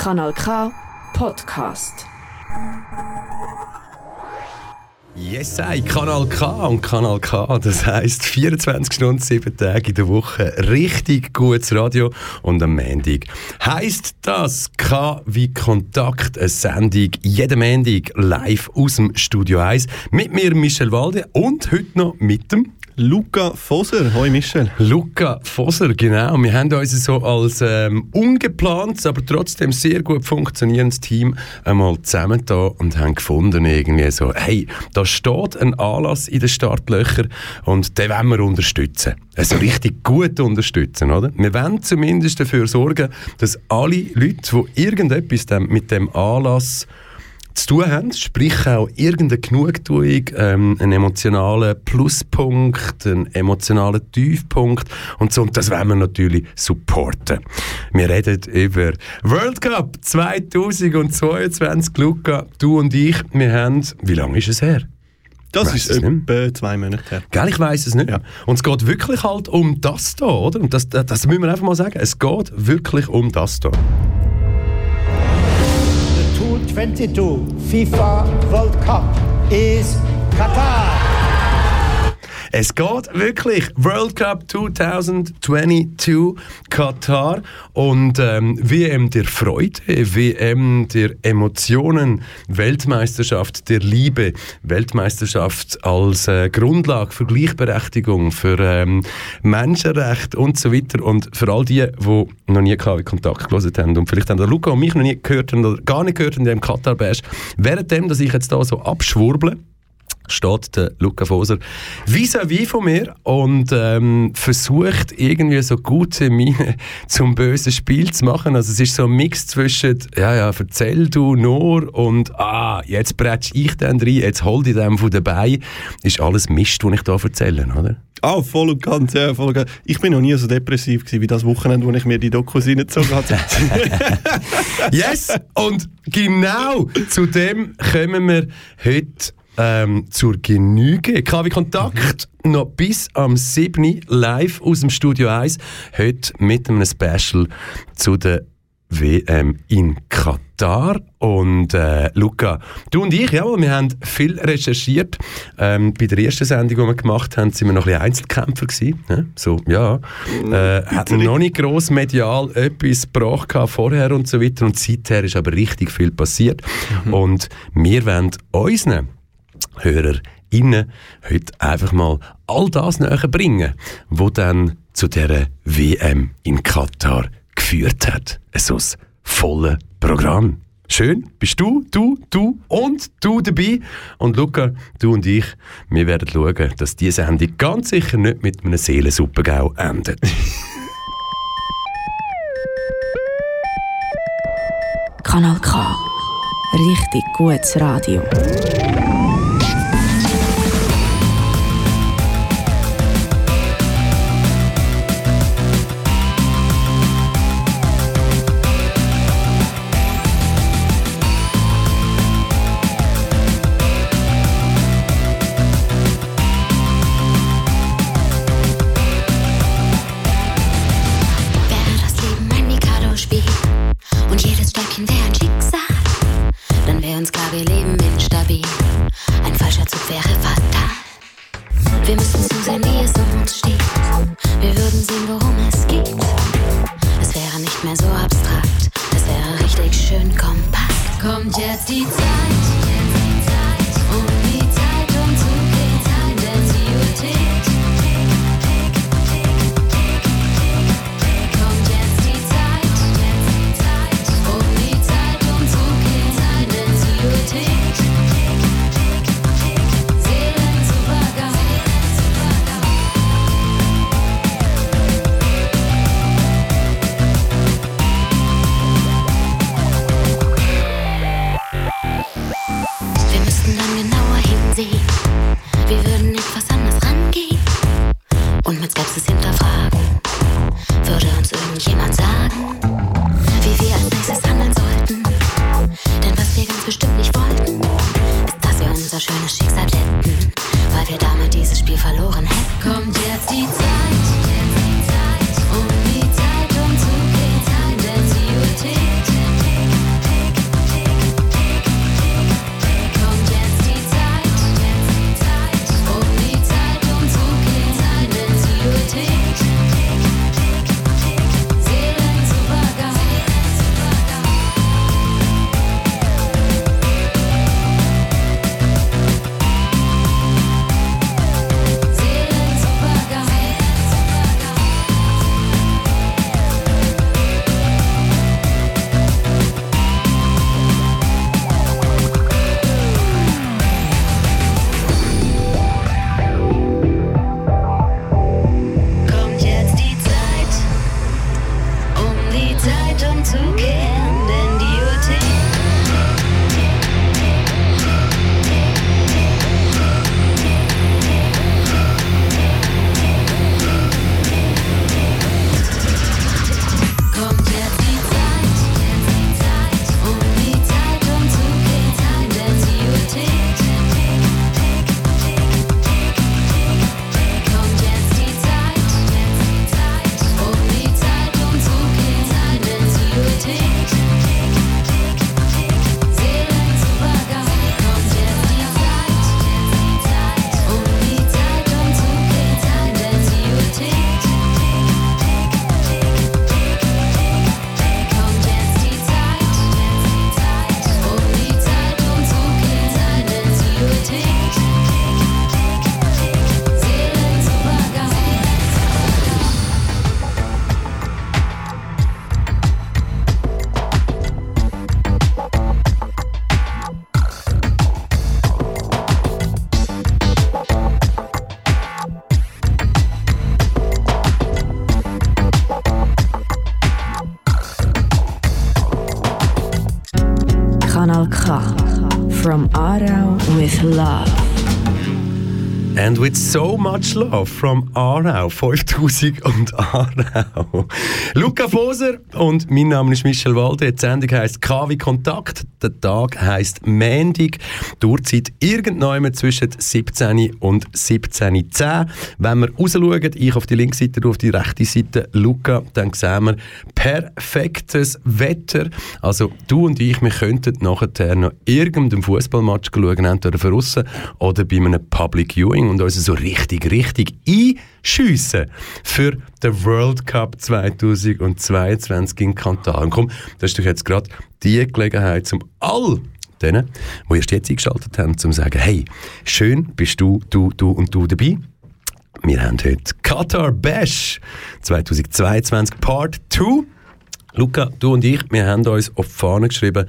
Kanal K Podcast. Yes, I, Kanal K. Und Kanal K, das heisst 24 Stunden, 7 Tage in der Woche, richtig gutes Radio und am Montag. Heisst das K wie Kontakt, eine Sendung jeden Montag live aus dem Studio 1 mit mir Michel Walde und heute noch mit dem Luca Foser. Hoi Michel. Luca Foser, genau. Wir haben uns so als ähm, ungeplantes, aber trotzdem sehr gut funktionierendes Team einmal zusammengetan und haben gefunden irgendwie so, hey, da steht ein Anlass in den Startlöchern und den wollen wir unterstützen. Also richtig gut unterstützen, oder? Wir wollen zumindest dafür sorgen, dass alle Leute, die irgendetwas mit dem Anlass zu tun haben, sprich auch irgendeine Genugtuung, ähm, einen emotionalen Pluspunkt, einen emotionalen Tiefpunkt und so. Und das wollen wir natürlich supporten. Wir reden über World Cup 2022. Luca, du und ich, wir haben, wie lange ist es her? Das ist etwa zwei Monate her. Gell, ich weiß es nicht. Ja. Und es geht wirklich halt um das hier, oder? Und das, das müssen wir einfach mal sagen. Es geht wirklich um das hier. 2022 FIFA World Cup is Qatar. Es geht wirklich. World Cup 2022 Katar. Und ähm, WM der Freude, WM der Emotionen, Weltmeisterschaft der Liebe, Weltmeisterschaft als äh, Grundlage für Gleichberechtigung, für ähm, Menschenrecht und so weiter. Und für all die, die noch nie KW Kontakt gelesen haben und vielleicht haben der Luca und mich noch nie gehört oder gar nicht gehört in dem Katar Bash, währenddem, dass ich jetzt da so abschwurble, steht der Luca Foser vis-à-vis von mir und ähm, versucht irgendwie so gute Miene zum bösen Spiel zu machen. Also es ist so ein Mix zwischen, ja, ja, erzähl du nur und ah, jetzt bretsch ich dann rein, jetzt hol dich dem von dabei. Ist alles Mist, was ich da erzähle, oder? Ah, oh, voll und ganz, ja, voll und ganz. Ich bin noch nie so depressiv gewesen wie das Wochenende, wo ich mir die Dokus reingezogen habe. yes! Und genau zu dem kommen wir heute ähm, zur Genüge. KW Kontakt mhm. noch bis am 7. live aus dem Studio 1. Heute mit einem Special zu der WM in Katar. Und äh, Luca, du und ich, ja, wir haben viel recherchiert. Ähm, bei der ersten Sendung, die wir gemacht haben, sind wir noch ein bisschen Einzelkämpfer gewesen. Ja? So, ja. Äh, hatten noch nicht gross medial etwas gebracht vorher und so weiter. Und seither ist aber richtig viel passiert. Mhm. Und wir wollen unseren HörerInnen heute einfach mal all das näher bringen, was dann zu dieser WM in Katar geführt hat. So ein volles Programm. Schön, bist du, du, du und du dabei. Und Luca, du und ich, wir werden schauen, dass diese Sendung ganz sicher nicht mit einem Seelensuppengau endet. Kanal K. Richtig gutes Radio. So much love from Aarau, 5000 und Aarau. Luca Foser und mein Name ist Michel Walde. Die Sendung heisst KW Kontakt. Der Tag heisst Mendig. Uhrzeit irgendwann zwischen 17 und 17.10 Wenn wir rausschauen, ich auf die linke Seite, du auf die rechte Seite, Luca, dann sehen wir perfektes Wetter. Also du und ich, wir könnten nachher noch irgendeinen Fußballmatch schauen, entweder von aussen oder bei einem Public Viewing und uns so richtig, richtig einschiessen für den World Cup 2022 in Katar. Und komm, das ist doch jetzt gerade die Gelegenheit, um all denen, die erst jetzt eingeschaltet haben, zu sagen, hey, schön bist du, du, du und du dabei. Wir haben heute Qatar Bash 2022 Part 2. Luca, du und ich, wir haben uns auf die Fahne geschrieben,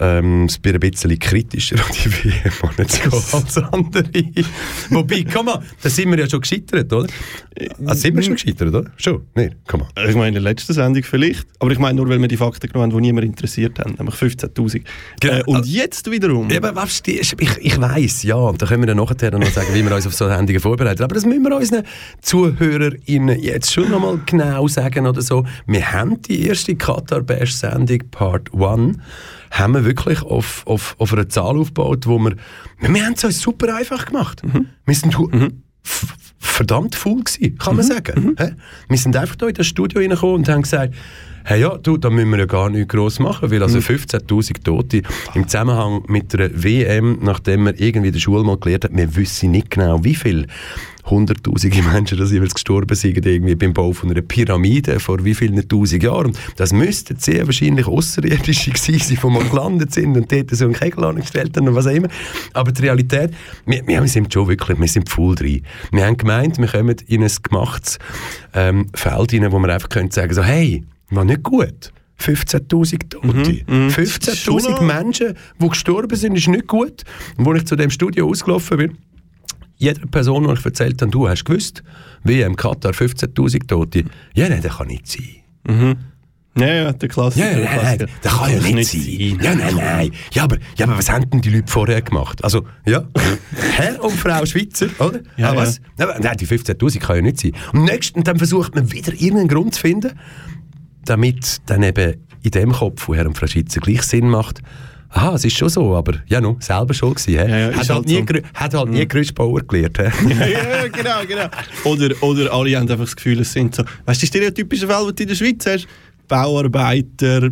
ähm, es wird ein bisschen kritischer an die WM als andere. Wobei, komm mal, da sind wir ja schon gescheitert, oder? Also sind wir schon gescheitert, oder? Schon? Nein, komm mal. Ich meine, in der letzten Sendung vielleicht. Aber ich meine nur, weil wir die Fakten genommen haben, die niemand interessiert haben. Nämlich 15.000. Genau. Äh, und jetzt wiederum. Aber was, die- ich, ich weiss, ja, und da können wir dann nachher noch sagen, wie wir uns auf so Sendungen vorbereiten. Aber das müssen wir unseren ZuhörerInnen jetzt schon noch mal genau sagen oder so. Wir haben die erste Qatar Bash Sendung Part 1 haben wir wirklich auf, auf, auf einer Zahl aufgebaut, wo wir, wir haben es uns super einfach gemacht. Wir sind f- verdammt full gewesen, kann man sagen. Hä? Wir sind einfach da in das Studio reingekommen und haben gesagt, hey ja, du, da müssen wir ja gar nichts gross machen, weil also 15'000 Tote im Zusammenhang mit der WM, nachdem man irgendwie in der Schule mal gelernt hat, wir wissen nicht genau, wie viel hunderttausende Menschen, die jeweils gestorben sind, irgendwie beim Bau von einer Pyramide vor wie vielen tausend Jahren. Das müssten sehr wahrscheinlich Außerirdische gewesen sein, die mal gelandet sind und dort so einen Kegel angestellt haben und was auch immer. Aber die Realität, wir, wir sind schon wirklich, wir sind voll drin. Wir haben gemeint, wir kommen in ein gemachtes ähm, Feld rein, wo wir einfach können sagen so, hey, war nicht gut. 15'000 Tote. 15'000 Menschen, die gestorben sind, ist nicht gut. Und als ich zu dem Studio ausgelaufen bin, jeder Person, die ich erzählt habe, du hast gewusst, wie im Katar 15'000 Tote. Ja, nein, das kann nicht sein. Ja, ja, der Klassiker. Ja, nein, nein, Klassiker. das kann ja nicht sein. Ja, nein, nein. Ja, aber, ja, aber was haben denn die Leute vorher gemacht? Also, ja, Herr und Frau Schweizer, oder? Ja, ah, was? Ja. Nein, die 15'000 kann ja nicht sein. Und nächst, und dann versucht man wieder irgendeinen Grund zu finden, damit dann eben in dem Kopf von Herrn und Frau gleich Sinn macht, aha, es ist schon so, aber ja, no, selber schon gewesen. Ja, ja, ist hat, halt halt nie, so. Hat halt nie Gerüstbauer gelernt. ja, ja, genau, genau. Oder, oder alle haben einfach das Gefühl, es sind so. Weißt du, die stereotypischen Fälle, die du in der Schweiz hast? Bauarbeiter,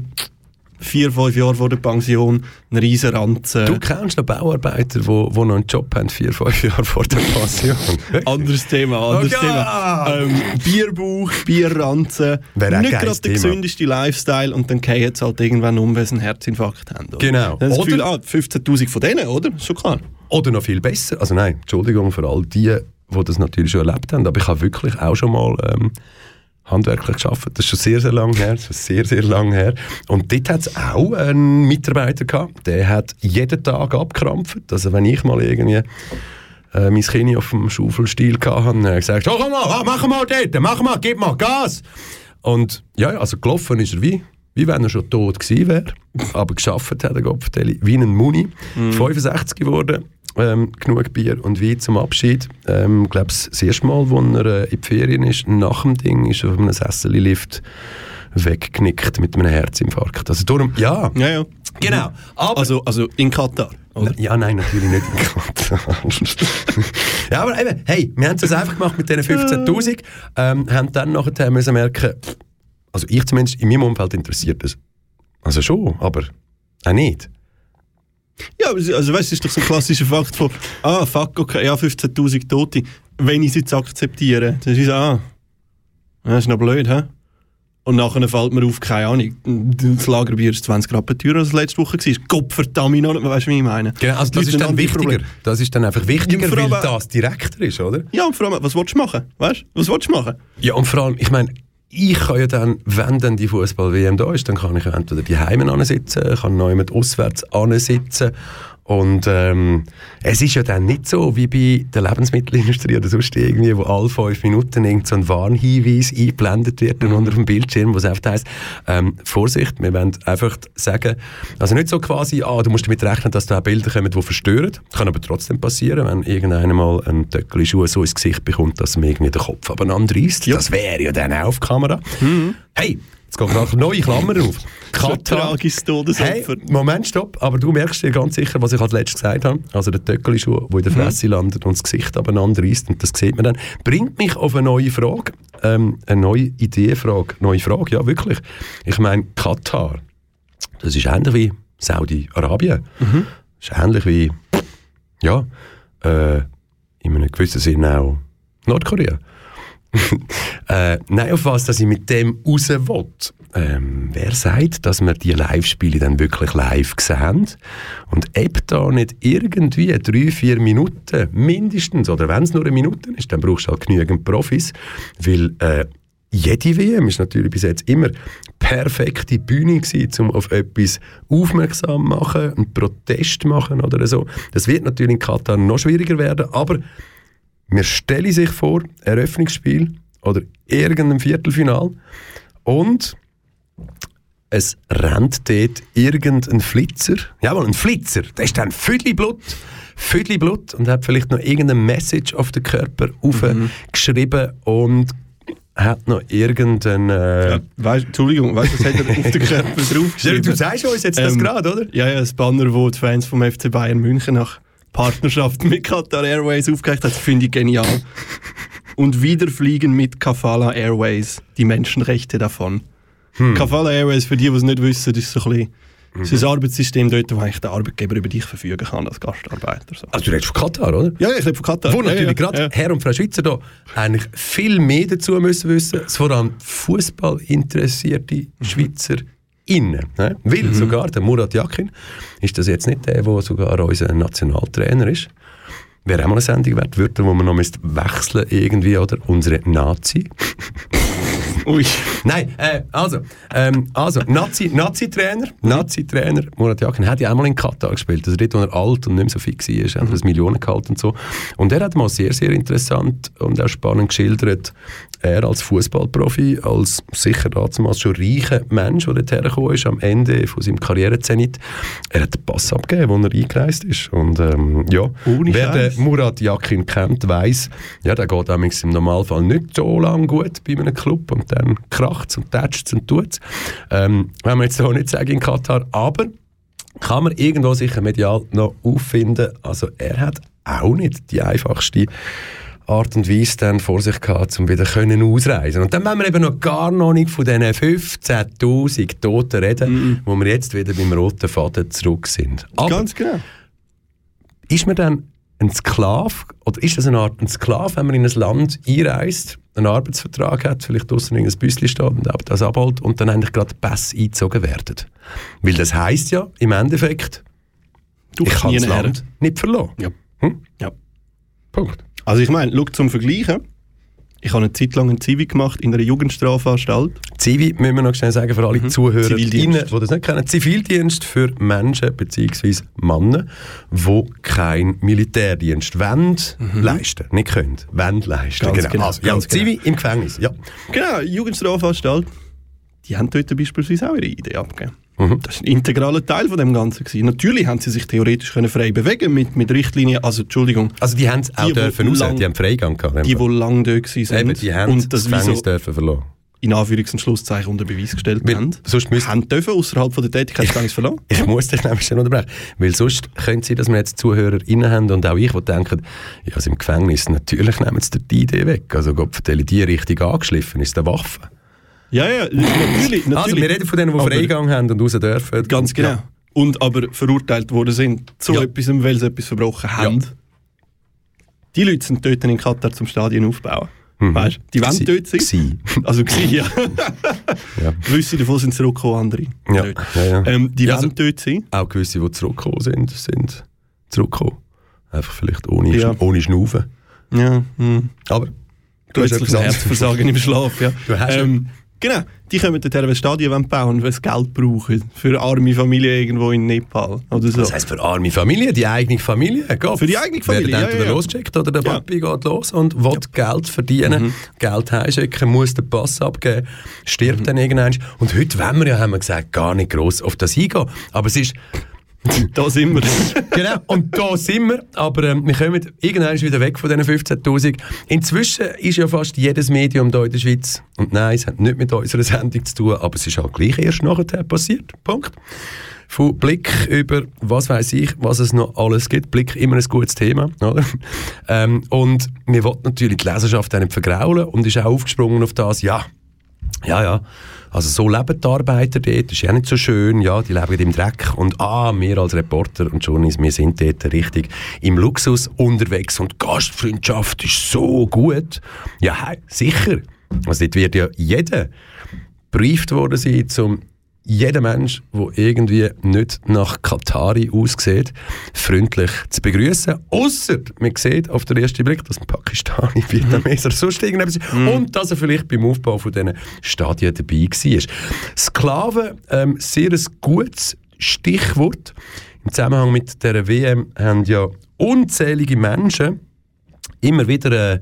vier, fünf Jahre vor der Pension, ein riesen Ranzen. Du kennst noch Bauarbeiter, die wo, wo noch einen Job haben, vier, fünf Jahre vor der Pension. Anderes Thema, anderes Okay. Thema. Ähm, Bierbauch, Bierranzen, Wäre auch nicht gerade der gesündeste Lifestyle und dann gehen jetzt halt irgendwann um, weil sie einen Herzinfarkt haben. Oder? Genau. Dann das Gefühl, Oder- ah, 15'000 von denen, oder? Schon klar. Oder noch viel besser. Also nein, Entschuldigung für all die, die das natürlich schon erlebt haben, aber ich habe wirklich auch schon mal ähm, handwerklich gearbeitet. Das ist schon sehr, sehr lange her. Das ist sehr, sehr lange her. Und dort hat es auch einen Mitarbeiter gehabt, der hat jeden Tag abgekrampft. Also wenn ich mal irgendwie äh, mein Kind auf dem Schaufelstiel hatte, habe er gesagt, oh, komm mal, ah, mach mal dort, mach mal, gib mal Gas. Und ja, also gelaufen ist er wie wie wenn er schon tot gewesen wäre, aber geschafft hat, der Gopfdeli, wie ein Muni. 65 geworden, ähm, genug Bier und Wein zum Abschied. Ähm, ich glaube, das erste Mal, wo er äh, in die Ferien ist, nach dem Ding, ist er auf einem Sessellift weggeknickt mit einem Herzinfarkt. Also darum, ja, Ja, ja. genau. Aber Also, also in Katar. Oder? ja, nein, natürlich nicht in Katar. ja, aber eben, hey, wir haben es einfach gemacht mit diesen 15'000, ähm, haben dann nachher müssen merken, also ich zumindest, in meinem Umfeld interessiert es. Also schon, aber auch nicht. Ja, also weißt du, es ist doch so ein klassischer Fakt von, ah, fuck, okay, ja, 15.000 Tote. Wenn ich es jetzt akzeptiere, dann ist es, ah, das ist noch blöd, hä? Und nachher fällt mir auf, keine Ahnung, das Lagerbier ist 20 Rappen teurer als es letzte Woche war. Gott verdammt noch weißt du, wie ich meine? Genau, also das ist dann wichtiger. Das ist dann einfach wichtiger, Ja, weil das direkter ist, oder? Ja, und vor allem, was willst du machen? Weißt was willst du machen? Ja, und vor allem, ich meine, ich kann ja dann, wenn dann die Fußball-WM da ist, dann kann ich entweder die Heime ansitzen, kann neu mit auswärts ansitzen. Und ähm, es ist ja dann nicht so wie bei der Lebensmittelindustrie oder sonst irgendwie, wo alle fünf Minuten irgend so ein Warnhinweis eingeblendet wird und unter dem Bildschirm, wo es einfach heisst, ähm, Vorsicht, wir wollen einfach sagen, also nicht so quasi, ah, du musst damit rechnen, dass da Bilder kommen, die verstören. Kann aber trotzdem passieren, wenn irgendeiner mal einen Töckeli Schuh so ins Gesicht bekommt, dass ihm irgendwie der Kopf abeinander reißt. Das wäre ja dann auch auf Kamera. Hey, jetzt geht noch eine neue Klammer auf. Schon tragisches Hey, Todesopfer. Moment, stopp. Aber du merkst dir ganz sicher, was ich als letztes gesagt habe. Also der Töckeli-Schuh, der in der Fresse landet und das Gesicht abeinander reißt, und das sieht man dann, bringt mich auf eine neue Frage. Ähm, eine neue Ideenfrage. Neue Frage, ja, wirklich. Ich meine, Katar, das ist ähnlich wie Saudi-Arabien. Das ist ähnlich wie, ja, äh, in einem gewissen Sinn auch Nordkorea. äh, nein, auf was dass ich mit dem raus will. Ähm, wer sagt, dass wir die Live-Spiele dann wirklich live sehen? Und ob da nicht irgendwie drei, vier Minuten mindestens, oder wenn es nur eine Minute ist, dann brauchst du halt genügend Profis, weil äh, jede WM ist natürlich bis jetzt immer perfekte Bühne gewesen, um auf etwas aufmerksam machen, einen Protest machen oder so. Das wird natürlich in Katar noch schwieriger werden, aber mir stelle sich vor, Eröffnungsspiel oder irgendein Viertelfinal und es rennt dort irgendein Flitzer, jawohl, ein Flitzer, der ist dann Füdli Blut, und hat vielleicht noch irgendeine Message auf den Körper aufgeschrieben und hat noch irgendein... Äh, Ja, weißt, Entschuldigung, weißt du, was hat er auf den Körper Ja, draufgeschrieben? du sagst uns jetzt das Ähm, gerade, oder? Ja, ja, das Banner, wo die Fans vom FC Bayern München nach Partnerschaft mit Qatar Airways aufgehängt hat, finde ich genial. Und wieder fliegen mit Kafala Airways die Menschenrechte davon. Hm. Kafala Airways, für die, die es nicht wissen, ist so ein bisschen das ist ein Arbeitssystem dort, wo eigentlich der Arbeitgeber über dich verfügen kann als Gastarbeiter. So. Also du redest von Katar, oder? Ja, ja, ich lebe von Katar. Wo natürlich ja, gerade ja. Herr und Frau Schweizer da eigentlich viel mehr dazu müssen wissen, vor allem Fußball interessierte Mhm. Schweizer innen. Ne? Weil sogar der Murat Yakin ist das jetzt nicht der, der sogar unser Nationaltrainer ist. Wäre auch mal eine Sendung wert, Wörter, wo man noch müsste wechseln irgendwie, oder? Unsere Nazi. Ui. Nein, äh, also, ähm, also Nazi- Nazi-Trainer, Nazi-Trainer, Murat Yakin, hat ja auch mal in Katar gespielt, also dort, wo er alt und nicht mehr so fit war, hat er das Millionengehalt und so. Und er hat mal sehr, sehr interessant und auch spannend geschildert, er als Fußballprofi, als sicher damals schon reicher Mensch, der dort hergekommen ist, am Ende von seinem Karrierezenit, er hat den Pass abgegeben, wo er eingereist ist. Und ähm, ja, Ohne wer den. Murat Yakin kennt, weiss, ja, der geht amigs im Normalfall nicht so lang gut bei einem Club und dann kracht und tätscht und tut ähm, Wenn wir jetzt auch nicht sagen in Katar, aber kann man irgendwo sicher medial noch auffinden. Also er hat auch nicht die einfachste Art und Weise dann vor sich gehabt, um wieder können ausreisen. Und dann wollen wir eben noch gar noch nicht von diesen 15'000 Toten reden, wo wir jetzt wieder beim roten Faden zurück sind. Aber Ganz genau. ist man dann ein Sklave oder ist das eine Art ein Sklave, wenn man in ein Land einreist, einen Arbeitsvertrag hat, vielleicht draussen in ein Büsschen steht und das abholt und dann eigentlich gerade Pass eingezogen werden? Weil das heisst ja im Endeffekt, Du ich kann das. Land nicht verloren. Ja. Hm? Ja. Punkt. Also ich meine, schau zum Vergleichen. Ich habe eine Zeit lang ein Zivi gemacht in einer Jugendstrafanstalt. Zivi, müssen wir noch schnell sagen, für alle Zuhörer, die Mhm. Zivildienst. das nicht kennen. Zivildienst für Menschen bzw. Männer, die keinen Militärdienst wollen, leisten, nicht können, wollen leisten. Mhm. Ganz genau, Also, ja, ganz Zivi im Gefängnis, ja. Genau, Jugendstrafanstalt. die haben dort beispielsweise auch ihre Idee abgegeben. Mhm. Das war ein integraler Teil von dem Ganzen. Gewesen. Natürlich haben sie sich theoretisch können frei bewegen mit, mit Richtlinien, also Entschuldigung, Also die haben es auch Die, dürfen raus, lang- die haben Freigang gehabt. die, die lange dort waren Eben, die haben und das das Gefängnis dürfen verlassen. in Anführungs- und Schlusszeichen unter Beweis gestellt Weil haben, sonst müsste- haben dürfen außerhalb von der Tätigkeitsgefängnis verlassen. Ich muss dich nämlich schon unterbrechen. Weil sonst könnte es sein, dass wir jetzt ZuhörerInnen haben und auch ich, die denken, ja, also im Gefängnis, natürlich nehmen sie die Idee weg. Also Gott die richtig angeschliffen ist der Waffe. Ja, ja, natürlich. natürlich. Also wir reden von denen, die Aber- Freigang haben und raus dürfen. Ganz genau. Ja. Und aber verurteilt worden sind zu Ja. etwas, weil sie etwas verbrochen haben. Die Leute sind dort in Katar zum Stadion aufbauen. Mhm. Weißt du? Die wollen dort sein. Also gsi, ja. Ja. Gewisse davon sind zurückgekommen, andere. Ja, ja, ja. Ähm, die Ja, wollen also- dort sein. Auch gewisse, die zurückgekommen sind, sind zurückgekommen. Einfach vielleicht ohne, Ja. ohne Schnaufen. Ja. Hm. Aber du hast Plötzlich ein. Herzversagen im Schlaf. Ja. Du hast ähm, genau. Die kommen dorthin, weil sie Stadien wollen bauen weil sie Geld brauchen. Für arme Familien irgendwo in Nepal. Oder so. Das heisst für arme Familie, die eigene Familie. Geht. Für die eigene Familie, Wird ja, ja, ja. losgeschickt oder der Ja. Papi geht los und will Geld verdienen, Mhm. Geld heimschicken, muss den Pass abgeben, stirbt dann irgendwann. Und heute wollen wir ja, haben wir gesagt, gar nicht gross auf das eingehen. Aber es ist... da sind wir. genau, und da sind wir, aber ähm, wir kommen irgendwann wieder weg von diesen 15'000. Inzwischen ist ja fast jedes Medium hier in der Schweiz, und nein, es hat nicht mit unserer Sendung zu tun, aber es ist halt gleich erst nachher passiert, Punkt. Von Blick über, was weiß ich, was es noch alles gibt. Blick immer ein gutes Thema, oder? Ähm, und wir wollten natürlich die Leserschaft auch nicht vergraulen und ist auch aufgesprungen auf das, ja, ja, ja. Also so leben die Arbeiter dort, ist ja nicht so schön, ja, die leben im Dreck und ah, wir als Reporter und Journalisten, wir sind dort richtig im Luxus unterwegs und Gastfreundschaft ist so gut. Ja, sicher. Also dort wird ja jeder brieft worden sein, zum jeder Mensch, der irgendwie nicht nach Katari aussieht, freundlich zu begrüßen. Außer man sieht auf den ersten Blick, dass ein Pakistani, Vietnameser, sonst irgendetwas ist. Und dass er vielleicht beim Aufbau von diesen Stadien dabei war. Sklaven, ähm, sehr ein gutes Stichwort. Im Zusammenhang mit der WM haben ja unzählige Menschen immer wieder äh,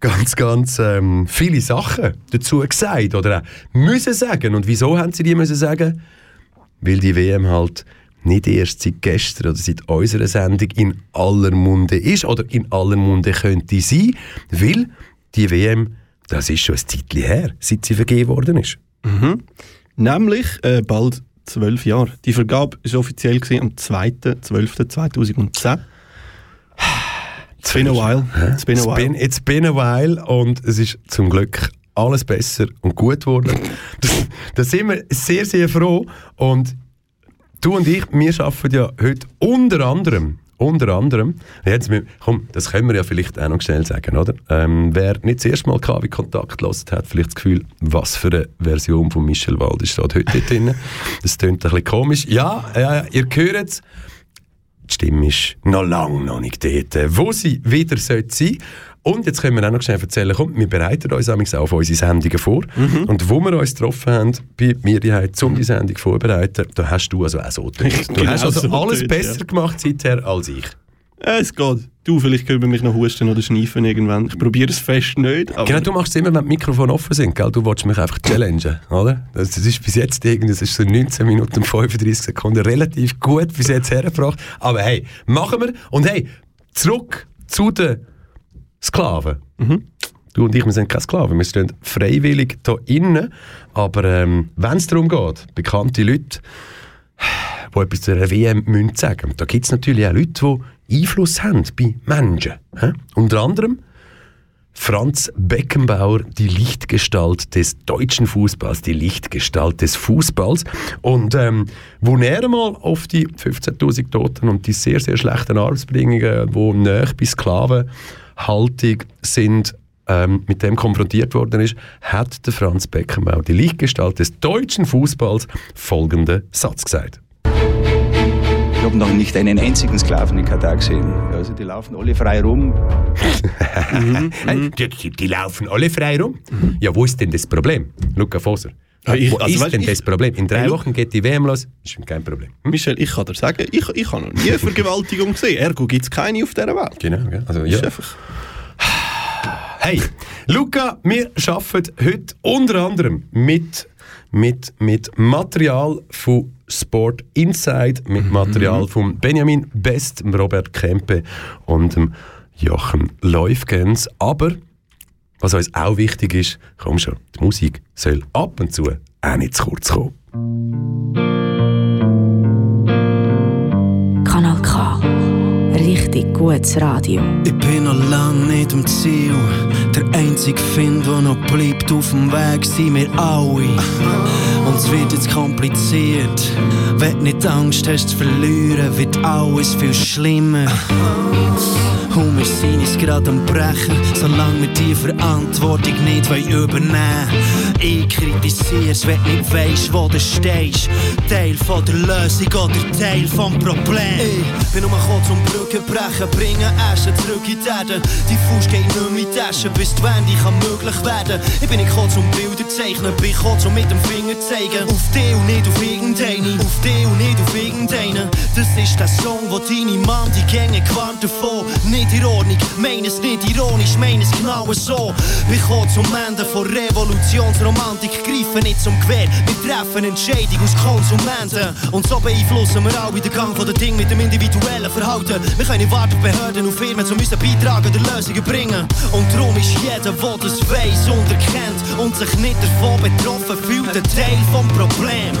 ganz, ganz ähm, viele Sachen dazu gesagt oder auch müssen sagen. Und wieso haben sie die müssen sagen? Weil die WM halt nicht erst seit gestern oder seit unserer Sendung in aller Munde ist oder in aller Munde könnte sein, weil die WM, das ist schon ein Zeitchen her, seit sie vergeben worden ist. Nämlich äh, bald zwölf Jahre. Die Vergabe war offiziell am 2.12.2010. It's been a while. It's been a It's while. been, it's been a while und es ist zum Glück alles besser und gut geworden. Da sind wir sehr, sehr froh. Und du und ich, wir arbeiten ja heute unter anderem, unter anderem, jetzt, komm, das können wir ja vielleicht auch noch schnell sagen, oder? Ähm, wer nicht das erste Mal KW Kontakt gehört hat, vielleicht das Gefühl, was für eine Version von Michel Walde steht heute drin. Das klingt ein bisschen komisch. Ja, ja, ja, ihr hört es. Die Stimme ist noch lange noch nicht dort, äh, wo sie wieder sollte sein Und jetzt können wir auch noch schnell erzählen, komm, wir bereiten uns auch auf unsere Sendungen vor. Und wo wir uns getroffen haben, bei mir die um die Sendung vorbereiten, da hast du also auch so getan. Du Genau hast also so alles getan, besser ja. gemacht seither als ich. Es geht. Du, vielleicht können wir mich noch husten oder schniefen irgendwann. Ich probiere es fest nicht. Genau, du machst es immer, wenn die Mikrofone offen sind, gell? Du willst mich einfach challengen, oder? Das, das ist bis jetzt irgendwie, das ist so 19 Minuten und 35 Sekunden relativ gut bis jetzt hergebracht. Aber hey, machen wir. Und hey, zurück zu den Sklaven. Du und ich, wir sind keine Sklaven, wir stehen freiwillig hier innen. Aber ähm, wenn es darum geht, bekannte Leute, die etwas zu einer WM müssen sagen da gibt es natürlich auch Leute, die Einfluss haben bei Menschen. Hä? Unter anderem Franz Beckenbauer, die Lichtgestalt des deutschen Fußballs, die Lichtgestalt des Fußballs. Und ähm, wo er mal auf die 15.000 Toten und die sehr, sehr schlechten Arbeitsbedingungen, wo näher bei Sklavenhaltung sind, ähm, mit dem konfrontiert worden ist, hat der Franz Beckenbauer, die Lichtgestalt des deutschen Fußballs, folgenden Satz gesagt. Ich habe noch nicht einen einzigen Sklaven in Katar gesehen. Also die laufen alle frei rum. Hey, die, die, die laufen alle frei rum. Ja, wo ist denn das Problem? Luca Foser. Ja, ich- wo also ist weißt, denn ich- das Problem? In drei Wochen geht die WM los, ist kein Problem. Hm? Michel, ich kann dir sagen, ich, ich habe noch nie Vergewaltigung gesehen. Ergo gibt es keine auf dieser Welt. Genau, gell? also Ist ja. einfach Hey, Luca, wir arbeiten heute unter anderem mit mit, mit Material von Sport Inside, mit Material von Benjamin Best, Robert Kempe und dem Jochen Läufgens. Aber was uns auch wichtig ist, komm schon, die Musik soll ab und zu auch nicht zu kurz kommen. Richtig gutes Radio. Ich bin noch lang nicht am Ziel. Der einzige Find, der noch bleibt auf dem Weg, sind wir alle. Und es wird jetzt kompliziert. Wenn du nicht Angst hast zu verlieren, wird alles viel schlimmer. Und wir sind uns gerade am Brechen, solange wir die Verantwortung nicht wollen übernehmen Ich kritisiere es, wenn du nicht weisst, wo du stehst. Teil von der Lösung oder Teil vom Problem. Ich bin nur gekommen zum Brücken brechen, bringen Asche zurück in die Erde. Die Fuß geht nicht mehr in die Tasche, bis die Wende kann möglich werden. Ich bin nicht gekommen zum Bilder zeichnen, bin gekommen zum mit dem Finger zeigen. Auf dich und nicht auf irgendeine, auf dich und nicht auf irgendeinen. Das ist der Song, wo deine Mann die Gänge gewarnt davon. Nicht in Ordnung, meine es nicht ironisch, meine es genau so. Wir kommen zum Ende von Revolutionsromantik, greifen nicht zum Gewehr. Wir treffen Entscheidung aus Konsumenten. Und so beeinflussen wir alle den Gang von den Dingen mit dem individuellen Verhalten. Wir können nicht warten auf Behörden und Firmen, um unseren Beitrag an der Lösungen bringen. Und darum ist jeder, der das weiss und erkennt und sich nicht davon betroffen fühlt, ein Teil vom Problem.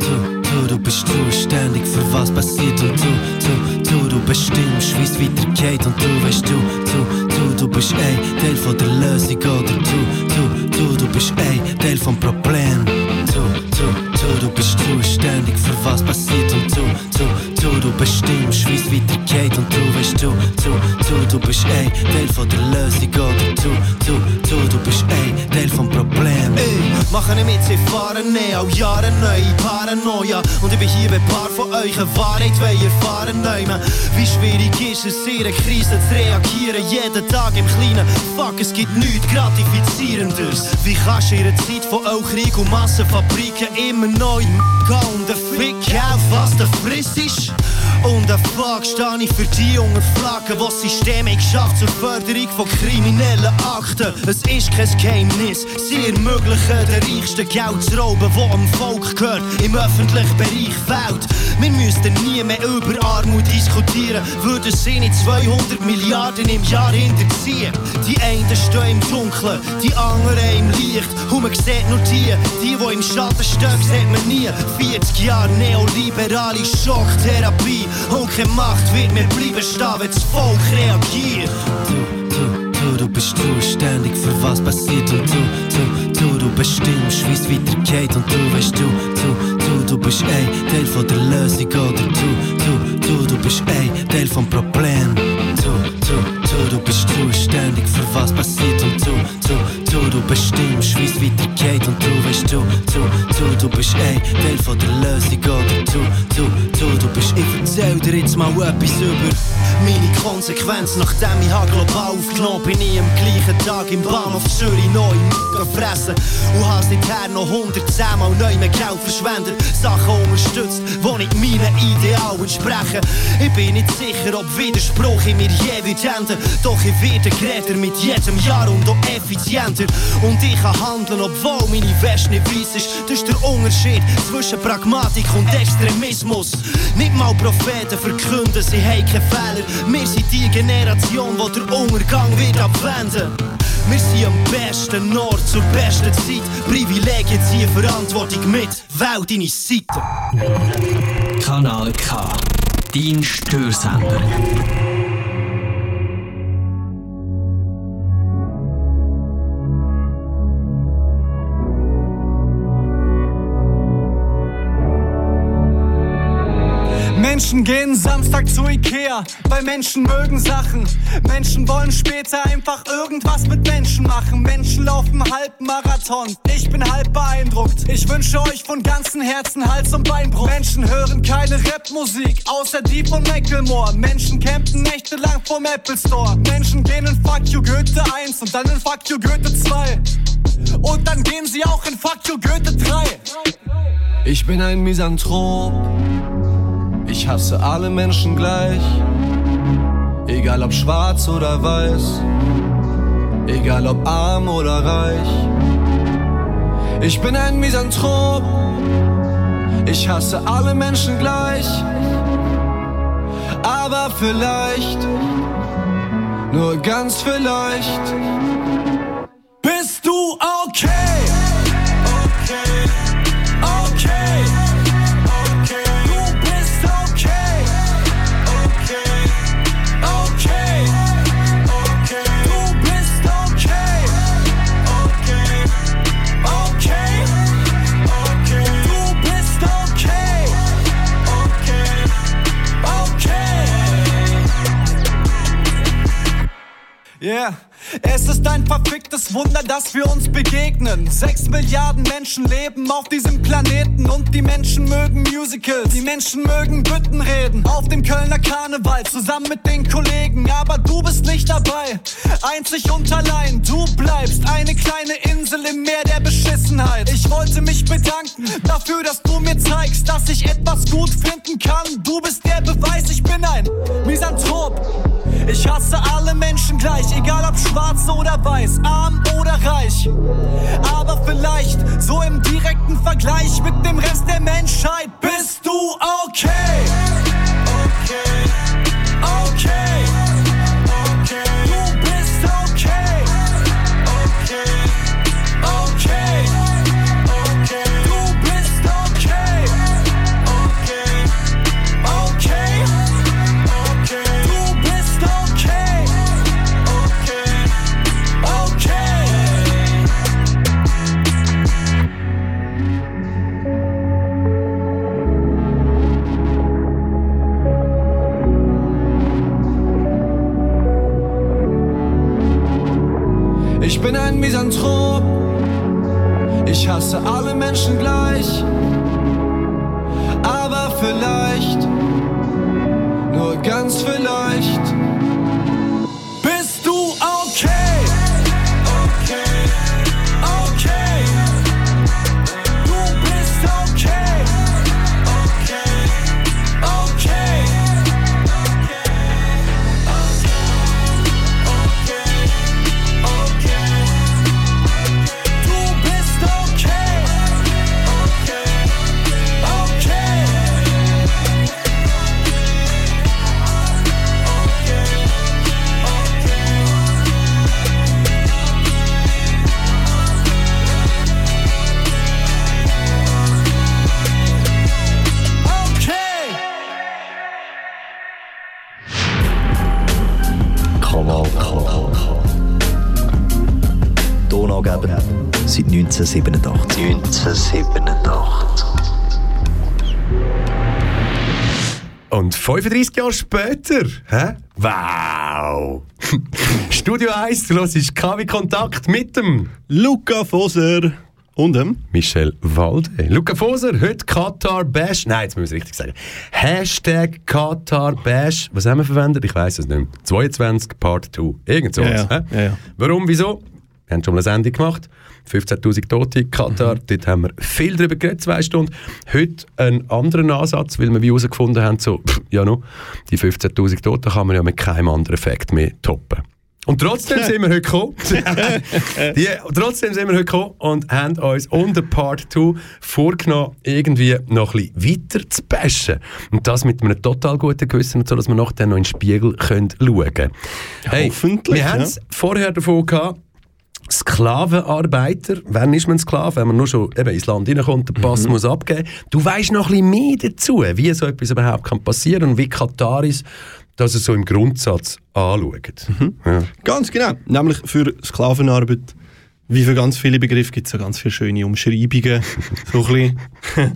Du, du, du bist zuständig für was passiert und du, du, du, du bestimmst, wie es weitergeht und du weißt du, du, du, du bist ein Teil von der Lösung oder du, du, du, du bist ein Teil vom Problem. Du, du, du, du bist zuständig für was passiert und du, du, du, bestimmst, wie es weitergeht und du weißt du, du, du, du bist ein Teil von der Lösung oder du, du, du, du bist ein Teil vom Problem. Ey, machen nicht mit, sie fahren ne, auch Jahre neu, Paranoia und ich bin hier, ein paar von euch eine Wahrheit wollen erfahren nehmen. Wie schwierig ist es, in einer Krise zu reagieren, jeden Tag im Kleinen. Fuck, es gibt nichts Gratifizierendes. Wie kannst du in einer Zeit von Krieg und Massenfabriken immer neu gehen und der Fick auf, was du frisst? Und der Fuck stehe ich für die jungen Flaggen, die das System hat geschafft zur Förderung von kriminellen Akten. Es ist kein Geheimnis, sie ermöglichen den reichsten Geld zu rauben, wo am Volk gehört, im öffentlichen Bereich fällt. Wir müssten nie mehr über Armut diskutieren, würden sie nicht 200 Milliarden im Jahr hinterziehen. Die einen stehen im Dunkeln, die anderen im Licht. Und man sieht nur die, die, die im Schatten stehen, sieht man nie. 40 Jahre neoliberale Schocktherapie und keine Macht wird mehr bleiben stehen, wenn das Volk reagiert. Du, du, du, du bist zuständig für was passiert und du, du, du, du bestimmst, wie es weitergeht und du weißt du, du, du, du bist ein Teil von der Lösung oder du, du, du, du bist ein Teil vom Problem. Du, bist zuständig für was passiert und du, du, du, du bestimmst, wie es weitergeht und du weißt du, du, du, du bist ein Teil von der Lösung oder du, du, du, du bist ich erzähl dir jetzt mal etwas über meine Konsequenz, nachdem ich hab global aufgenommen bin ich am gleichen Tag im Bahnhof Zürich neu gefressen und has seither noch 110 Mal neu mehr Geld verschwendet, Sachen unterstützt, die nicht meinen Idealen entsprechen. Ich bin nicht sicher, ob Widerspruch in mir je wird enden, doch ich werde geredet mit jedem Jahr und auch effizienter und ich kann handeln, obwohl meine Wäsche nicht weiss ist. Das ist der Unterschied zwischen Pragmatik und Extremismus. Nicht mal Propheten verkünden, sie haben keine Fehler. Wir sind die Generation, die der Untergang wird abwenden. Wir sind am besten Ort zur besten Zeit. Privilegien ziehen Verantwortung mit. Wähl deine Seite. Kanal K. Dein Störsender. Menschen gehen Samstag zu Ikea, weil Menschen mögen Sachen. Menschen wollen später einfach irgendwas mit Menschen machen. Menschen laufen Halbmarathon, ich bin halb beeindruckt. Ich wünsche euch von ganzem Herzen Hals- und Beinbruch. Menschen hören keine Rapmusik, außer Deep und Macklemore. Menschen campen nächtelang vorm Apple Store. Menschen gehen in Fuck You Goethe 1 und dann in Fuck You Goethe 2. Und dann gehen sie auch in Fuck You Goethe 3. Ich bin ein Misanthrop. Ich hasse alle Menschen gleich, egal ob schwarz oder weiß, egal ob arm oder reich. Ich bin ein Misanthrop. Ich hasse alle Menschen gleich. Aber vielleicht, nur ganz vielleicht, bist du okay. Yeah. Es ist ein verficktes Wunder, dass wir uns begegnen. Sechs Milliarden Menschen leben auf diesem Planeten und die Menschen mögen Musicals. Die Menschen mögen Büttenreden auf dem Kölner Karneval zusammen mit den Kollegen. Aber du bist nicht dabei, einzig und allein. Du bleibst eine kleine Insel im Meer der Beschissenheit. Ich wollte mich bedanken dafür, dass du mir zeigst, dass ich etwas gut finden kann. Du bist der Beweis, ich bin ein Misanthrop. Ich hasse alle Menschen gleich, egal ob schwarz oder weiß, arm oder reich. Aber vielleicht so im direkten Vergleich mit dem Rest der Menschheit bist du. Okay, okay, okay. Misanthrop. Ich hasse alle Menschen gleich. Aber vielleicht, nur ganz vielleicht, 1987. 1987. Und 35 Jahre später, hä? Wow! Studio 1, du hörst KW Kontakt mit dem Luca Foser und dem Michel Walde. Luca Foser, heute Qatar Bash. Nein, jetzt müssen wir es richtig sagen. Hashtag Qatar Bash. Was haben wir verwendet? Ich weiß es nicht mehr. 22 Part 2. Irgend sowas. Ja, ja. hä? Ja, ja. Warum, wieso? Wir haben schon mal eine Sendung gemacht. 15.000 Tote in Katar. Mhm. Dort haben wir viel darüber geredet, zwei Stunden. Heute einen anderen Ansatz, weil wir wie herausgefunden haben, so, pff, ja no, die 15.000 Toten kann man ja mit keinem anderen Effekt mehr toppen. Und trotzdem sind wir heute gekommen. die, trotzdem sind wir heute gekommen und haben uns unter Part 2 vorgenommen, irgendwie noch ein bisschen weiter zu bashen. Und das mit einem total guten Gewissen, so dass wir nachher noch in den Spiegel können schauen können. Hoffentlich, Wir ja. haben es vorher davon gehabt, Sklavenarbeiter, wann ist man Sklave? Wenn man nur schon eben ins Land reinkommt, den Pass muss abgeben. Du weißt noch ein bisschen mehr dazu, wie so etwas überhaupt kann passieren und wie Kataris das so im Grundsatz anschauen. Ja. Ganz genau. Nämlich für Sklavenarbeit, wie für ganz viele Begriffe, gibt es ja ganz viele schöne Umschreibungen. so ein bisschen.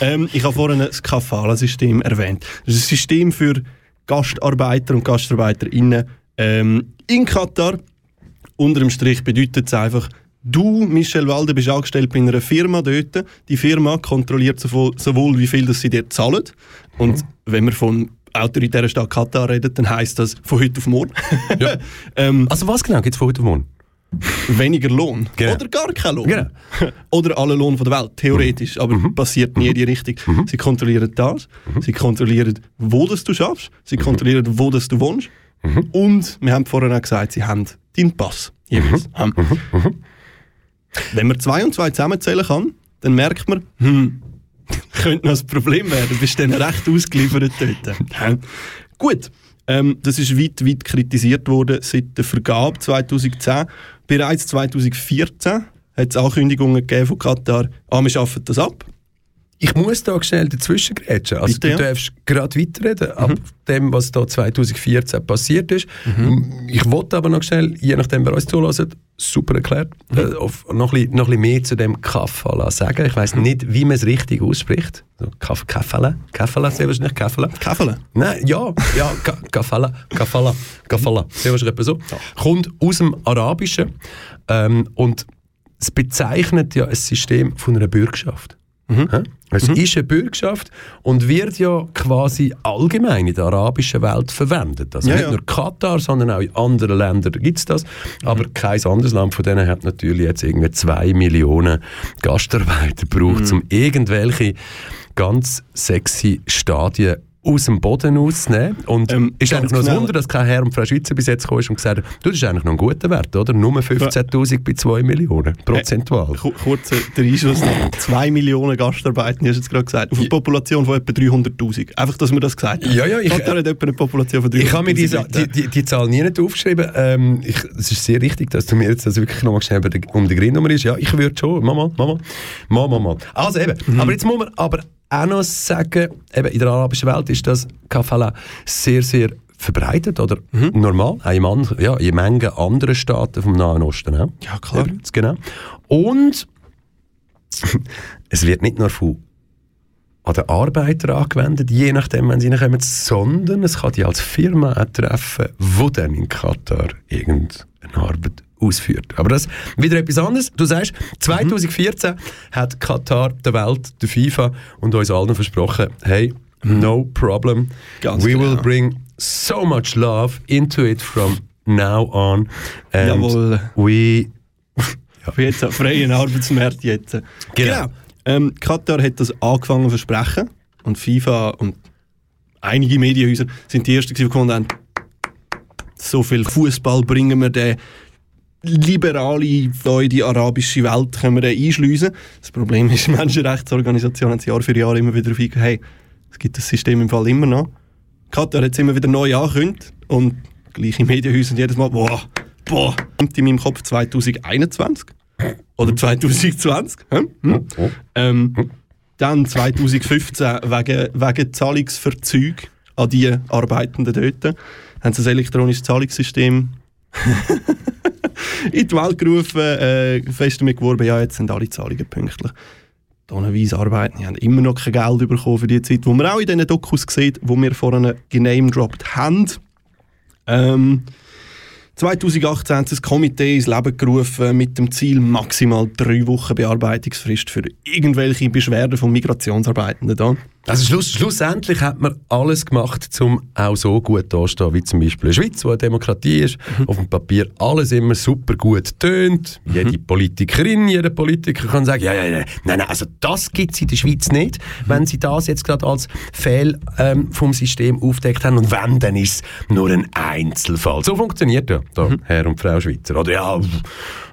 ähm, ich habe vorhin das Kafala-System erwähnt. Das ist ein System für Gastarbeiter und GastarbeiterInnen ähm, in Katar. Unter dem Strich bedeutet es einfach, du, Michel Walde, bist angestellt bei einer Firma dort. Die Firma kontrolliert sowohl, sowohl wie viel das sie dir zahlen. Und wenn wir von autoritären Staat Katar reden, dann heisst das von heute auf morgen. ähm, Also was genau gibt es von heute auf morgen? weniger Lohn. Genau. Oder gar kein Lohn. Genau. Oder alle Lohn von der Welt, theoretisch. Aber passiert nie in die Richtung. Sie kontrollieren das, sie kontrollieren, wo das du schaffst, sie kontrollieren, wo das du wohnst. Und wir haben vorhin auch gesagt, sie haben deinen Pass. Jeweils. Ähm, Wenn man zwei und zwei zusammenzählen kann, dann merkt man, hm, könnte noch ein Problem werden. Du bist dann recht ausgeliefert dort. Gut, ähm, das ist weit, weit kritisiert worden seit der Vergabe 2010. Bereits 2014 hat es Ankündigungen gegeben von Katar, ah, wir schaffen das ab. Ich muss da schnell dazwischen grätschen. Also Bitte, du ja. Mhm. darfst gerade weiterreden ab dem, was da 2014 passiert ist. Mhm. Ich wollte aber noch schnell, je nachdem, wer uns zulässt, super erklärt, Mhm. äh, noch, ein bisschen, noch ein mehr zu dem Kaffala sagen. Ich weiß nicht, wie man es richtig ausspricht. So, Kaff, Kaffala? Kaffala, sehr wahrscheinlich Kaffala. Kaffele. Nein, ja, ja, Ka- Kafala, Kafala, Kafala, sehr wahrscheinlich so. Kommt aus dem Arabischen ähm, und es bezeichnet ja ein System von einer Bürgschaft. Hä? Es ist eine Bürgschaft und wird ja quasi allgemein in der arabischen Welt verwendet. Also Ja, nicht ja. nur Katar, sondern auch in anderen Ländern gibt es das. Aber kein anderes Land von denen hat natürlich jetzt irgendwie zwei Millionen Gastarbeiter gebraucht, um irgendwelche ganz sexy Stadien aus dem Boden auszunehmen. Und Ähm, ist eigentlich noch ein schnell. Wunder, dass kein Herr und Frau Schweizer bis jetzt gekommen ist und gesagt hat, du, das ist eigentlich noch ein guter Wert, oder? Nur 15'000 bei 2 Millionen, prozentual. Ku- Kurzer Einschuss noch. 2 Millionen Gastarbeiter, hast du jetzt gerade gesagt, auf eine Population von etwa 300'000. Einfach, dass wir das gesagt haben. Ja, ja, ich- Katar hat etwa eine Population von 300'000 Ich habe mir die, die, die, die Zahl nie nicht aufgeschrieben. Ähm, ich, es ist sehr richtig, dass du mir jetzt das wirklich nochmal schnell um die Grinnummer ist. Ja, ich würde schon. Mama, Mama, Mama, Mama. Also eben. Mhm. Aber jetzt muss man aber auch noch sagen, eben in der arabischen Welt ist das Kafala sehr, sehr verbreitet oder Mhm. normal. Auch in, an, ja, in Mengen anderen Staaten vom Nahen Osten auch. Ja, klar. Übrigens, genau. Und es wird nicht nur von an den Arbeiter angewendet, je nachdem, wenn sie reinkommen, sondern es kann die als Firma auch treffen, die dann in Katar irgendeine Arbeit ausführt. Aber das wieder etwas anderes. Du sagst, 2014 hat Katar der Welt, der FIFA und uns allen versprochen, hey, no problem, Ganz we genau. will bring so much love into it from now on. And Jawohl. we Für jetzt einen freien Arbeitsmarkt jetzt. Genau. Ähm, Katar hat das angefangen zu versprechen und FIFA und einige Medienhäuser sind die ersten, die gefunden haben, so viel Fußball bringen wir den liberale, da in die arabische Welt können wir einschliessen. Das Problem ist, Menschenrechtsorganisationen haben Jahr für Jahr immer wieder eingegangen, hey, es gibt das System im Fall immer noch. Katar hat es immer wieder neu angekündigt und gleiche Medienhäuser jedes Mal, boah, boah, kommt in meinem Kopf 2021 oder 2020. Hm? Hm? Ähm, dann 2015 wegen, wegen Zahlungsverzug an die Arbeitenden dort haben sie ein elektronisches Zahlungssystem in die Welt gerufen, äh, fest damit geworben, ja, jetzt sind alle Zahlungen pünktlich. Tonnenweise arbeiten, die haben immer noch kein Geld bekommen für die Zeit, wo man auch in diesen Dokus sieht, wo wir vorhin genamedroppt haben. Ähm, 2018 haben sie das Komitee ins Leben gerufen mit dem Ziel maximal drei Wochen Bearbeitungsfrist für irgendwelche Beschwerden von Migrationsarbeitenden. Da. Also schluss, schlussendlich hat man alles gemacht, um auch so gut dazustehen, wie zum Beispiel in der Schweiz, wo eine Demokratie ist, auf dem Papier alles immer super gut tönt. Jede Politikerin, jeder Politiker kann sagen, ja, ja, ja, nein, nein, also das gibt es in der Schweiz nicht, wenn sie das jetzt gerade als Fehl ähm, vom System aufdeckt haben und wenn, dann ist es nur ein Einzelfall. So funktioniert ja da, Herr und Frau Schweizer. Oder ja, pff,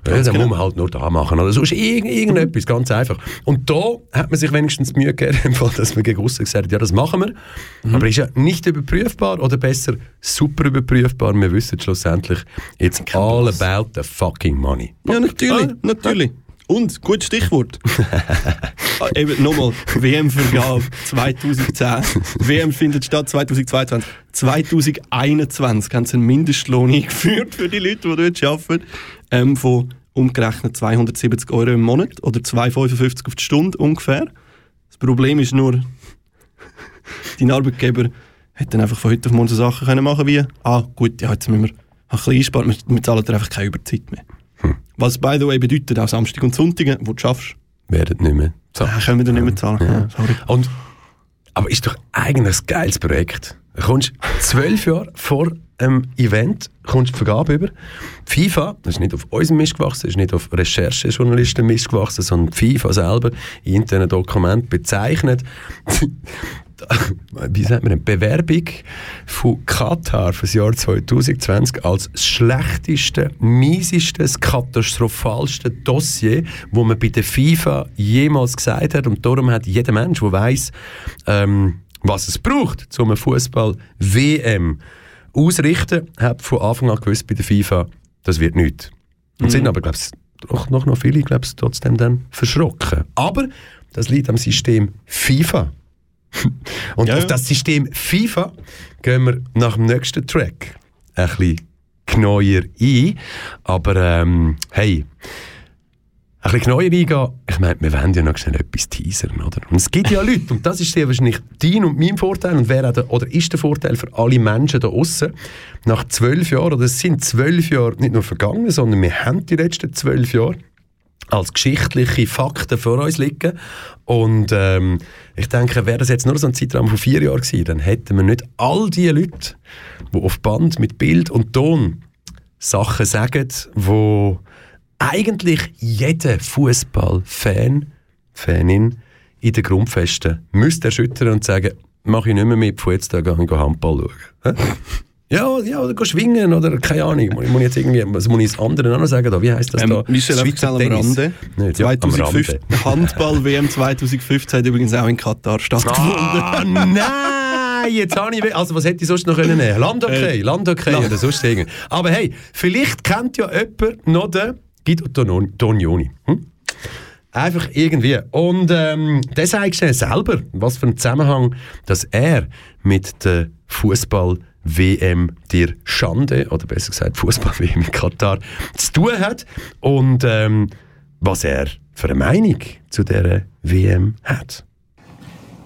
ja, dann muss man halt nur da machen. Oder sonst irgend, irgendetwas, ganz einfach. Und da hat man sich wenigstens Mühe gegeben, dass man gegen aussen gesagt ja, das machen wir. Aber ist ja nicht überprüfbar oder besser super überprüfbar. Wir wissen schlussendlich, it's all about the fucking money. Ja, natürlich, Ah, natürlich. Und, gutes Stichwort. ah, eben nochmal, WM-Vergabe 2010. WM findet statt 2022. 2021 haben sie einen Mindestlohn eingeführt für die Leute, die dort arbeiten, ähm, von umgerechnet 270 Euro im Monat oder 2,55 auf die Stunde ungefähr. Das Problem ist nur, dein Arbeitgeber hätte dann einfach von heute auf morgen so Sachen können machen wie, ah gut, ja, jetzt müssen wir ein bisschen einsparen, wir, wir zahlen dir einfach keine Überzeit mehr. Was by the way bedeutet, auch Samstag und Sonntag, wo du schaffst, Werden nicht mehr. So. ah, können wir dir nicht mehr zahlen. Ja. sorry. Und, aber ist doch eigentlich ein geiles Projekt. Du kommst zwölf Jahre vor einem Event, kommst die Vergabe über. Die FIFA, das ist nicht auf unserem Mist gewachsen, das ist nicht auf Recherchejournalisten Mist gewachsen, sondern die FIFA selber in internen Dokument bezeichnet wie sagt man Bewerbung von Katar für das Jahr 2020 als das schlechteste, mieseste, das katastrophalste Dossier, wo man bei der FIFA jemals gesagt hat. Und darum hat jeder Mensch, der weiß, ähm, was es braucht, um eine Fußball-WM ausrichten, hat von Anfang an gewusst bei der FIFA, das wird nichts. Und Mhm. sind aber, glaube ich, noch, noch viele, glaube trotzdem dann verschrocken. Aber das liegt am System FIFA. Und Ja, auf das System FIFA gehen wir nach dem nächsten Track ein bisschen genauer ein. Aber ähm, hey, ein bisschen genauer eingehen, ich meine, wir wollen ja noch schnell etwas teasern, oder? Und es gibt ja Leute, und das ist sehr wahrscheinlich dein und mein Vorteil, und auch der, oder ist der Vorteil für alle Menschen da außen nach zwölf Jahren, oder es sind zwölf Jahre nicht nur vergangen, sondern wir haben die letzten zwölf Jahre als geschichtliche Fakten vor uns liegen. Und ähm, ich denke, wäre das jetzt nur so ein Zeitraum von vier Jahren gewesen, dann hätten wir nicht all die Leute, die auf Band mit Bild und Ton Sachen sagen, wo eigentlich jeder Fußballfan, Fanin in den Grundfesten müsste erschüttern und sagen, mache ich nicht mehr mit, von jetzt an gehe ich Handball schauen. Ja, ja, oder schwingen oder keine Ahnung. Muss ich jetzt irgendwie, was muss ich das anderen auch noch sagen? Da? Wie heisst das Ähm, da? Michel, Schweizer am. Rande. Nicht, ja, am 2005, Rande. Handball-WM 2015 hat übrigens auch in Katar stattgefunden. Ah, nein! Jetzt habe ich... Also, was hätte ich sonst noch können nehmen Landhockey, Äh, Landhockey Land- oder sonst irgendwas. Aber hey, vielleicht kennt ja jemand noch den Guido Tonioni. Hm? Einfach irgendwie. Und ähm, der sagt schnell selber, was für einen Zusammenhang, dass er mit der Fußball-WM der Schande, oder besser gesagt Fußball-WM in Katar, zu tun hat. Und ähm, was er für eine Meinung zu dieser WM hat.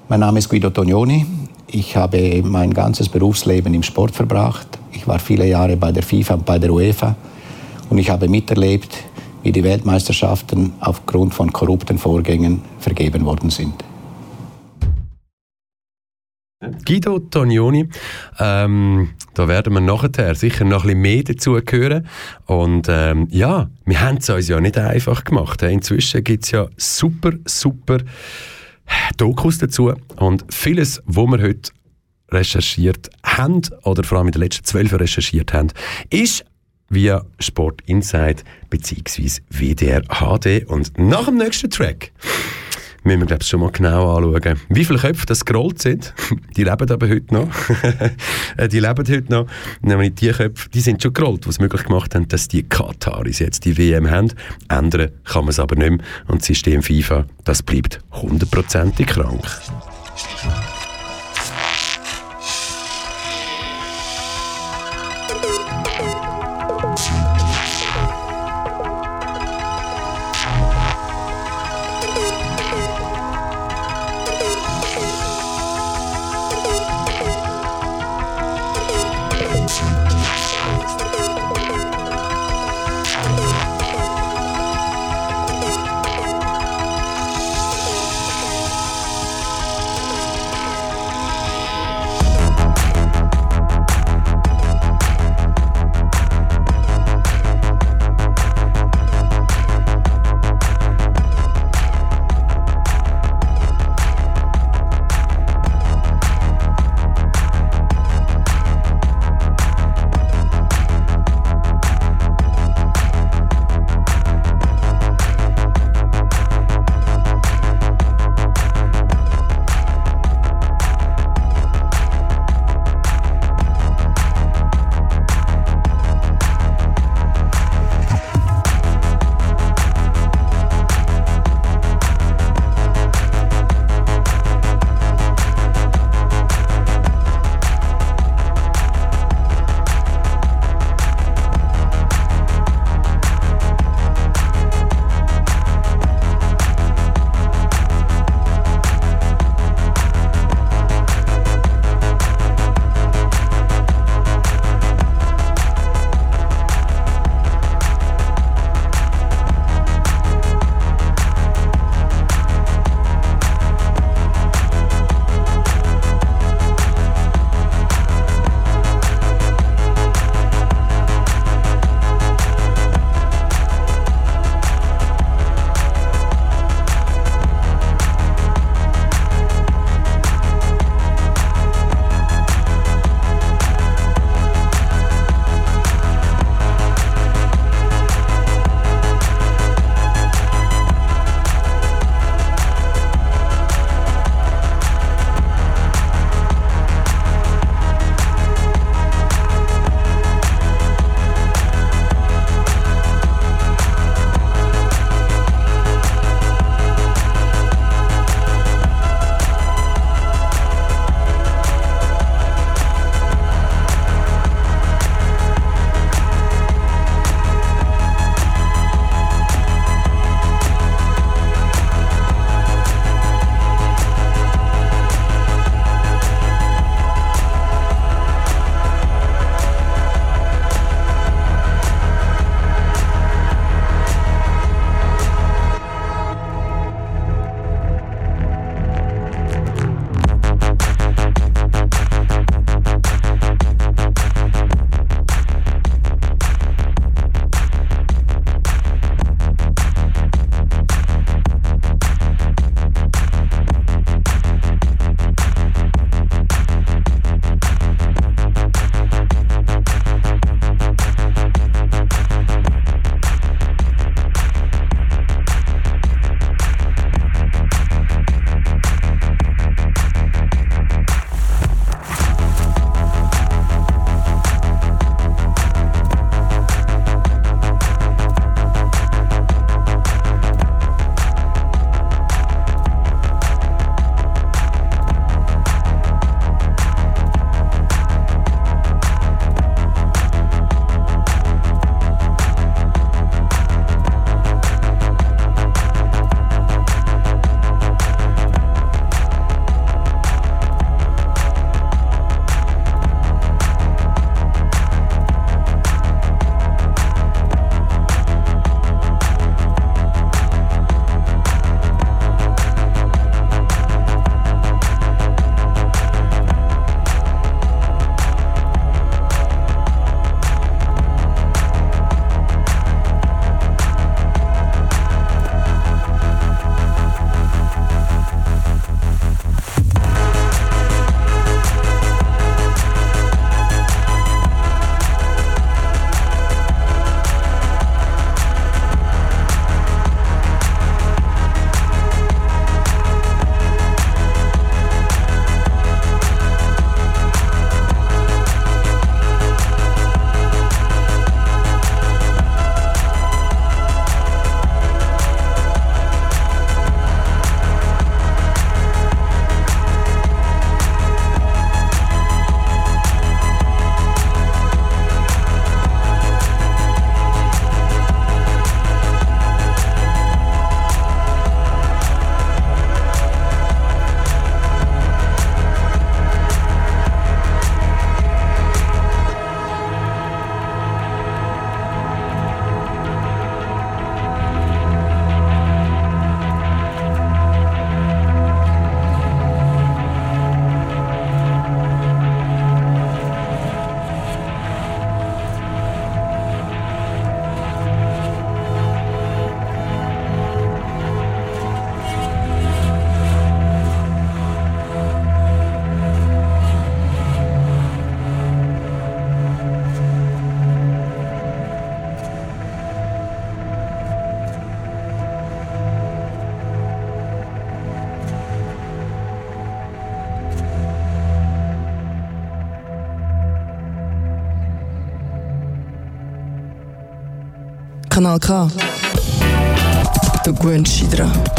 Mein Name ist Guido Tognoni. Ich habe mein ganzes Berufsleben im Sport verbracht. Ich war viele Jahre bei der FIFA und bei der UEFA und ich habe miterlebt, wie die Weltmeisterschaften aufgrund von korrupten Vorgängen vergeben worden sind. Guido Tonioni. Ähm, da werden wir nachher sicher noch ein bisschen mehr dazu hören. Und ähm, ja, wir haben es uns ja nicht einfach gemacht. Inzwischen gibt es ja super, super Dokus dazu. Und vieles, was wir heute recherchiert haben, oder vor allem in den letzten zwölf Jahren recherchiert haben, ist via Sport Insight bzw. WDR HD. Und nach dem nächsten Track müssen wir, glaube ich, schon mal genau anschauen, wie viele Köpfe das gerollt sind. Die leben aber heute noch. Äh, die leben heute noch. Nämlich die Köpfe, die sind schon gerollt, was möglich gemacht haben, dass die Kataris jetzt die WM haben. Ändern kann man es aber nicht mehr. Und das System FIFA, das bleibt hundertprozentig krank. Kanal K. Du gewöhnst dich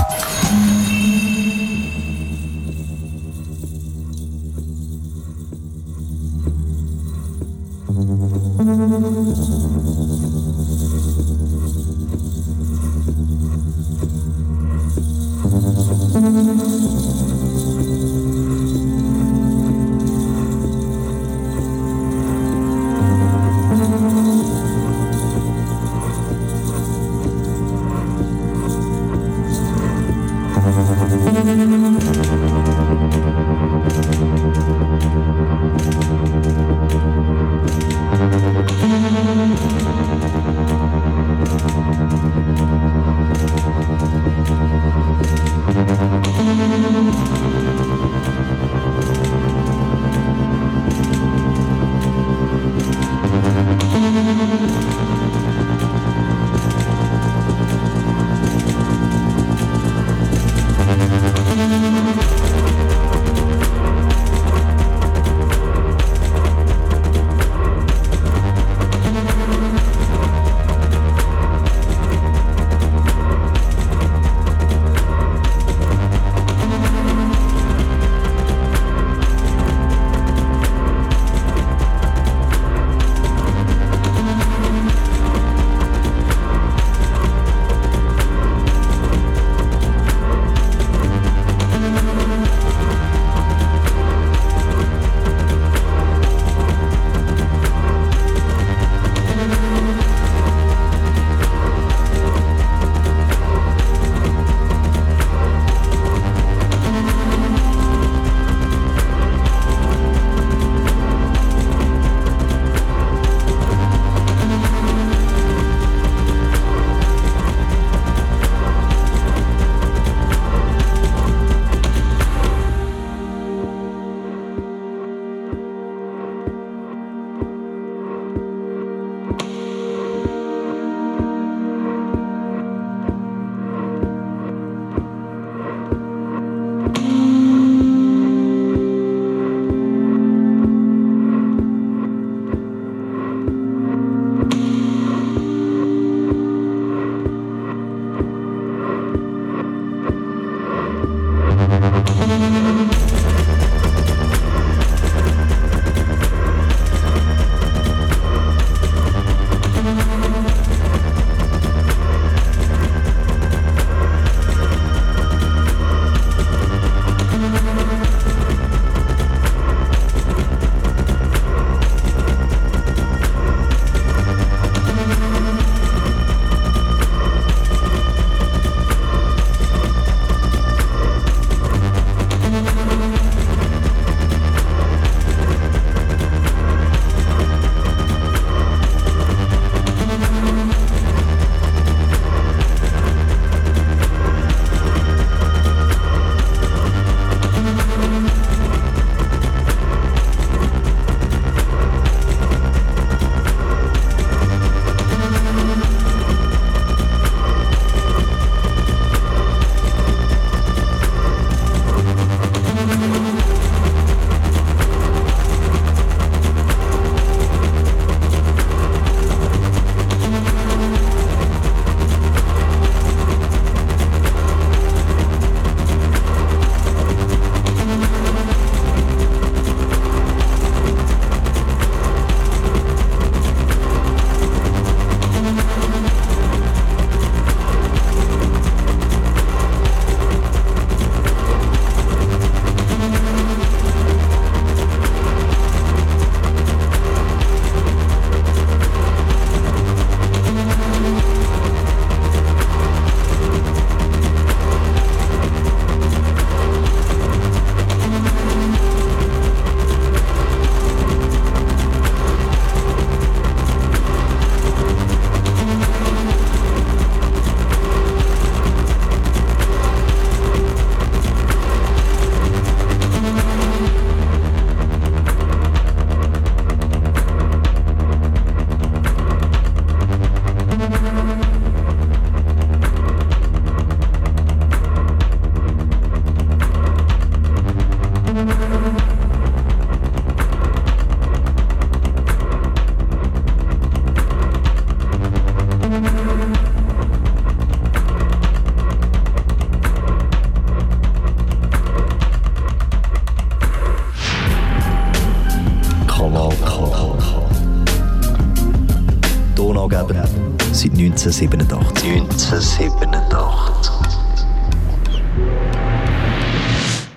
1987. 1987.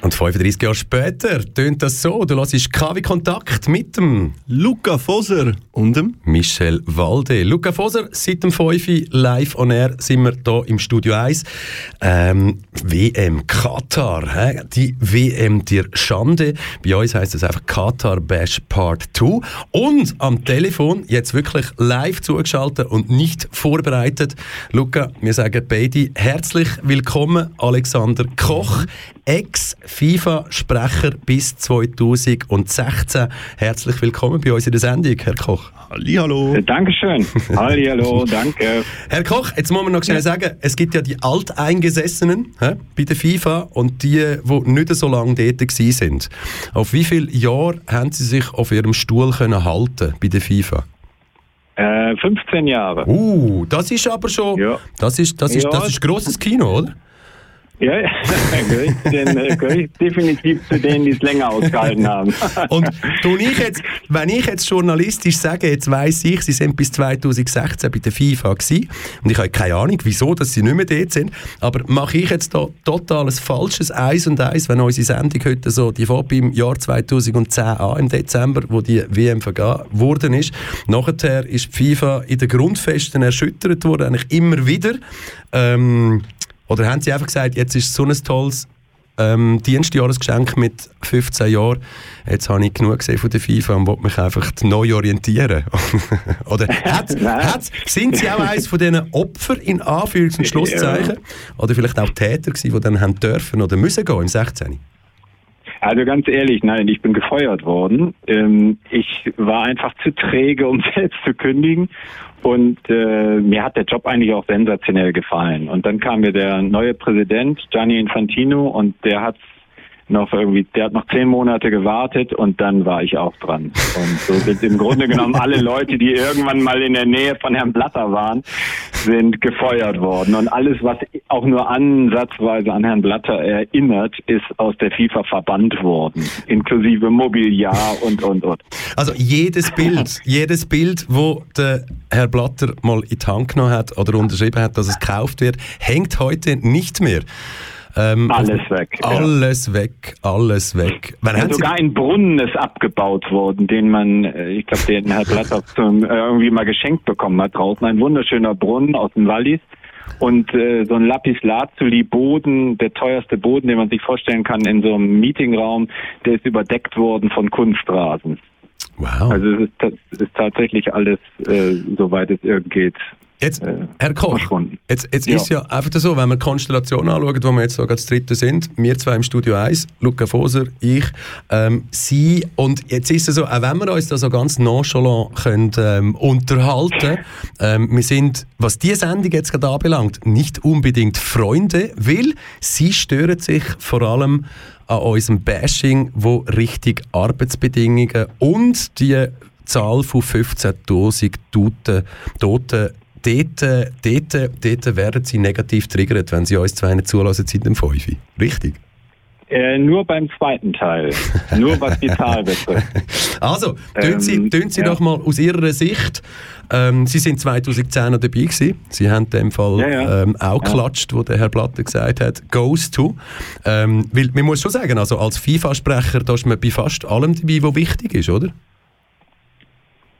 Und 35 Jahre später tönt das so. Du hörst KW Kontakt mit dem Luca Foser und dem Michel Walde. Luca Foser, seit dem 5 Uhr live on air sind wir hier im Studio 1. Ähm, WM Katar, hä? die WM der Schande. Bei uns heisst es einfach Katar Bash Part 2. Und am Telefon, jetzt wirklich live zugeschaltet und nicht vorbereitet. Luca, wir sagen beide herzlich willkommen, Alexander Koch, Ex-FIFA-Sprecher bis 2016. Herzlich willkommen bei uns in der Sendung, Herr Koch. Hallihallo. Dankeschön. Hallihallo, danke. Herr Koch, jetzt muss man noch schnell sagen, es gibt ja die Alteingesessenen hä, bei der FIFA und die, die nicht so lange dort sind. Auf wie viele Jahre haben Sie sich auf Ihrem Stuhl können halten bei der FIFA? Äh, 15 Jahre. Uh, das ist aber schon, das ist, das ist, Ja. das ist grosses Kino, oder? Ja, ja. den, äh, gehöre definitiv zu denen, die es länger ausgehalten haben. Und tue ich jetzt, wenn ich jetzt journalistisch sage, jetzt weiss ich, sie sind bis 2016 bei der FIFA gewesen, und ich habe keine Ahnung, wieso, dass sie nicht mehr dort sind, aber mache ich jetzt da totales falsches Eis und Eis, wenn unsere Sendung heute so, die fängt beim Jahr 2010 an, im Dezember, wo die WM vergeben worden ist. Nachher ist die FIFA in den Grundfesten erschüttert worden, eigentlich immer wieder. Ähm, oder haben sie einfach gesagt, jetzt ist so ein tolles ähm, Dienstjahresgeschenk mit 15 Jahren. Jetzt habe ich genug gesehen von der FIFA und wollte mich einfach neu orientieren. Oder hat's, hat's, sind Sie auch eines von diesen Opfern in Anführungs- und Schlusszeichen? Oder vielleicht auch Täter gewesen, die dann haben dürfen oder müssen gehen im 16. Also ganz ehrlich, nein, ich bin gefeuert worden. Ähm, ich war einfach zu träge, um selbst zu kündigen. Und äh, mir hat der Job eigentlich auch sensationell gefallen. Und dann kam mir der neue Präsident, Gianni Infantino, und der hat noch irgendwie, der hat noch zehn Monate gewartet und dann war ich auch dran. Und so sind im Grunde genommen alle Leute, die irgendwann mal in der Nähe von Herrn Blatter waren, sind gefeuert worden. Und alles, was auch nur ansatzweise an Herrn Blatter erinnert, ist aus der FIFA verbannt worden. Inklusive Mobiliar und, und, und. Also jedes Bild, jedes Bild, wo der Herr Blatter mal in die Hand genommen hat oder unterschrieben hat, dass es gekauft wird, hängt heute nicht mehr. Ähm, Alles weg, ja. Alles weg, alles weg. Ja, sogar ein Brunnen ist abgebaut worden, den man, äh, ich glaube, den Herr Blatter zum, äh, irgendwie mal geschenkt bekommen hat draußen. Ein wunderschöner Brunnen aus dem Wallis. Und äh, so ein Lapis-Lazuli-Boden, der teuerste Boden, den man sich vorstellen kann, in so einem Meetingraum, der ist überdeckt worden von Kunstrasen. Wow. Also es ist, das ist tatsächlich alles, äh, soweit es irgend geht. Jetzt, Herr Koch, jetzt, jetzt Ja. ist ja einfach so, wenn wir die Konstellation anschauen, wo wir jetzt sogar das dritte sind, wir zwei im Studio 1, Luca Foser, ich, ähm, Sie, und jetzt ist es so, auch wenn wir uns da so ganz nonchalant können, ähm, unterhalten, ähm, wir sind, was die Sendung jetzt gerade anbelangt, nicht unbedingt Freunde, weil Sie stören sich vor allem an unserem Bashing, wo richtig Arbeitsbedingungen und die Zahl von 15'000 Toten, Toten dort, dort, dort werden sie negativ triggert, wenn sie uns zwei nicht zulassen seit dem 5. Richtig? Äh, nur beim zweiten Teil. nur was die Zahl betrifft. Also, tun Sie, Ähm, tun Sie ja. doch mal aus Ihrer Sicht, ähm, Sie sind 2010 noch dabei gewesen, Sie haben in dem Fall Ja, ja. Ähm, auch Ja. wo der Herr Blatter gesagt hat, goes to. Ähm, weil, man muss schon sagen, also als FIFA-Sprecher, da ist man bei fast allem dabei, was wichtig ist, oder?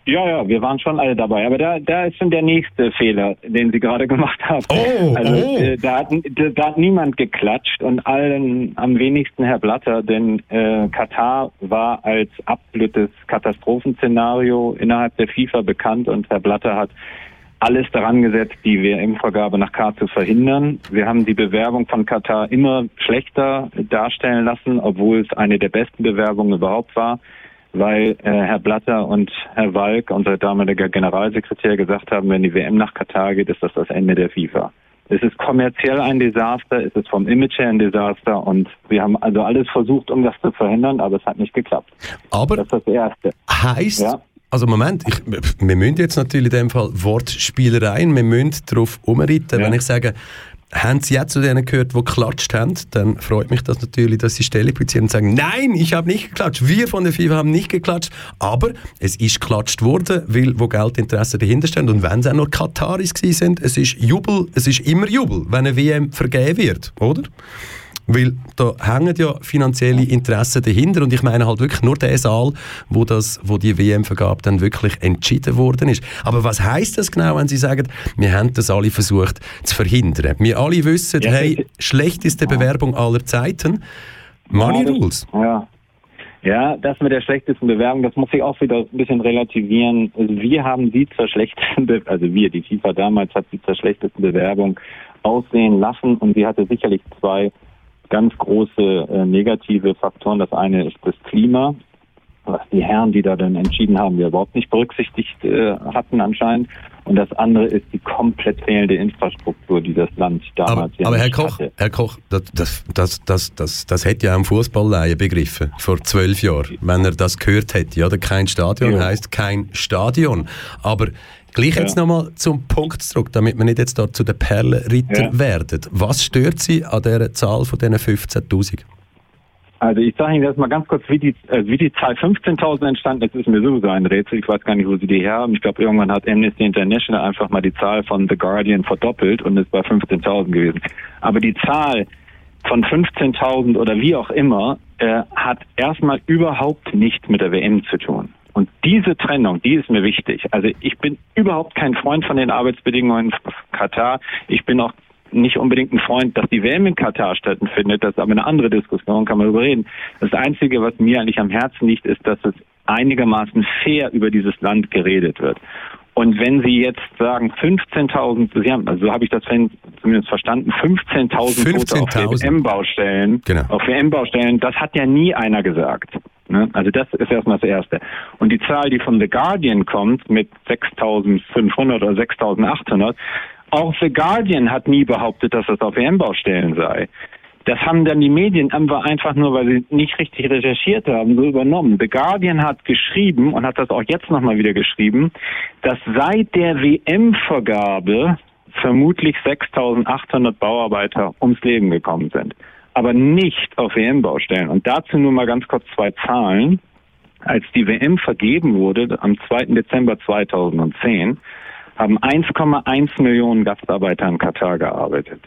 Ja, ja, wir waren schon alle dabei. Aber da, da ist schon der nächste Fehler, den Sie gerade gemacht haben. Oh, also oh. Äh, da, hat, da, hat niemand geklatscht und allen am wenigsten Herr Blatter, denn äh, Katar war als absolutes Katastrophenszenario innerhalb der FIFA bekannt und Herr Blatter hat alles daran gesetzt, die WM-Vergabe nach Katar zu verhindern. Wir haben die Bewerbung von Katar immer schlechter darstellen lassen, obwohl es eine der besten Bewerbungen überhaupt war weil äh, Herr Blatter und Herr Walk, unser damaliger Generalsekretär, gesagt haben, wenn die WM nach Katar geht, ist das das Ende der FIFA. Es ist kommerziell ein Desaster, es ist vom Image her ein Desaster und wir haben also alles versucht, um das zu verhindern, aber es hat nicht geklappt. Aber das ist das Erste. Heißt, Ja. also Moment, ich, wir müssen jetzt natürlich in dem Fall Wortspielereien, wir müssen darauf umreiten, wenn ich sage, haben Sie jetzt zu denen gehört, die geklatscht haben, dann freut mich das natürlich, dass Sie Stelle beziehen und sagen, nein, ich habe nicht geklatscht, wir von der FIFA haben nicht geklatscht, aber es ist geklatscht worden, weil wo Geldinteressen dahinter stehen und wenn es auch nur Kataris sind, es ist Jubel, es ist immer Jubel, wenn eine WM vergeben wird, oder? Weil da hängen ja finanzielle Interessen dahinter und ich meine halt wirklich nur der Saal, wo, das, wo die WM-Vergabe dann wirklich entschieden worden ist. Aber was heißt das genau, wenn Sie sagen, wir haben das alle versucht zu verhindern? Wir alle wissen, Ja, hey, schlechteste Bewerbung aller Zeiten. Money Rules. Ja. Ja, das mit der schlechtesten Bewerbung, das muss ich auch wieder ein bisschen relativieren. Also wir haben sie zur schlechtesten, Be also wir, die FIFA damals hat sie zur schlechtesten Bewerbung aussehen lassen und sie hatte sicherlich zwei ganz große äh, negative Faktoren. Das eine ist das Klima, was die Herren, die da dann entschieden haben, wir überhaupt nicht berücksichtigt äh, hatten anscheinend. Und das andere ist die komplett fehlende Infrastruktur, die das Land damals Aber, ja aber Herr Koch, hatte. Herr Koch das, das, das, das, das, das hätte ja ein Fußballleihe begriffen, vor zwölf Jahren, wenn er das gehört hätte. Oder kein Stadion Ja. heißt kein Stadion. Aber gleich jetzt Ja. nochmal zum Punkt zurück, damit wir nicht jetzt da zu den Perlenritter Ja. werden. Was stört Sie an dieser Zahl von diesen 15'000? Also ich sage Ihnen jetzt mal ganz kurz, wie die, äh, wie die Zahl 15.000 entstanden ist, ist mir sowieso ein Rätsel. Ich weiß gar nicht, wo Sie die her haben. Ich glaube, irgendwann hat Amnesty International einfach mal die Zahl von The Guardian verdoppelt und ist bei 15.000 gewesen. Aber die Zahl von 15.000 oder wie auch immer äh, hat erstmal überhaupt nichts mit der WM zu tun. Und diese Trennung, die ist mir wichtig. Also ich bin überhaupt kein Freund von den Arbeitsbedingungen in Katar. Ich bin auch nicht unbedingt ein Freund, dass die WM in Katar stattfindet. Das ist aber eine andere Diskussion, kann man darüber reden. Das Einzige, was mir eigentlich am Herzen liegt, ist, dass es einigermaßen fair über dieses Land geredet wird. Und wenn Sie jetzt sagen 15.000, Sie haben, also so habe ich das zumindest verstanden, 15.000 Tote auf 15.000. WM-Baustellen, Genau. auf WM-Baustellen, das hat ja nie einer gesagt. Ne? Also das ist erstmal das Erste. Und die Zahl, die von The Guardian kommt, mit 6.500 oder 6.800, auch The Guardian hat nie behauptet, dass das auf WM-Baustellen sei. Das haben dann die Medien einfach, nur, weil sie nicht richtig recherchiert haben, so übernommen. The Guardian hat geschrieben und hat das auch jetzt nochmal wieder geschrieben, dass seit der WM-Vergabe vermutlich 6.800 Bauarbeiter ums Leben gekommen sind. Aber nicht auf WM-Baustellen. Und dazu nur mal ganz kurz zwei Zahlen. Als die WM vergeben wurde, am 2. Dezember 2010, haben 1,1 Millionen Gastarbeiter in Katar gearbeitet.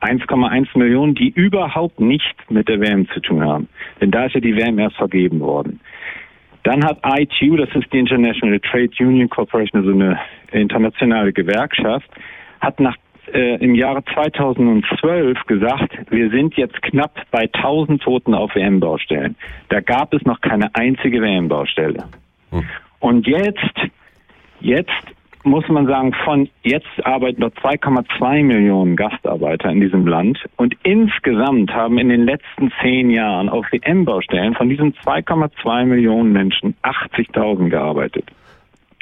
1,1 Millionen, die überhaupt nichts mit der WM zu tun haben. Denn da ist ja die WM erst vergeben worden. Dann hat ITU, das ist die International Trade Union Corporation, also eine internationale Gewerkschaft, hat nach äh, im Jahre 2012 gesagt, wir sind jetzt knapp bei 1000 Toten auf WM-Baustellen. Da gab es noch keine einzige WM-Baustelle. Und jetzt, jetzt muss man sagen, von jetzt arbeiten noch 2,2 Millionen Gastarbeiter in diesem Land und insgesamt haben in den letzten zehn Jahren auf WM-Baustellen von diesen 2,2 Millionen Menschen 80.000 gearbeitet.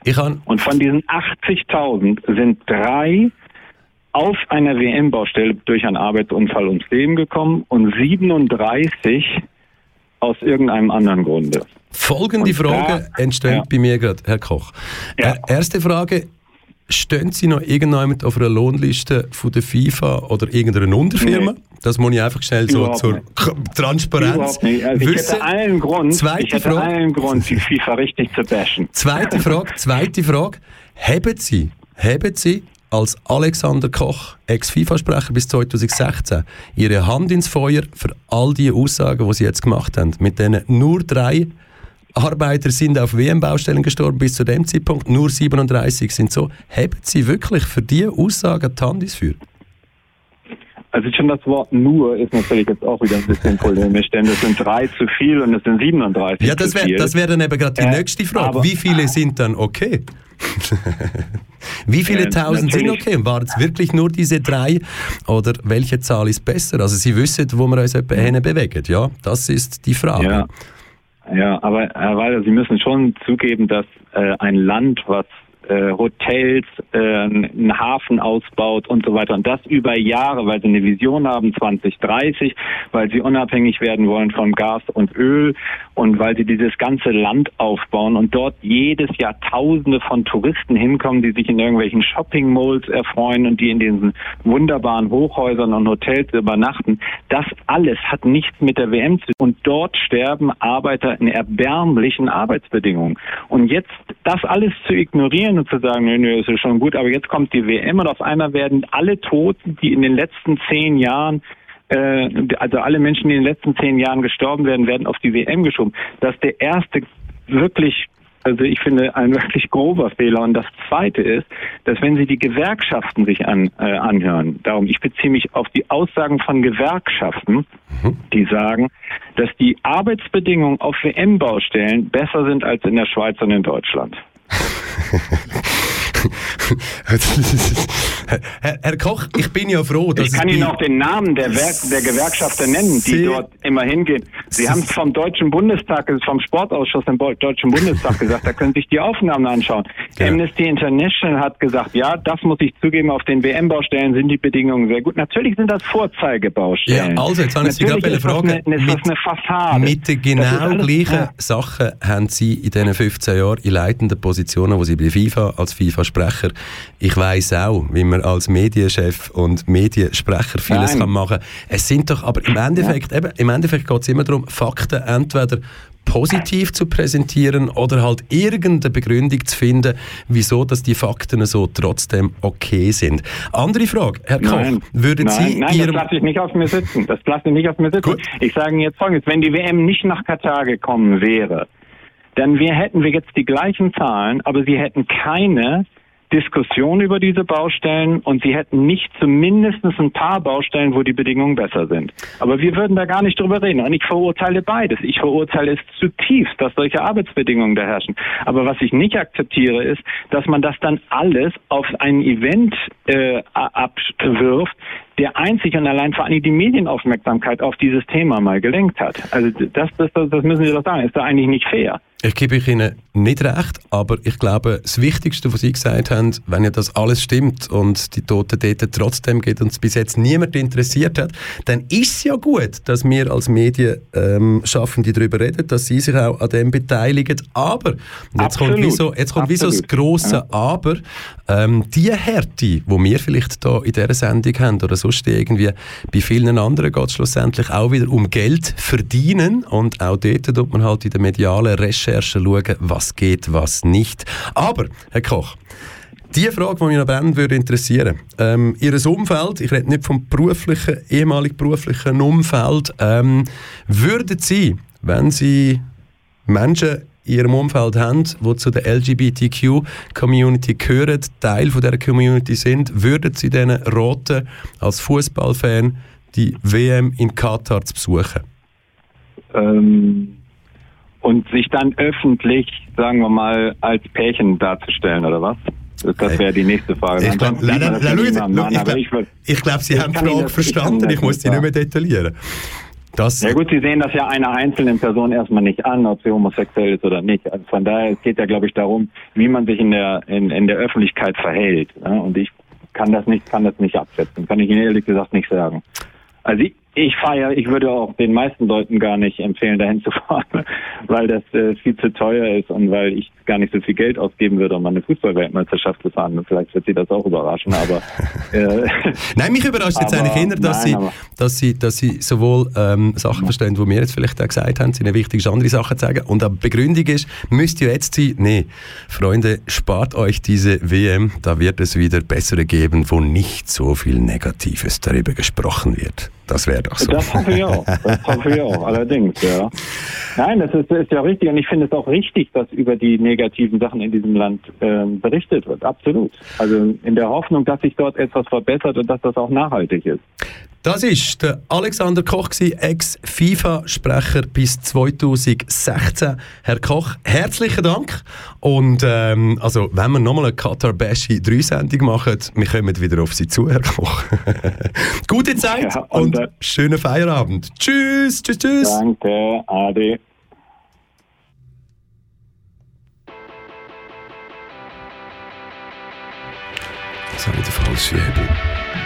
Ich kann Und von diesen 80.000 sind drei auf einer WM-Baustelle durch einen Arbeitsunfall ums Leben gekommen und 37 aus irgendeinem anderen Grunde. Folgende Und Frage da- entsteht ja. bei mir gerade, Herr Koch. Ja. Äh, erste Frage, stehen Sie noch irgendjemand auf einer Lohnliste von der FIFA oder irgendeiner Unterfirma? Nee. Das muss ich einfach schnell so Überhaupt zur nicht. Transparenz. Also ich hätte allen Grund, Zweite ich hätte Frage. allen Grund, die FIFA richtig zu bashen. Zweite Frage, zweite Frage. Haben Sie, haben Sie als Alexander Koch, Ex-FIFA-Sprecher bis 2016, Ihre Hand ins Feuer für all die Aussagen, die Sie jetzt gemacht haben, mit denen nur drei Arbeiter sind auf WM-Baustellen gestorben bis zu dem Zeitpunkt, nur 37 sind so. Haben Sie wirklich für diese Aussagen die Hand ins Feuer? Also schon das Wort nur ist natürlich jetzt auch wieder ein bisschen polemisch, denn es sind drei zu viel und es sind 37 Ja, das wäre das wär dann eben gerade die Äh, nächste Frage. Wie viele sind dann okay? Wie viele Äh, Tausend sind okay? Waren es wirklich nur diese drei? Oder welche Zahl ist besser? Also Sie wissen, wo wir uns etwa hin bewegen. Ja, das ist die Frage. Ja. Ja, aber Herr Weiler, Sie müssen schon zugeben, dass äh, ein Land, was äh, Hotels, äh, einen Hafen ausbaut und so weiter. Und das über Jahre, weil sie eine Vision haben 2030, weil sie unabhängig werden wollen von Gas und Öl und weil sie dieses ganze Land aufbauen und dort jedes Jahr Tausende von Touristen hinkommen, die sich in irgendwelchen Shopping-Malls erfreuen und die in diesen wunderbaren Hochhäusern und Hotels übernachten. Das alles hat nichts mit der WM zu tun. Und dort sterben Arbeiter in erbärmlichen Arbeitsbedingungen. Und jetzt das alles zu ignorieren und zu sagen, nö, nö, ist ja schon gut, aber jetzt kommt die WM und auf einmal werden alle Toten, die in den letzten zehn Jahren also alle Menschen, die in den letzten zehn Jahren gestorben werden, werden auf die WM geschoben. Das ist der erste wirklich, also ich finde, ein wirklich grober Fehler. Und das zweite ist, dass wenn Sie die Gewerkschaften sich an, äh, anhören, darum, ich beziehe mich auf die Aussagen von Gewerkschaften, die sagen, dass die Arbeitsbedingungen auf WM-Baustellen besser sind als in der Schweiz und in Deutschland. Herr, Herr Koch, ich bin ja froh, dass Ich kann Ihnen auch den Namen der, Werk der Gewerkschafter nennen, die Sehr- dort immer hingehen. Sie haben es vom Deutschen Bundestag, vom Sportausschuss im Deutschen Bundestag gesagt, da können Sie sich die Aufnahmen anschauen. Amnesty International hat gesagt, ja, das muss ich zugeben, auf den WM-Baustellen sind die Bedingungen sehr gut. Natürlich sind das Vorzeigebaustellen. Ja, also jetzt habe ich Sie gerade ist das fragen, eine, ist das eine Fassade. Mit den genau gleichen ja. Sachen haben Sie in diesen 15 Jahren in leitenden Positionen, wo Sie bei FIFA als FIFA-Sprecher, ich weiß auch, wie man als Medienchef und Mediensprecher vieles Nein. kann machen. Es sind doch, aber im Endeffekt, eben, im Endeffekt geht es immer darum, Fakten entweder positiv zu präsentieren oder halt irgendeine Begründung zu finden, wieso dass die Fakten so trotzdem okay sind. Andere Frage, Herr Koch, Nein, würden nein, Sie nein, Ihrem das lasse ich nicht auf mir sitzen. Das lasse ich nicht auf mir sitzen. Ich sage Ihnen jetzt Folgendes. Wenn die WM nicht nach Katar gekommen wäre, dann wir, hätten wir jetzt die gleichen Zahlen, aber sie hätten keine Diskussion über diese Baustellen und sie hätten nicht zumindest ein paar Baustellen, wo die Bedingungen besser sind. Aber wir würden da gar nicht drüber reden. Und ich verurteile beides. Ich verurteile es zutiefst, dass solche Arbeitsbedingungen da herrschen. Aber was ich nicht akzeptiere, ist, dass man das dann alles auf ein Event äh, abwirft, der einzig und allein vor allem die Medienaufmerksamkeit auf dieses Thema mal gelenkt hat. Also das, das, das, müssen Sie doch sagen, ist doch eigentlich nicht fair. Ich gebe Ihnen nicht recht, aber ich glaube, das Wichtigste, was Sie gesagt haben, wenn ja das alles stimmt und die Toten dort trotzdem geht und es bis jetzt niemand interessiert hat, dann ist es ja gut, dass wir als Medienschaffende darüber reden, dass Sie sich auch an dem beteiligen. Aber, jetzt kommt Absolut. wie so, jetzt kommt wie so das grosse Ja. Aber, ähm, die Härte, die wir vielleicht da in dieser Sendung haben oder sonst irgendwie bei vielen anderen geht es schlussendlich auch wieder um Geld verdienen und auch dort tut man halt in der medialen Recherche schauen, was geht, was nicht. Aber, Herr Koch, die Frage, die mich noch brennend würde interessieren, ähm, Ihr Umfeld, ich rede nicht vom beruflichen, ehemalig beruflichen Umfeld, ähm, würden Sie, wenn Sie Menschen in Ihrem Umfeld haben, die zu der LGBTQ-Community gehören, Teil von dieser Community sind, würden Sie denen raten, als Fußballfan die WM in Katar zu besuchen? Ähm, und sich dann öffentlich, sagen wir mal, als Pärchen darzustellen, oder was? Das, wäre die nächste Frage. Ich glaub- aber glaub- glaube, Sie haben die Frage verstanden. Ich muss die nicht mehr detaillieren. Das, Ja gut, Sie sehen das ja einer einzelnen Person erstmal nicht an, ob sie homosexuell ist oder nicht. Also von daher es geht ja, glaube ich, darum, wie man sich in der in, in der Öffentlichkeit verhält. Ja? Und ich kann das nicht kann das nicht absetzen, kann ich Ihnen ehrlich gesagt nicht sagen. Also ich, ich feiere, ich würde auch den meisten Leuten gar nicht empfehlen, dahin zu fahren, weil das äh, viel zu teuer ist und weil ich gar nicht so viel Geld ausgeben würde, um eine Fußballweltmeisterschaft zu fahren. Vielleicht wird Sie das auch überraschen, aber äh, Nein, mich überrascht jetzt Aber- eigentlich eher, dass, nein, sie, dass, sie, dass sie sowohl ähm, Sachen verstehen, die wir jetzt vielleicht auch gesagt haben, sind wichtig ist, andere Sachen zu sagen. Und die Begründung ist, müsst ihr jetzt sein, nee, Freunde, spart euch diese WM, da wird es wieder bessere geben, wo nicht so viel Negatives darüber gesprochen wird. Das wäre doch so. Das hoffe ich auch. Das hoffe ich auch, allerdings, ja. Nein, das ist, ist ja richtig und ich finde es auch richtig, dass über die negativen Sachen in diesem Land ähm, berichtet wird. Absolut. Also in der Hoffnung, dass sich dort etwas verbessert und dass das auch nachhaltig ist. Das ist der Alexander Koch, Ex-FIFA-Sprecher bis 2016. Herr Koch, herzlichen Dank. Und ähm, also, wenn wir nochmal eine Qatar Bashi 3-Sendung machen, wir kommen wieder auf Sie zu, Herr Koch. Gute Zeit Ja, und, und, schönen Feierabend. Tschüss, tschüss, tschüss. Danke, Ade. Das habe ich den falschen Hebel.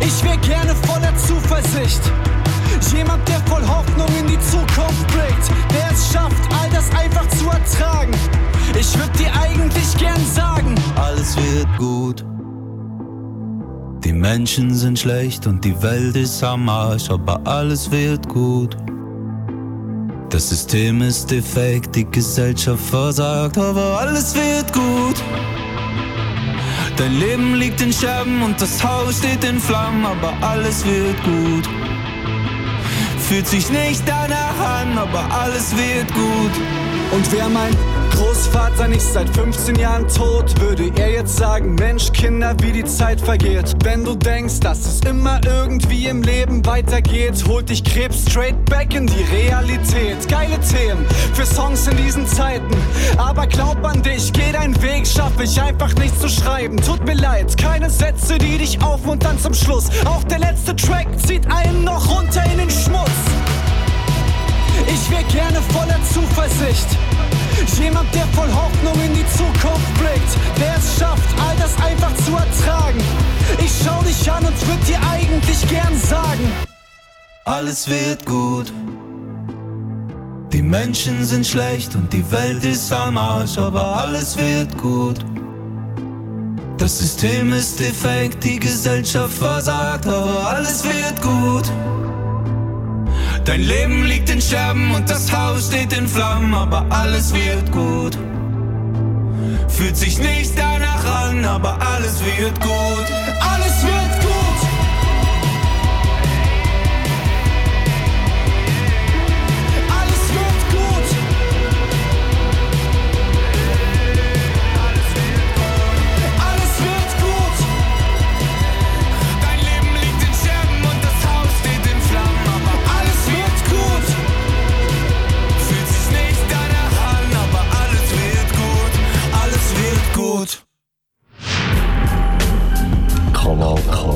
Ich wär gerne voller Zuversicht. Jemand, der voll Hoffnung in die Zukunft blickt, der es schafft, all das einfach zu ertragen. Ich würd dir eigentlich gern sagen, Alles wird gut. Die Menschen sind schlecht und die Welt ist am Arsch, aber alles wird gut. Das System ist defekt, die Gesellschaft versagt, aber alles wird gut. Dein Leben liegt in Scherben und das Haus steht in Flammen, aber alles wird gut. Fühlt sich nicht danach an, aber alles wird gut. Und wer mein Großvater nicht seit 15 Jahren tot, würde er jetzt sagen, Mensch, Kinder, wie die Zeit vergeht. Wenn du denkst, dass es immer irgendwie im Leben weitergeht, holt dich Krebs straight back in die Realität. Geile Themen für Songs in diesen Zeiten. Aber glaub an dich, geh deinen Weg, schaff ich einfach nicht zu schreiben. Tut mir leid, keine Sätze, die dich aufmuntern zum Schluss. Auch der letzte Track zieht einen noch runter in den Schmutz. Ich wär gerne voller Zuversicht. Jemand, der voll Hoffnung in die Zukunft blickt, der es schafft, all das einfach zu ertragen. Ich schau dich an und würd dir eigentlich gern sagen, Alles wird gut. Die Menschen sind schlecht und die Welt ist am Arsch, aber alles wird gut. Das System ist defekt, die Gesellschaft versagt, aber alles wird gut. Dein Leben liegt in Scherben und das Haus steht in Flammen, aber alles wird gut. Fühlt sich nicht danach an, aber alles wird gut. alles wird gut. Kanal K.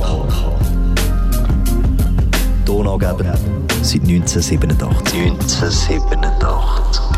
Donaugeber seit 1987. 1987.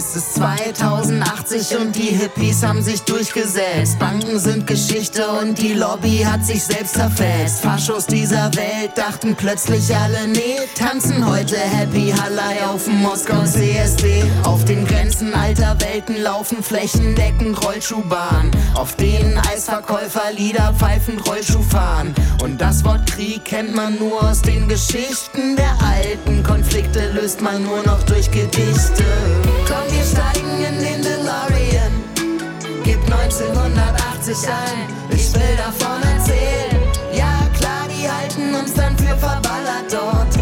Es ist 2080 und die Hippies haben sich durchgesetzt. Banken sind Geschichte und die Lobby hat sich selbst zerfetzt. Faschos dieser Welt dachten plötzlich alle, nee, tanzen heute Happy Hallei auf dem Moskau CSD. Auf den Grenzen alter Welten laufen flächendeckend Rollschuhbahnen, auf denen Eisverkäufer Lieder pfeifend Rollschuh fahren. Und das Wort Krieg kennt man nur aus den Geschichten der alten Konflikte, löst man nur noch durch Gedichte. Komm, wir steigen in den DeLorean. Gib 1980 ein, ich will davon erzählen. Ja, klar, die halten uns dann für verballert dort.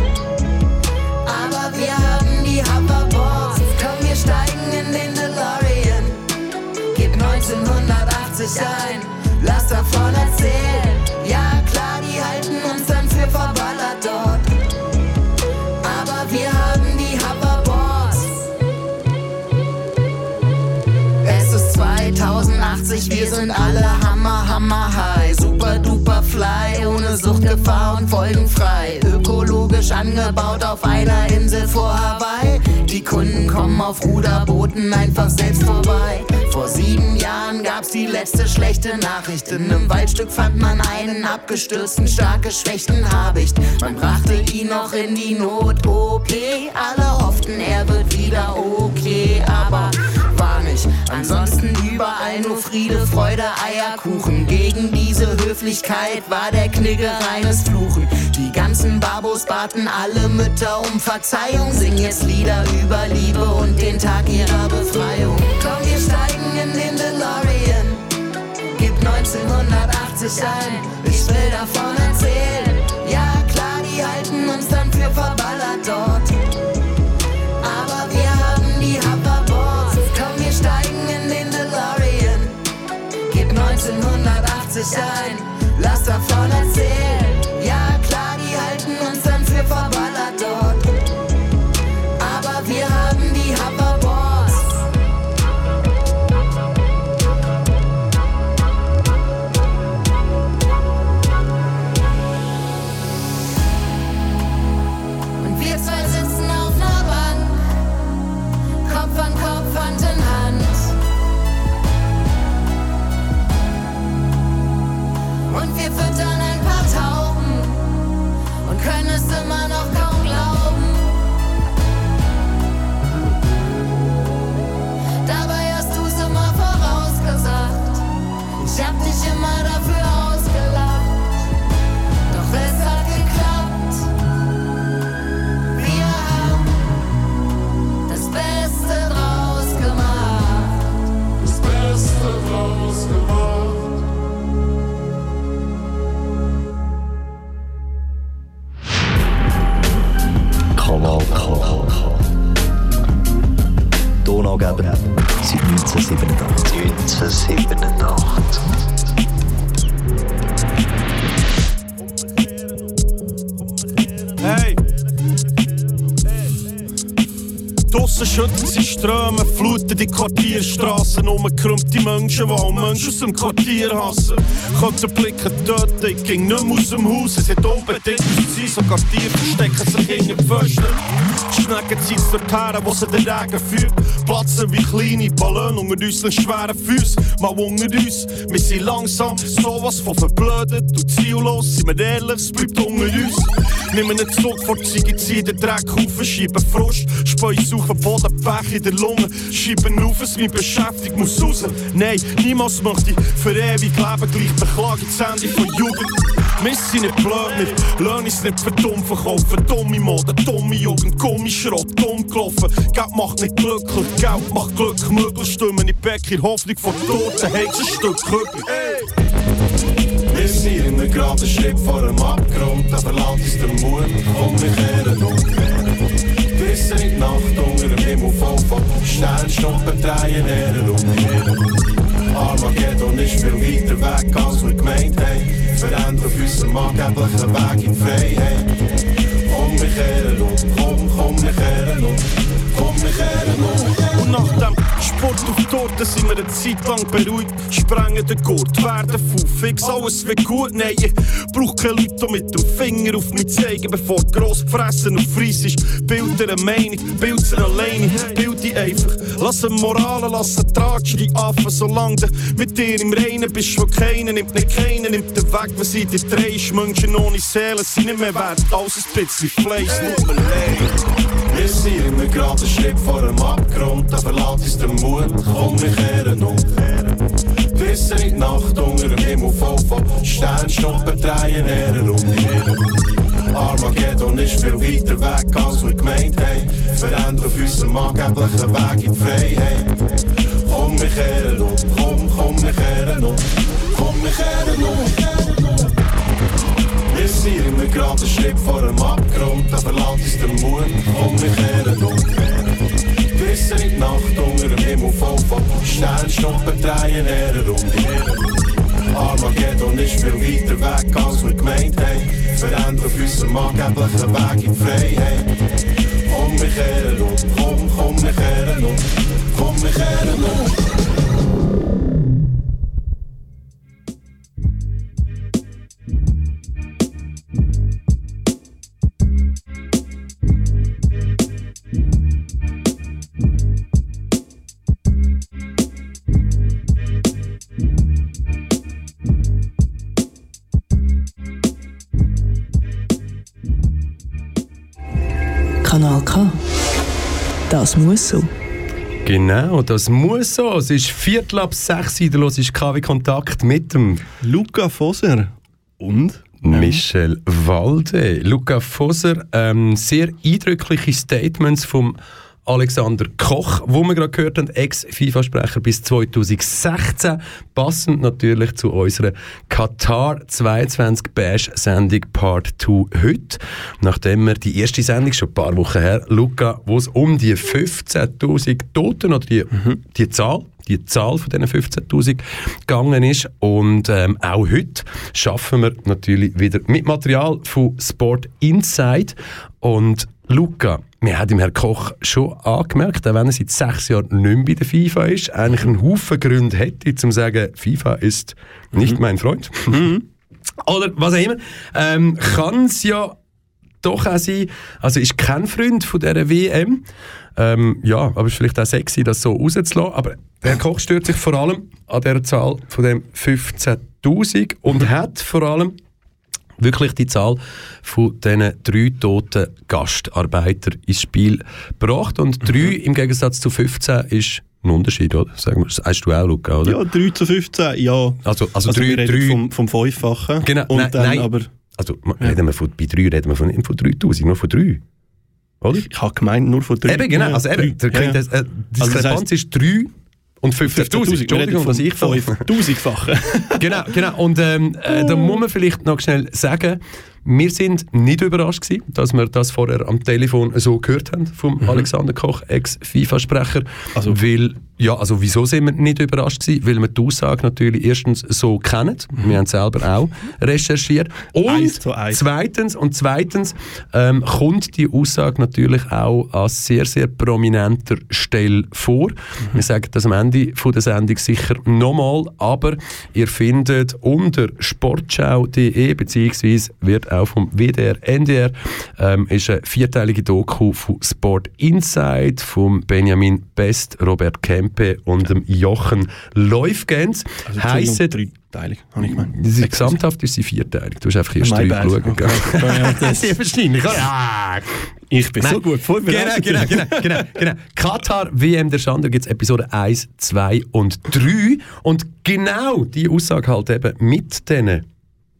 Aber wir haben die Hoverboards. Komm, wir steigen in den DeLorean. Gib 1980 ein, sind alle hammer, hammer high. Super duper fly, ohne Suchtgefahr und folgenfrei. Ökologisch angebaut auf einer Insel vor Hawaii. Die Kunden kommen auf Ruderbooten einfach selbst vorbei. Vor sieben Jahren gab's die letzte schlechte Nachricht. In einem Waldstück fand man einen abgestürzten, stark geschwächten Habicht. Man brachte ihn noch in die Not-OP. Alle hofften, er wird wieder okay, aber nicht. Ansonsten überall nur Friede, Freude, Eierkuchen. Gegen diese Höflichkeit war der Knigge reines Fluchen. Die ganzen Babos baten alle Mütter um Verzeihung. Sing jetzt Lieder über Liebe und den Tag ihrer Befreiung. Komm, wir steigen in den DeLorean. Gib 1980 ein, ich will davon erzählen. Ja, klar, die halten uns dann für verballert dort. 1980 ein, lass davon erzählen. Menschen, die auch Menschen aus dem Quartier hassen. Könnten Blicke töten, ich ging nicht mehr aus dem Haus, es hat unbedingt sein, sogar Tiere verstecken sich hinter die Pfosten. Schnecken ziehen es dorthin, wo sie den Regen führt, platzen wie kleine Ballone unter unseren schweren Füßen. Mal unter uns, wir sind langsam sowas von verblödet ziellos, sind wir ehrlich, es bleibt unter uns. Nehmen einen Zug vor die Ziege, ziehen den Dreck auf, schieben Frust, Speus auf den Boden, Pech in der Lunge, schieben auf, es mich beschäftigt, muss raus. Nein, niemals möchte ich für ewig leben, gleich beklage ich das Ende von Jugend. Wir sind nicht blöd, wir lassen uns nicht für dumm verkaufen. Dumme Mode, dumme Jugend, Gummischrott, dumm gelaufen. Geld macht nicht glücklich, Geld macht Glück möglich. Stimmen in in Hoffnung von Toten, heikles Stück Wir sind in einem geraden Schritt vor dem Abgrund, aber lass uns den Mut, komm, wir kehren um. Bis in die Nacht unter dem Himmel voll von Sternstunden drehen, Ehren um. Armageddon ist viel weiter weg, als wir gemeint haben. Verändern auf unserem angeblichen Weg in Freiheit. Komm, wir kehren um, komm, komm, wir kehren um. Komm, wir kehren um. Und nach dem Sport auf Torte sind wir eine Zeit lang beruhigt. Sprengen den Gurt, werden fix alles wird gut. Nein, ich brauch keine Leute, mit dem Finger auf mich zeigen, bevor gross fressen und fries ist. Bild dir eine Meinung, bild alleine, bild die einfach. Lass sie Moralen, lass sie tratschen, die Affen, solange du mit dir im Reinen bist. Schon keiner nimmt nicht keiner, nimmt den weg, was sie dir drehst. Menschen ohne Seele sind nicht mehr wert, als ein bisschen Fleisch. Leid. Wir sind in einem geraden Schritt vor dem Abgrund, aber lass uns den Mut, komm, wir kehren um. Bis in die Nacht unter dem Himmel voll von Sternstunden drehen, Ehren um. Armageddon ist viel weiter weg, als wir gemeint haben. Verändern auf unserem angeblichen Weg in die Freiheit. Komm, wir kehren um, komm, komm, wir kehren um. Komm, wir kehren um. Wir sind in einem geraden Schritt vor dem Abgrund, aber lass uns den Mut, komm, wir kehren um. Bis in die Nacht unter dem Himmel voll von Sternstunden drehen, Ehren um. Armageddon ist viel weiter weg, als wir gemeint haben. Verändern auf unserem angeblichen Weg in Freiheit. Komm, wir kehren um, komm, komm, wir kehren um. Komm, wir kehren um. Das muss so. Genau, das muss so. Es ist Viertel ab sechs los ist KW Kontakt mit dem Luca Foser und Michel Walde. Luca Foser, ähm, sehr eindrückliche Statements vom Alexander Koch, wo wir gerade gehört haben, Ex-FIFA-Sprecher bis 2016, passend natürlich zu unserer Katar 22 Bash-Sendung Part 2 heute. Nachdem wir die erste Sendung schon ein paar Wochen her, Luca, wo es um die 15.000 Toten oder die, die Zahl die Zahl von diesen 15.000 gegangen ist. Und ähm, auch heute schaffen wir natürlich wieder mit Material von Sport Inside. Und Luca, wir haben im Herrn Koch schon angemerkt, auch wenn er seit sechs Jahren nicht mehr bei der FIFA ist, eigentlich einen Haufen Gründe hätte, um zu sagen, FIFA ist nicht mein Freund. Oder was auch immer. Ähm, Kann es ja doch auch sein, also ist kein Freund von dieser WM. Ähm, ja, aber es ist vielleicht auch sexy, das so rauszulassen. Aber der Herr Koch stört sich vor allem an dieser Zahl von dem 15.000 und hat vor allem wirklich die Zahl von diesen drei toten Gastarbeitern ins Spiel gebracht. Und drei im Gegensatz zu 15 ist ein Unterschied, oder? Sagen wir, das hast du auch, Luca, oder? Ja, 3 zu 15, ja. Also, also, Also drei, wir reden vom, vom Fünffachen. Genau, und nein, dann nein. aber... Also reden wir von, bei drei reden wir von, nicht von 3000, nur von drei. Oder? Ich habe gemeint, nur von drei. Eben, genau. Ja, Also eben, der, Ja, das, ja. äh, die Also das Diskrepanz ist 3 und 15.000. Entschuldigung, dass ich 5000-fachen. genau, genau. Und ähm, äh, da muss man vielleicht noch schnell sagen, wir sind nicht überrascht gewesen, dass wir das vorher am Telefon so gehört haben vom Mhm. Alexander Koch, Ex-FIFA-Sprecher. Also, weil, ja, also wieso sind wir nicht überrascht gewesen? Weil wir die Aussage natürlich erstens so kennen. Wir haben selber auch recherchiert. Und Mhm. Eins eins. zweitens, und zweitens ähm, kommt die Aussage natürlich auch an sehr, sehr prominenter Stelle vor. Wir sagen das am Ende von der Sendung sicher nochmal, aber ihr findet unter sportschau.de beziehungsweise wird auch vom WDR, NDR ähm, ist eine vierteilige Doku von Sport Inside vom Benjamin Best, Robert Kempe und dem Jochen Läufgens. Also, Entschuldigung, dreiteilig, habe ich gemeint. Sie, gesamthaft ist sie vierteilig. Du hast einfach erst drei geschaut. Okay. Sehr wahrscheinlich. Ja. Ich bin Nein. so gut vorbereitet. Genau, genau, genau, genau, genau. Katar WM der Schande gibt es Episode 1, 2 und 3. Und genau die Aussage halt eben mit diesen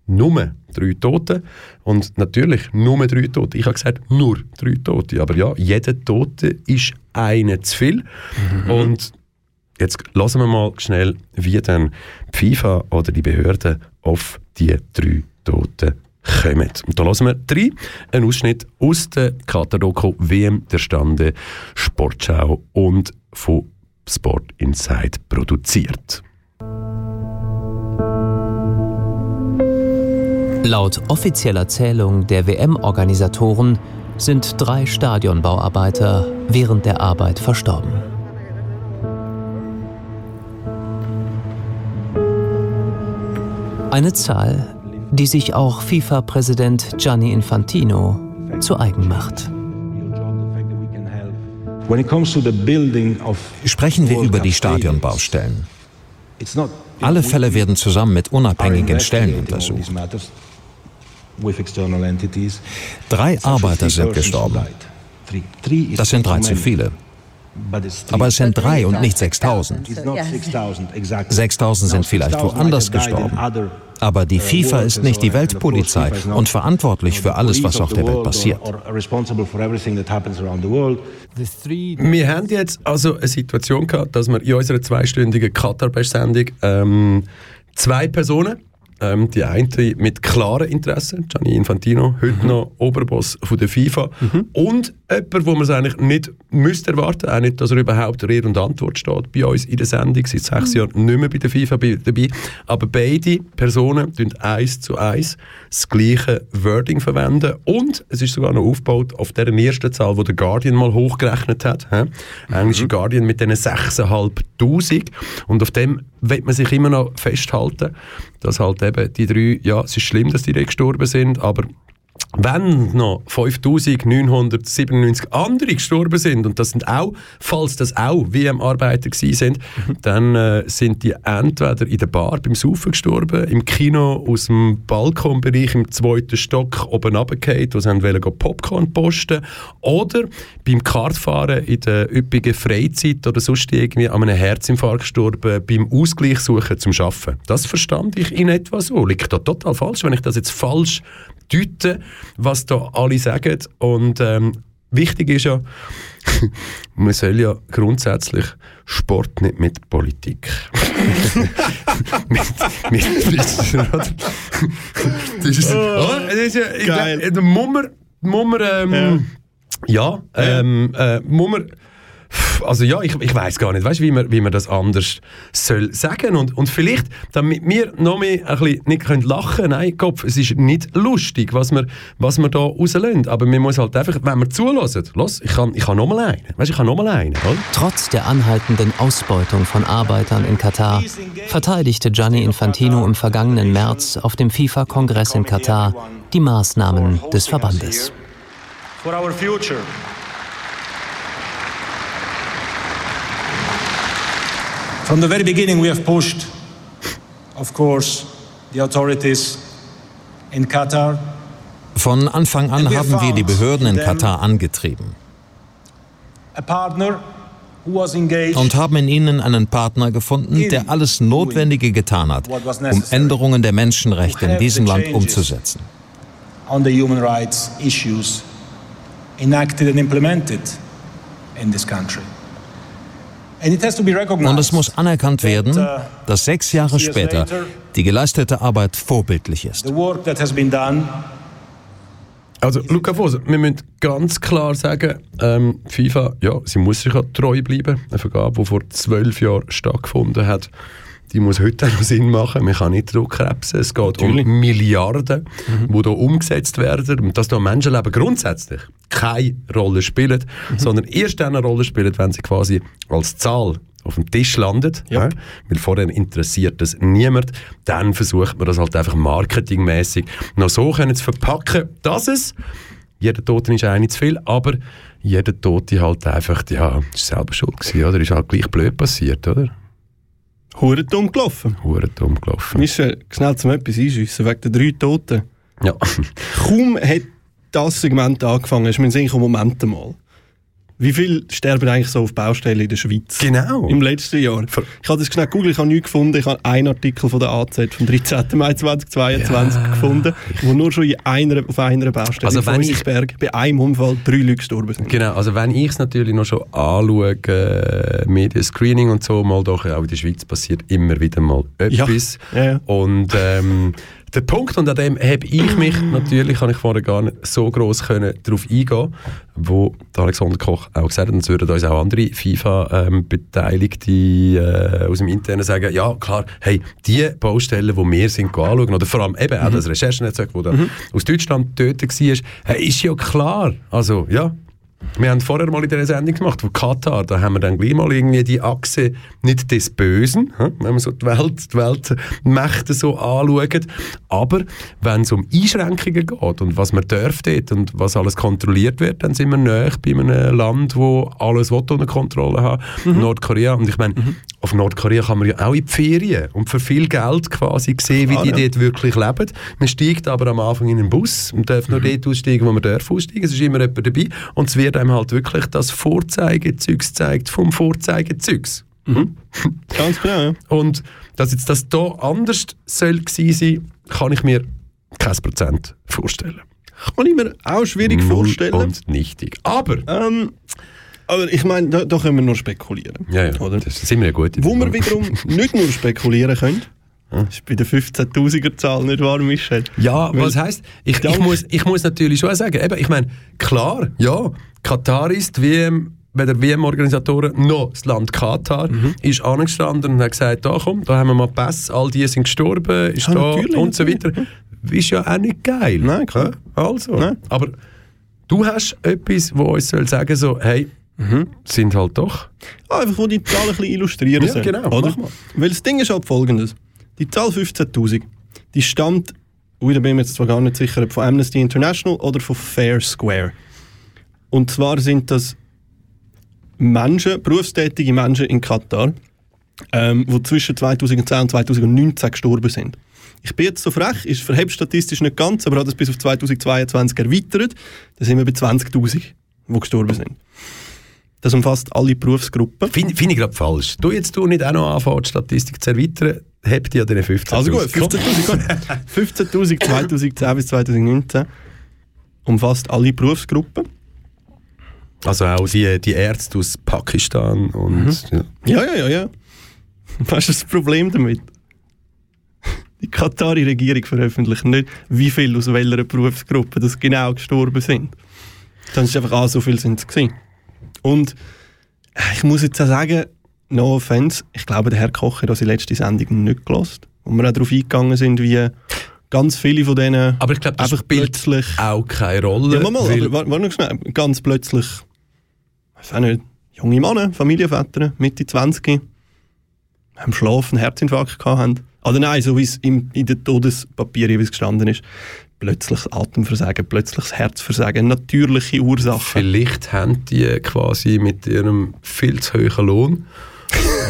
nur drei Toten. Und natürlich nur drei Tote. Ich habe gesagt, nur drei Tote. Aber ja, jeder Tote ist einer zu viel. Und jetzt lassen wir mal schnell, wie dann die FIFA oder die Behörden auf die drei Toten kommen. Und da lassen wir drei einen Ausschnitt aus der Katar-Doku WM der Stande, Sportschau und von Sport Inside produziert. Laut offizieller Zählung der WM-Organisatoren sind drei Stadionbauarbeiter während der Arbeit verstorben. Eine Zahl, die sich auch FIFA-Präsident Gianni Infantino zu eigen macht. Sprechen wir über die Stadionbaustellen. Alle Fälle werden zusammen mit unabhängigen Stellen untersucht. Drei Arbeiter sind gestorben. Das sind drei zu viele. Aber es sind drei und nicht 6000. 6000 sind vielleicht woanders gestorben. Aber die FIFA ist nicht die Weltpolizei und verantwortlich für alles, was auf der Welt passiert. Wir haben jetzt also eine Situation gehabt, dass wir in unserer zweistündigen Katar-Sendung ähm, zwei Personen, ähm, die eine mit klaren Interessen, Gianni Infantino, heute noch Oberboss von der FIFA, und jemand, wo man es eigentlich nicht müsste erwarten, auch nicht, dass er überhaupt Rede und Antwort steht bei uns in der Sendung, seit sechs Jahren nicht mehr bei der FIFA bei- dabei, aber beide Personen tun eins zu eins das gleiche Wording verwenden. Und es ist sogar noch aufgebaut auf der ersten Zahl, die der Guardian mal hochgerechnet hat, hä? englische Guardian mit diesen 6'500 und auf dem wird man sich immer noch festhalten, dass halt eben die drei, ja, es ist schlimm, dass die drei gestorben sind, aber wenn noch 5997 andere gestorben sind, und das sind auch, falls das auch WM-Arbeiter gewesen sind, dann äh, sind die entweder in der Bar beim Saufen gestorben, im Kino aus dem Balkonbereich im zweiten Stock oben runtergefallen, wo sie wollen, Popcorn posten oder beim Kartfahren in der üppigen Freizeit oder sonst irgendwie an einem Herzinfarkt gestorben, beim Ausgleich suchen zum Schaffen. Das verstand ich in etwa so. Liegt da total falsch, wenn ich das jetzt falsch deute, was da alle sagen. Und ähm, wichtig ist ja, man soll ja grundsätzlich Sport nicht mit Politik. mit, mit, mit, das ist, oh, das ist ja, ich Geil. da muss man, muss man ähm, ja, ähm, äh, muss man also ja, ich, ich weiß gar nicht, weißt, wie, man, wie man das anders soll sagen und, und vielleicht, damit wir noch mehr ein bisschen nicht können lachen nein, Kopf, es ist nicht lustig, was wir, was wir da rauslösen, aber man muss halt einfach, wenn wir zulassen, los, ich kann, ich kann noch mal einen, weißt, ich kann noch mal einen, oder? Trotz der anhaltenden Ausbeutung von Arbeitern in Katar verteidigte Gianni Infantino im vergangenen März auf dem FIFA-Kongress in Katar die Maßnahmen des Verbandes. for our future. From the very beginning, we have pushed, of course, the authorities in Qatar Von Anfang an haben wir die Behörden in Katar angetrieben und haben in ihnen einen Partner gefunden, der alles Notwendige getan hat, um Änderungen der Menschenrechte in diesem Land umzusetzen. on the human rights issues enacted and implemented in this country. And it has to be recognized. Und es muss anerkannt werden, dass sechs Jahre später die geleistete Arbeit vorbildlich ist. Also, Luca Foser, wir müssen ganz klar sagen, ähm, FIFA, ja, sie muss sich ja treu bleiben. Eine Vergabe, die vor zwölf Jahren stattgefunden hat, die muss heute auch noch Sinn machen. Man kann nicht zurückkrebsen. Es geht Natürlich. um Milliarden, die hier umgesetzt werden. Und dass da Menschenleben grundsätzlich keine Rolle spielen, sondern erst dann eine Rolle spielen, wenn sie quasi als Zahl auf dem Tisch landet, ja. weil vorher interessiert das niemand, dann versucht man das halt einfach marketingmäßig noch so können zu verpacken, dass es, jeder Tote ist eine zu viel, aber jeder Tote halt einfach, ja, ist selber schuld gewesen, oder? Ist halt gleich blöd passiert, oder? Hure dumm gelaufen. Hure dumm gelaufen. Michel, schnell zum etwas einschiessen, wegen der drei Toten. Ja. Kaum hat das Segment angefangen, ist mein Sinn, Moment mal. Wie viel sterben eigentlich so auf Baustellen in der Schweiz? Genau. Im letzten Jahr. Ich habe das schnell gegoogelt, ich habe nichts gefunden. Ich habe einen Artikel von der AZ vom 13. Mai 2022 gefunden, wo nur schon in einer, auf einer Baustelle Also in wenn ich- bei einem Unfall drei Leute gestorben sind. Genau, also wenn ich es natürlich noch schon anschaue, äh, Medienscreening und so, mal doch auch in der Schweiz passiert immer wieder mal etwas. Ja, ja. Und ähm, der Punkt, und an dem habe ich mich. Natürlich, kann ich vorher gar nicht so gross können, darauf eingehen, wo der Alexander Koch auch gesagt hat, und es würden uns auch andere FIFA-Beteiligte äh, aus dem Internen sagen, ja klar, hey, die Baustellen, die wir sind anschauen, oder vor allem eben auch das Recherchenetzwerk, das da aus Deutschland tötet war, hey, ist ja klar, also ja, wir haben vorher mal in dieser Sendung gemacht, wo Katar, da haben wir dann gleich mal irgendwie die Achse nicht des Bösen, wenn man so die Welt, die Weltmächte so anschaut, aber wenn es um Einschränkungen geht und was man darf dort und was alles kontrolliert wird, dann sind wir näher bei einem Land, wo alles unter Kontrolle haben, Nordkorea. Und ich meine, auf Nordkorea kann man ja auch in die Ferien und für viel Geld quasi sehen, wie Klar, die ja. dort wirklich leben. Man steigt aber am Anfang in einen Bus und darf nur dort aussteigen, wo man darf aussteigen. Es ist immer jemand dabei und es wird einem halt wirklich das Vorzeigezeugs gezeigt vom Vorzeigezeugs. Mhm. Ganz genau, ja. Und dass jetzt das hier anders soll sein, kann ich mir kein Prozent vorstellen. Kann ich mir auch schwierig Null vorstellen. und nichtig. Aber... Ähm, aber ich meine, da, da können wir nur spekulieren. Ja, ja, Oder? das sind wir ja gut. Wo wir wiederum nicht nur spekulieren können, ist bei der 15.000er Zahl, nicht wahr, Michel? Ja, Weil was heisst, ich, ich, muss, ich muss natürlich schon sagen, eben, ich meine, klar, ja, Katar ist die WM, weder WM-Organisatoren noch das Land Katar Mhm. ist angestanden und hat gesagt, da komm, da haben wir mal Pass, all die sind gestorben, ist Ja, da natürlich, und so weiter. Ist ja auch nicht geil. Nein, klar. Also, aber du hast etwas, wo uns soll sagen so, hey, sind halt doch. Ah, einfach, wo die Zahl ein bisschen illustrieren Ja, genau, Oder? Weil das Ding ist halt folgendes. Die Zahl 15.000, die stammt ui, da bin ich mir jetzt zwar gar nicht sicher, ob von Amnesty International oder von Fair Square. Und zwar sind das Menschen, berufstätige Menschen in Katar, ähm, die zwischen 2010 und 2019 gestorben sind. Ich bin jetzt so frech, ist verhebt statistisch nicht ganz, aber hat es bis auf 2022 erweitert. Da sind wir bei 20.000, die gestorben sind. Das umfasst alle Berufsgruppen. Finde find ich gerade falsch. Du jetzt du nicht auch noch anfangen, die Statistik zu erweitern, habt ihr ja den 15.000. Also gut, 15.000. gut. 15.000 2010 bis 2019 umfasst alle Berufsgruppen. Also auch die, die Ärzte aus Pakistan und... Mhm. Ja, ja, ja, ja. Was ist das Problem damit? Die Katari-Regierung veröffentlicht nicht, wie viele aus welcher Berufsgruppe das genau gestorben sind. Dann ist einfach, ah, so viele sind es gewesen. Und äh, ich muss jetzt auch sagen, no offense, ich glaube, der Herr Koch hat unsere letzte Sendung nicht gelost. Wo wir auch darauf eingegangen sind, wie ganz viele von denen Aber ich glaube, das einfach plötzlich... auch keine Rolle. Ja, mal, mal, aber warte warte schnell. Ganz plötzlich, ich weiß nicht, junge Männer, Familienväter, Mitte 20, haben Schlaf, einen Herzinfarkt gehabt haben. Oder nein, so wie es im, in den Todespapieren gestanden ist. Plötzlich das Atemversagen, plötzlich das Herzversagen, natürliche Ursachen. Vielleicht haben die quasi mit ihrem viel zu hohen Lohn,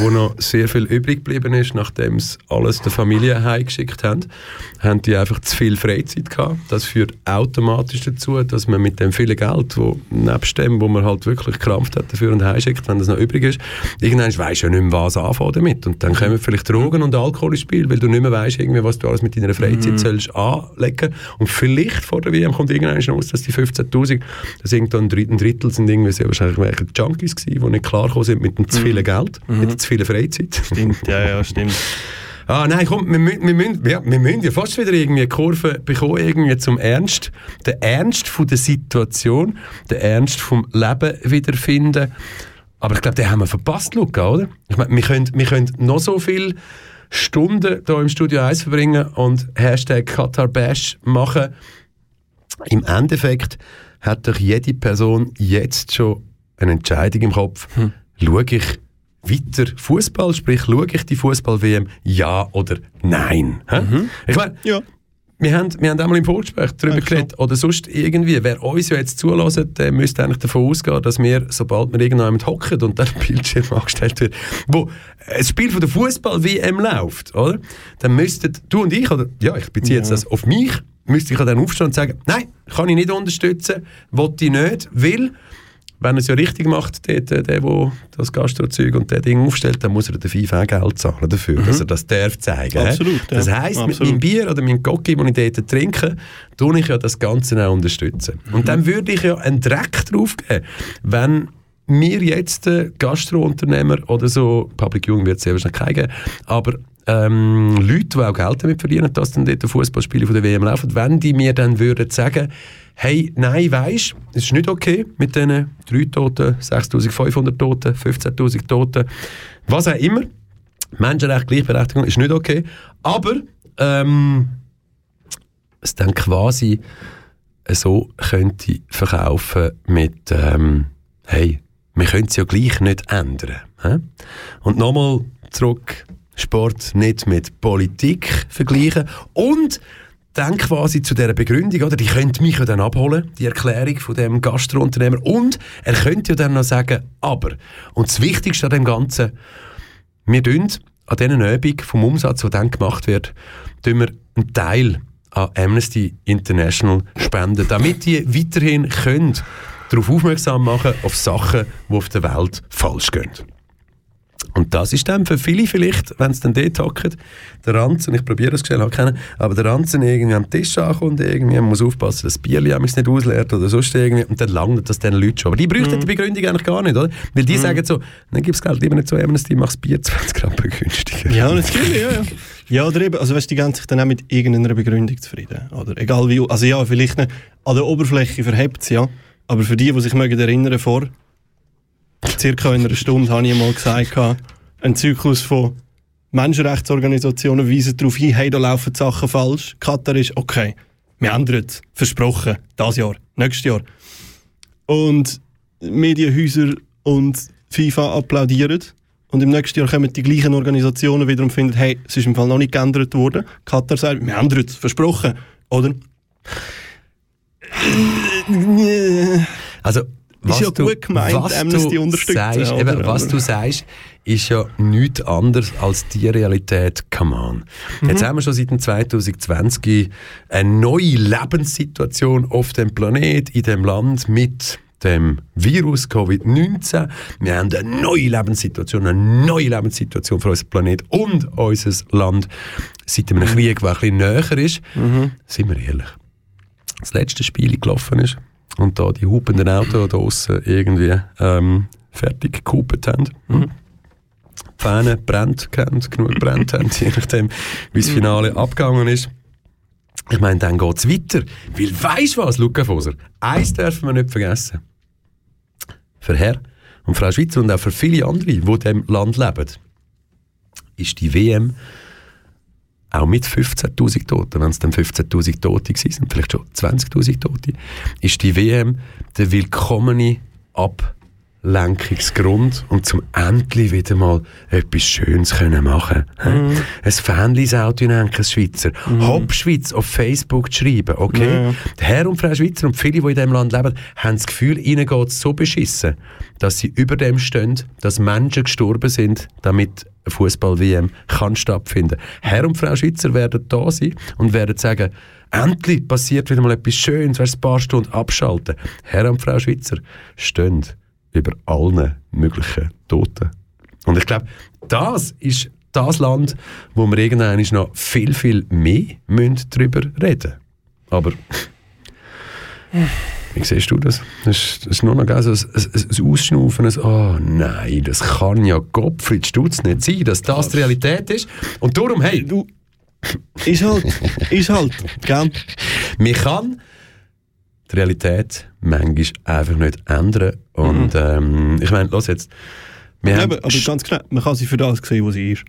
wo noch sehr viel übrig geblieben ist, nachdem sie alles der Familie heimgeschickt haben, haben die einfach zu viel Freizeit gehabt. Das führt automatisch dazu, dass man mit dem vielen Geld, wo nebst dem, wo man halt wirklich Krampf hat dafür und heimschickt, wenn das noch übrig ist, irgendwann weisst du ja nicht mehr, was anfangen damit. Und dann kommen vielleicht Drogen und Alkohol ins Spiel, weil du nicht mehr weisst, irgendwie, was du alles mit deiner Freizeit Mhm. sollst anlegen. Und vielleicht vor der WM kommt irgendwann raus, dass die 15'000, das sind dann ein Drittel, sind irgendwie sehr wahrscheinlich Junkies gewesen, die nicht klargekommen sind mit dem zu vielen Geld, mit der zu vielen Freizeit. Stimmt, ja, ja, stimmt. Ah, nein, komm, wir, mü- wir, müssen, ja, wir müssen ja fast wieder irgendwie eine Kurve bekommen, irgendwie zum Ernst. Der Ernst von der Situation, der Ernst vom Leben wiederfinden. Aber ich glaube, den haben wir verpasst, Luca, oder? Ich meine, wir können, wir können noch so viele Stunden hier im Studio 1 verbringen und Hashtag Qatar Bash machen. Im Endeffekt hat doch jede Person jetzt schon eine Entscheidung im Kopf. Schaue ich weiter Fußball, sprich, schaue ich die Fußball-WM ja oder nein? Hä? Ich meine, wir haben, wir haben einmal im Vorgespräch darüber geredet, oder sonst irgendwie, wer uns ja jetzt zulässt, der müsste eigentlich davon ausgehen, dass wir, sobald wir irgendjemand hocken und der Bildschirm angestellt wird, wo ein Spiel von der Fußball-WM läuft, oder? Dann müssten du und ich, oder ja, ich beziehe jetzt Ja. das auf mich, müsste ich ja dann aufstehen und sagen, nein, kann ich nicht unterstützen, wollte ich nicht, weil wenn er es ja richtig macht, der, der, der, der das Gastrozeug und der Ding aufstellt, dann muss er der FIFA auch Geld zahlen dafür, dass er das darf zeigen. Absolut, ja. Das heisst, mit Absolut. meinem Bier oder meinem Gocki, den ich dort trinke, tue ich ja das Ganze auch unterstützen. Und dann würde ich ja einen Dreck drauf geben, wenn mir jetzt Gastrounternehmer oder so, Public Viewing wird es sehr wahrscheinlich keinen geben, aber ähm, Leute, die auch Geld damit verdienen, dass dann dort Fußballspiele von der WM laufen, wenn die mir dann würden sagen, hey, nein, weisst, es ist nicht okay mit diesen 3 Toten, 6'500 Toten, 15'000 Toten, was auch immer, Menschenrecht, Gleichberechtigung ist nicht okay, aber ähm, es dann quasi so könnte verkaufen mit ähm, hey, wir können es ja gleich nicht ändern. hä? Und nochmal zurück, Sport nicht mit Politik vergleichen und dann quasi zu dieser Begründung, oder, die könnte mich ja dann abholen, die Erklärung von dem Gastrounternehmer. Und er könnte ja dann noch sagen, aber, und das Wichtigste an dem Ganzen, wir tun an diesen Übung vom Umsatz, der dann gemacht wird, tun wir einen Teil an Amnesty International spenden, damit die weiterhin können darauf aufmerksam machen auf Sachen, die auf der Welt falsch gehen. Und das ist dann für viele vielleicht, wenn es dann dort hocken, der Ranzen, ich probiere das schnell kennen, aber der Ranzen irgendwie am Tisch ankommt, irgendwie, man muss aufpassen, dass das Bierli es nicht ausleert oder sonst irgendwie, und dann langt das den Leuten schon. Aber die bräuchten die Begründung eigentlich gar nicht, oder? Weil die sagen so, dann gib das Geld lieber nicht zu Amnesty, mach das Bier 20 Gramm günstiger. Ja, natürlich, ja, ja. Ja, oder eben, also weißt, die geben sich dann auch mit irgendeiner Begründung zufrieden. Oder egal wie, also ja, vielleicht an der Oberfläche verhebt es ja, aber für die, die sich mögen erinnern, vor circa einer Stunde habe ich mal gesagt, ein Zyklus von Menschenrechtsorganisationen weisen darauf hin, hey, da laufen die Sachen falsch. Katar ist, okay, wir ändern es, versprochen, das Jahr, nächstes Jahr. Und Medienhäuser und FIFA applaudieren. Und im nächsten Jahr kommen die gleichen Organisationen wieder und finden, hey, es ist im Fall noch nicht geändert worden. Katar sagt, wir ändern es, versprochen. Oder? Also, was ja du, gut gemeint, Amnesty du unterstützen, sagst, oder? eben, was Aber- du sagst, ist ja nichts anderes als die Realität. Come on. Jetzt Mhm. haben wir schon seit dem 2020 eine neue Lebenssituation auf dem Planet, in dem Land mit dem Virus Covid-19. Wir haben eine neue Lebenssituation, eine neue Lebenssituation für unseren Planet und unser Land. Seit einem Krieg, der ein bisschen näher ist, sind wir ehrlich das letzte Spiel gelaufen ist und da die hupenden Autos da draussen irgendwie ähm, fertig gehupet haben. Mhm. Die Fähne brennt, kennt, genug brennt haben, je nachdem, wie das Finale abgegangen ist. Ich meine, dann geht es weiter. Weil, weisst du was, Luca Foser? Eins dürfen wir nicht vergessen. Für Herr und Frau Schweizer und auch für viele andere, die in diesem Land leben, ist die WM auch mit 15.000 Toten, wenn es dann 15.000 Tote sind, vielleicht schon 20.000 Tote, ist die WM der willkommene Ablenkungsgrund und zum endlich wieder mal etwas Schönes können machen Mhm. Ein Fanlis-Auto in ein Schweizer, Hopp Schweiz auf Facebook zu schreiben, okay? Ja. Herr und Frau Schweizer und viele, die in diesem Land leben, haben das Gefühl, ihnen geht es so beschissen, dass sie über dem stehen, dass Menschen gestorben sind, damit Fußball-WM kann stattfinden. Herr und Frau Schweizer werden da sein und werden sagen, endlich passiert wieder mal etwas Schönes, ein paar Stunden abschalten. Herr und Frau Schweizer stehen über allen möglichen Toten. Und ich glaube, das ist das Land, wo wir irgendwann noch viel, viel mehr müssen darüber reden Aber wie siehst du das? Das ist, nur noch so ein, ein, ein Ausschnaufen, ein «Oh nein, das kann ja Gottfried Stutz nicht sein, dass das die Realität ist.» Und darum, hey... Du, ist halt, ist halt, gell? Man kann die Realität manchmal einfach nicht ändern. Und ähm, ich meine, los jetzt. Wir Ja, haben aber, aber ganz klar, man kann sie für das sehen, wo sie ist.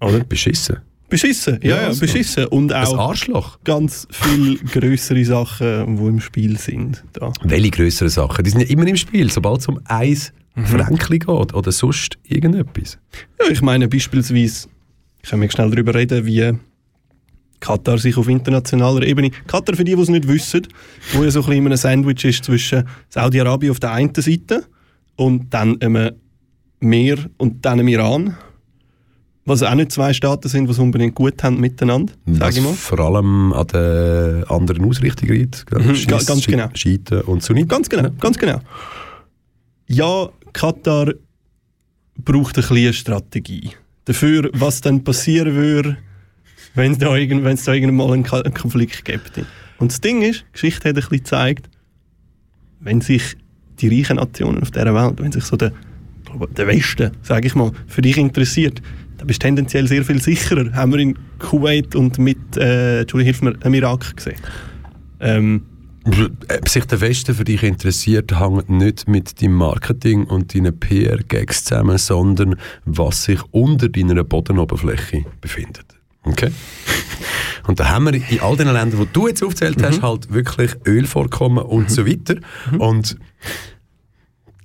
Oder? beschissen. Beschissen, ja, Ja, also. beschissen. Und auch ganz viel größere Sachen, die im Spiel sind. Da. Welche grösseren Sachen? Die sind ja immer im Spiel, sobald es um ein Mhm. Fränkli geht oder sonst irgendetwas. Ja, ich meine beispielsweise, können wir schnell darüber reden, wie Katar sich auf internationaler Ebene, Katar für die, die es nicht wissen, wo ja so ein bisschen ein Sandwich ist zwischen Saudi-Arabien auf der einen Seite und dann einem Meer und dann dem Iran, was auch nicht zwei Staaten sind, die es unbedingt gut haben miteinander, sage ich mal. vor allem an der anderen Ausrichtung liegt. Mhm, Schiss- ga- ganz genau. Schiiten und Sunniten. Ganz genau, ganz genau. Ja, Katar braucht ein bisschen eine Strategie. Dafür, was dann passieren würde, wenn es da, irgend, da irgendwann mal einen, Konflikt gibt. Und das Ding ist, die Geschichte hat ein bisschen gezeigt, wenn sich die reichen Nationen auf dieser Welt, wenn sich so der, der Westen, sage ich mal, für dich interessiert, dann bist du tendenziell sehr viel sicherer. Haben wir in Kuwait und mit, äh, Entschuldigung, hilf mir, im Irak gesehen. Ähm, Ob sich der Westen für dich interessiert, hängt nicht mit deinem Marketing und deinen PR-Gags zusammen, sondern was sich unter deiner Bodenoberfläche befindet. Okay? Und da haben wir in all den Ländern, die du jetzt aufgezählt hast, halt wirklich Ölvorkommen und so weiter. Und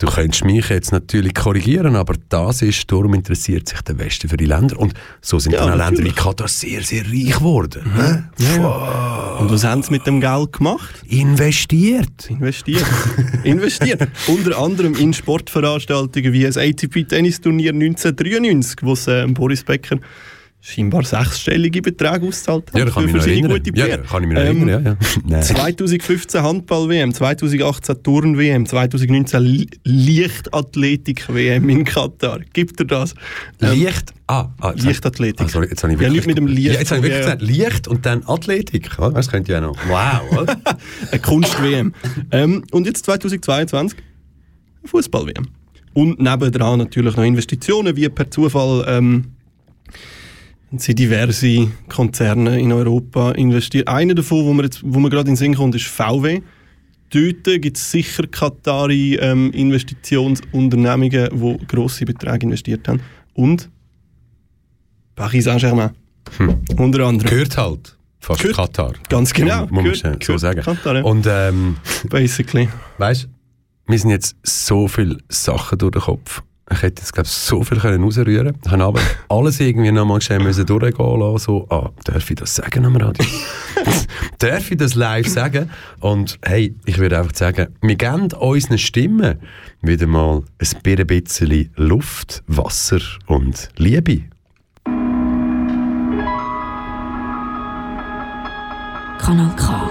du könntest mich jetzt natürlich korrigieren, aber das ist, darum interessiert sich der Westen für die Länder. Und so sind Ja, dann auch Länder wie. Katar sehr, sehr reich geworden. ne? Und was haben sie mit dem Geld gemacht? Investiert. Investiert. Investiert. Unter anderem in Sportveranstaltungen wie das ATP-Tennisturnier 1993, wo es äh, Boris Becker scheinbar sechsstellige Beträge auszahlt Ja, für noch seine gute Ja, PR. da kann ich mich Ähm, erinnern, ja, ja. Nein. 2015 Handball-WM, 2018 Turn-WM, 2019 Li- Leichtathletik-WM in Katar. Gibt er das? Ähm, Licht, ah, ah jetzt Leichtathletik. Ah, sorry, jetzt habe ich Ja, wirklich, nicht mit dem Licht. Ja, jetzt habe ich wirklich Ja. gesagt, Licht und dann Athletik. Ja, Das könnte ja noch. Wow, eine Kunst-WM. ähm, und jetzt 2022 Fußball-WM. Und nebendran natürlich noch Investitionen, wie per Zufall ähm, sind diverse Konzerne in Europa investiert. Einer davon, wo mir, jetzt, wo mir gerade in den Sinn kommt, ist VW. Dort gibt es sicher Katari ähm, Investitionsunternehmungen, die grosse Beträge investiert haben. Und Paris Saint-Germain. Unter anderem. Gehört halt. Fast Gehört- Katar. Ganz genau. Muss man Gehört- so gehört sagen. Katar, ja. Und ähm, Basically. weißt mir sind jetzt so viele Sachen durch den Kopf Ich hätte jetzt, glaube so viel können rausrühren können. Habe aber alles irgendwie nochmal schnell müssen durchgehen lassen. So, ah, darf ich das sagen am Radio? darf ich das live sagen? Und hey, ich würde einfach sagen, wir geben unseren Stimmen wieder mal ein bisschen Luft, Wasser und Liebe. Kanal K.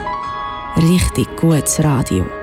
Richtig gutes Radio.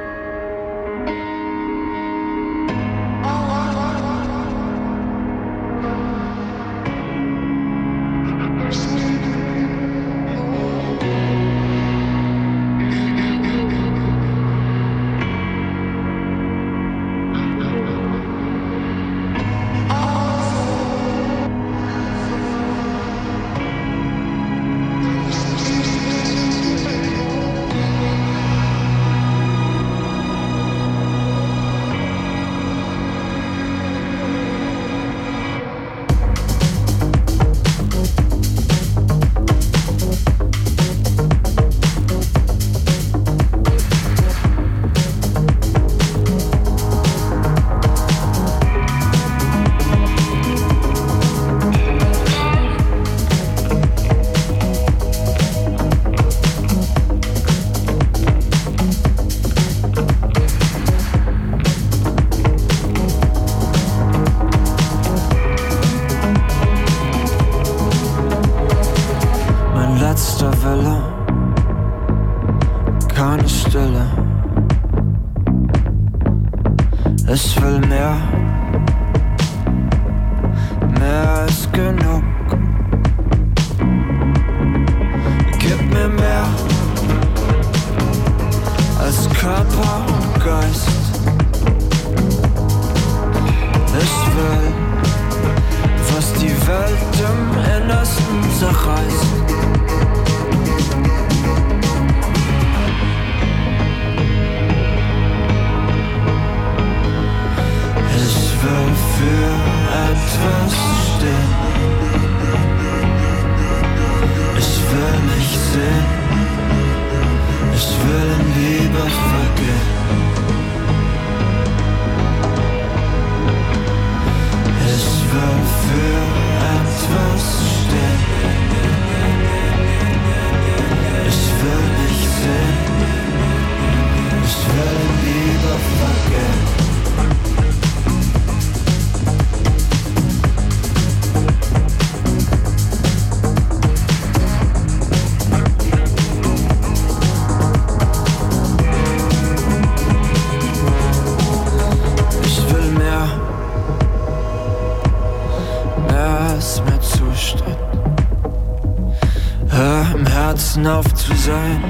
Zu sein,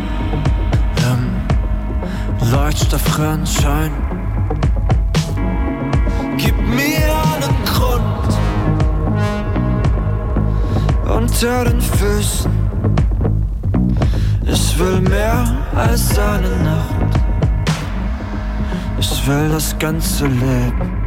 im Leuchtstoffröhrenschein. Gib mir einen Grund unter den Füßen. Ich will mehr als eine Nacht. Ich will das ganze Leben.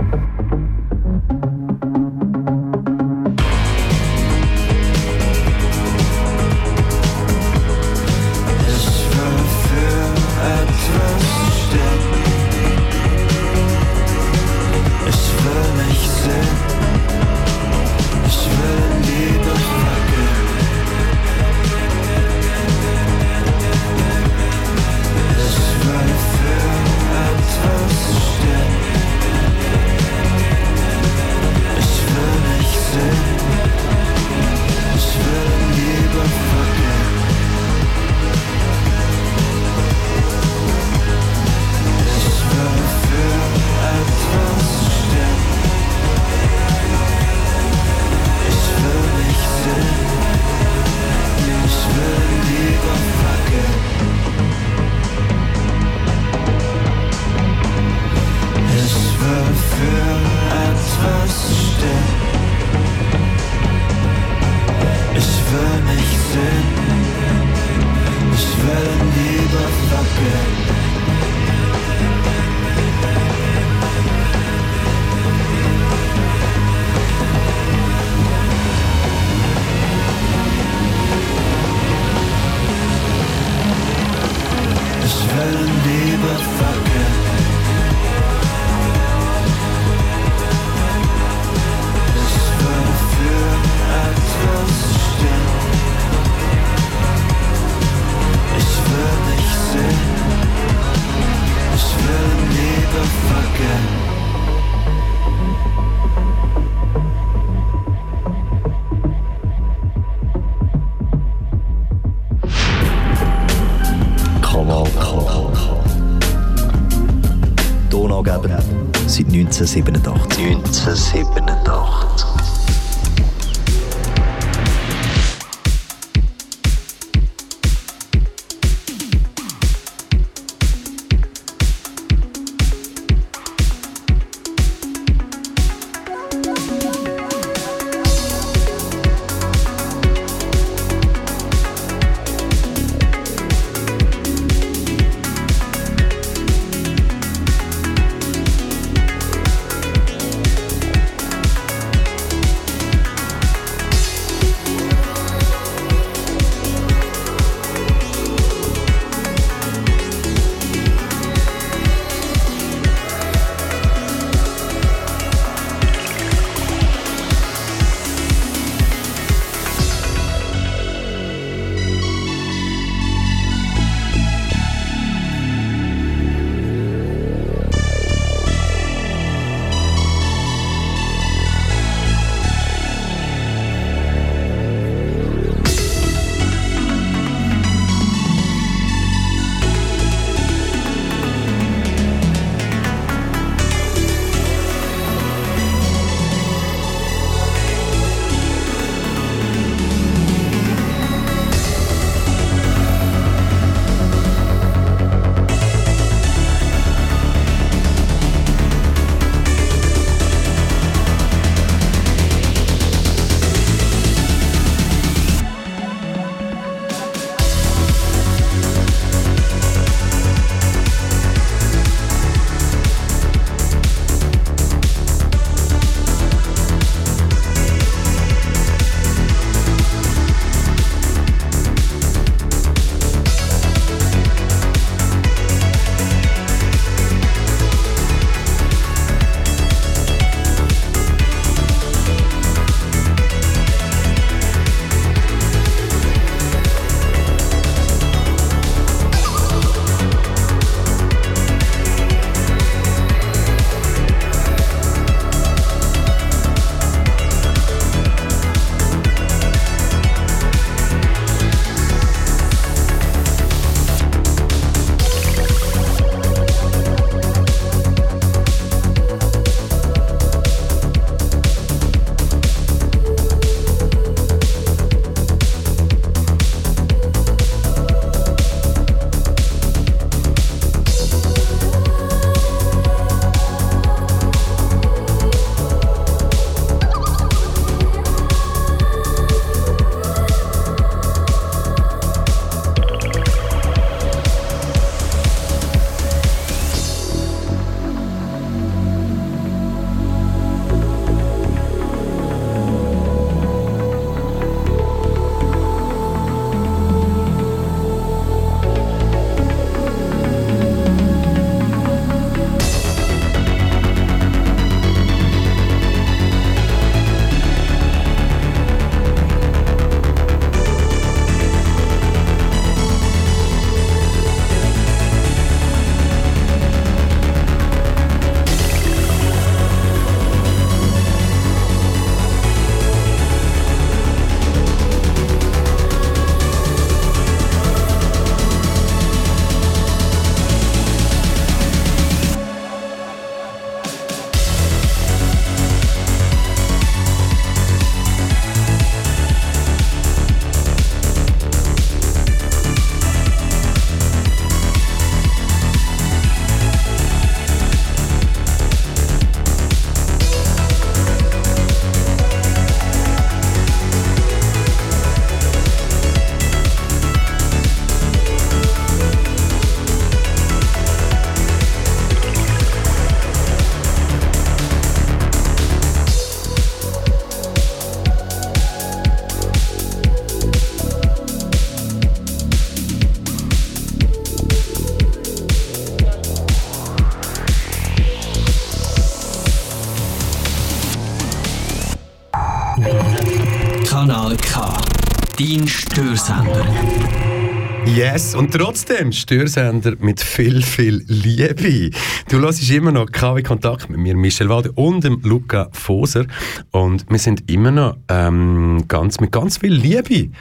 Yes, und trotzdem Störsender mit viel, viel Liebe. Du hörst immer noch KW Kontakt mit mir, Michel Walde und dem Luca Foser. Und wir sind immer noch ähm, ganz, mit ganz viel Liebe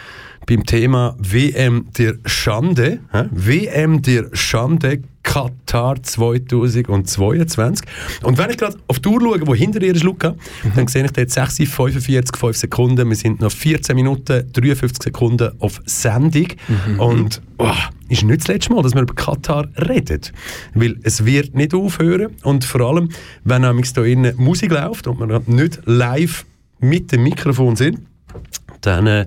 beim Thema WM der Schande. hä? WM der Schande Katar 2022. Und wenn ich gerade auf die Uhr schaue, wo hinter ihr ist, Luca, dann sehe ich dort 6, 45, 5 Sekunden. Wir sind noch 14 Minuten, 53 Sekunden auf Sendung. Und oh, ist nicht das letzte Mal, dass wir über Katar reden. Weil es wird nicht aufhören. Und vor allem, wenn nämlich da innen Musik läuft und wir nicht live mit dem Mikrofon sind, dann äh,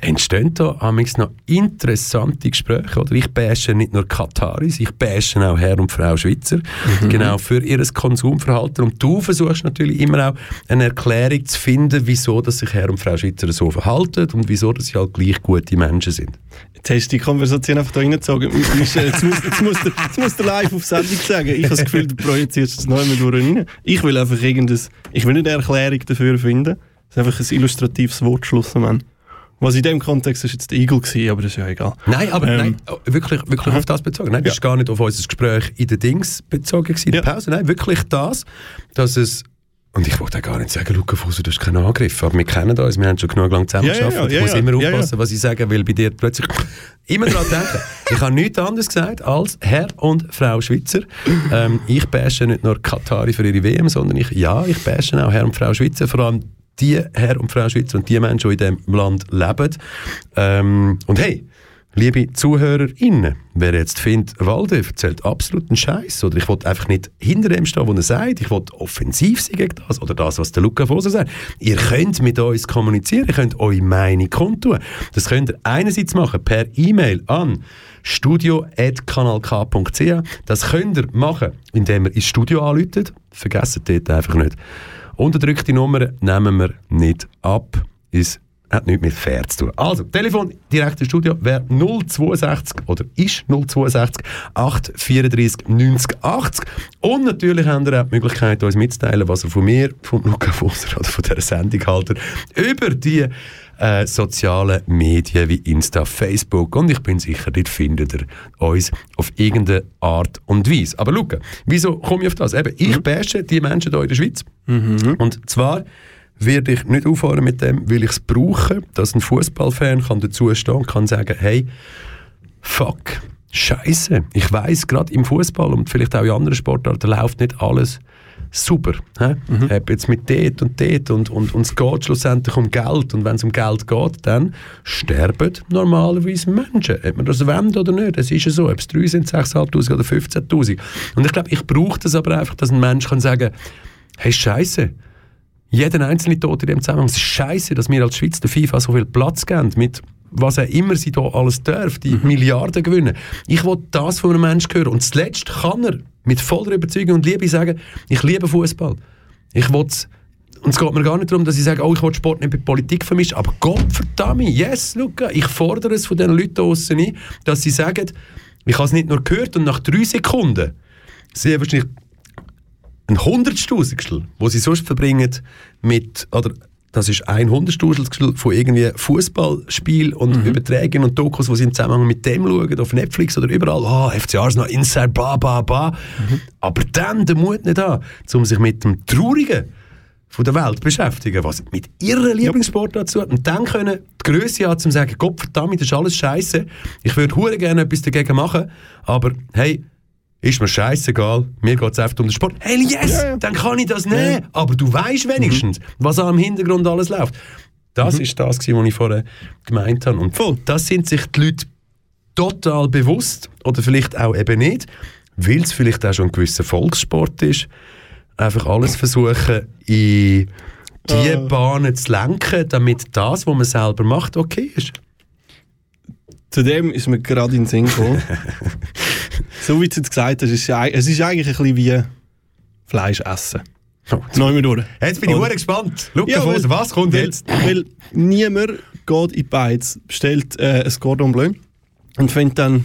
entstehen da amigs noch interessante Gespräche. Oder? Ich bashe nicht nur Kataris, ich bashe auch Herr und Frau Schweizer, genau für ihr Konsumverhalten. Und du versuchst natürlich immer auch eine Erklärung zu finden, wieso dass sich Herr und Frau Schweizer so verhalten und wieso dass sie halt gleich gute Menschen sind. Jetzt hast du die Konversation einfach da reingezogen. Michel, Jetzt musst, jetzt, musst du, jetzt musst du live auf Sendung sagen. Ich habe das Gefühl, du projizierst es noch durch rein. Ich will einfach irgendein, ich will nicht eine Erklärung dafür finden. Ist einfach ein illustratives Wort schlussendlich. Was in dem Kontext ist jetzt der Igel gewesen, aber das ist ja egal. Nein, aber Ähm, nein, oh, wirklich, wirklich auf das bezogen. Nein, das ist gar nicht auf unser Gespräch in den Dings bezogen gewesen, der Pause. Nein, wirklich das, dass es und ich wollte gar nicht sagen, Luca Fuser, du hast keinen Angriff, aber wir kennen uns, wir haben schon genug lange zusammengearbeitet. Ja, ja, ja, ich muss ja, immer ja, aufpassen, ja. was ich sage, weil bei dir plötzlich immer daran denken. Ich habe nichts anderes gesagt als Herr und Frau Schweizer. Ähm, ich bashe nicht nur Katari für ihre WM, sondern ich, ja, ich bashe auch Herr und Frau Schweizer, vor allem die Herr und Frau Schweizer und die Menschen, die in diesem Land leben. Ähm, und hey, Liebe ZuhörerInnen, wer jetzt findet, Walde erzählt absoluten Scheiß oder ich will einfach nicht hinter dem stehen, was er sagt, ich will offensiv sein gegen das oder das, was der Luca Foser sagt. Ihr könnt mit uns kommunizieren, ihr könnt eure Meinung kundtun. Das könnt ihr einerseits machen per E-Mail an studio.kanalk.ch. Das könnt ihr machen, indem ihr ins Studio anruft. Vergesst dort einfach nicht. Unterdrückte Nummer nehmen wir nicht ab. Ist hat nichts mit fair zu tun. Also, Telefon direkt ins Studio wäre 062 oder ist 062 834 90 80. Und natürlich habt ihr auch die Möglichkeit, uns mitzuteilen, was ihr von mir, von Luca Fusser oder von dieser Sendung haltet, über die äh, sozialen Medien wie Insta, Facebook. Und ich bin sicher, dort findet ihr uns auf irgendeine Art und Weise. Aber Luca, wieso komme ich auf das? Eben, ich bashe die Menschen hier in der Schweiz. Und zwar werde ich nicht aufhören mit dem, weil ich es brauche, dass ein Fußballfan kann dazu stehen und kann sagen, hey, fuck, Scheiße. Ich weiß gerade im Fußball und vielleicht auch in anderen Sportarten läuft nicht alles super. Ich habe jetzt mit dort und dort und, und, und es geht schlussendlich um Geld und wenn es um Geld geht, dann sterben normalerweise Menschen. Ob man das wollen oder nicht, das ist ja so. Ob es 3 sind, 6'500 oder 15'000. Und ich glaube, ich brauche das aber einfach, dass ein Mensch kann sagen, hey Scheiße, jeder einzelne Tod in dem Zusammenhang. Es ist scheiße, dass wir als Schweiz der FIFA so viel Platz geben mit was auch immer sie da alles darf, die Milliarden gewinnen. Ich will das von einem Menschen hören. Und zuletzt kann er mit voller Überzeugung und Liebe sagen, ich liebe Fußball. Ich will's und es geht mir gar nicht darum, dass ich sage, oh, ich will Sport nicht mit Politik vermischen, aber Gott verdammt, yes, Luca, ich fordere es von den Leuten draussen ein, dass sie sagen, ich habe es nicht nur gehört und nach drei Sekunden sehe wahrscheinlich ein Hundertstausendstel, wo sie sonst verbringen mit, oder das ist ein Hundertstausendstel von irgendwie Fußballspiel und Überträgen und Dokus, die sie im Zusammenhang mit dem schauen, auf Netflix oder überall, ah, FC Arsenal, Inside, bla bla bla. Aber dann den Mut nicht an, um sich mit dem Traurigen von der Welt beschäftigen, was mit ihrer Lieblingssportart zu hat. Und dann können die Größe haben, um zu sagen, Gott verdammt, das ist alles scheiße. Ich würde hure gerne etwas dagegen machen, aber hey, ist mir scheißegal, mir geht es einfach um den Sport. Hey, yes, dann kann ich das nehmen. Aber du weißt wenigstens, was am Hintergrund alles läuft. Das ist das, was ich vorher gemeint habe. Und das sind sich die Leute total bewusst oder vielleicht auch eben nicht, weil es vielleicht auch schon ein gewisser Volkssport ist, einfach alles versuchen in die Bahnen zu lenken, damit das, was man selber macht, okay ist. Zu dem ist mir gerade in den Sinn gekommen. so wie du es gesagt hast, ist es ist eigentlich ein bisschen wie Fleisch essen. Neu mit durch. Jetzt bin ich sehr gespannt. Luca Ja, Foser, was kommt weil, jetzt? Weil niemand geht in Beiz, bestellt äh, ein Cordon Bleu und findet dann,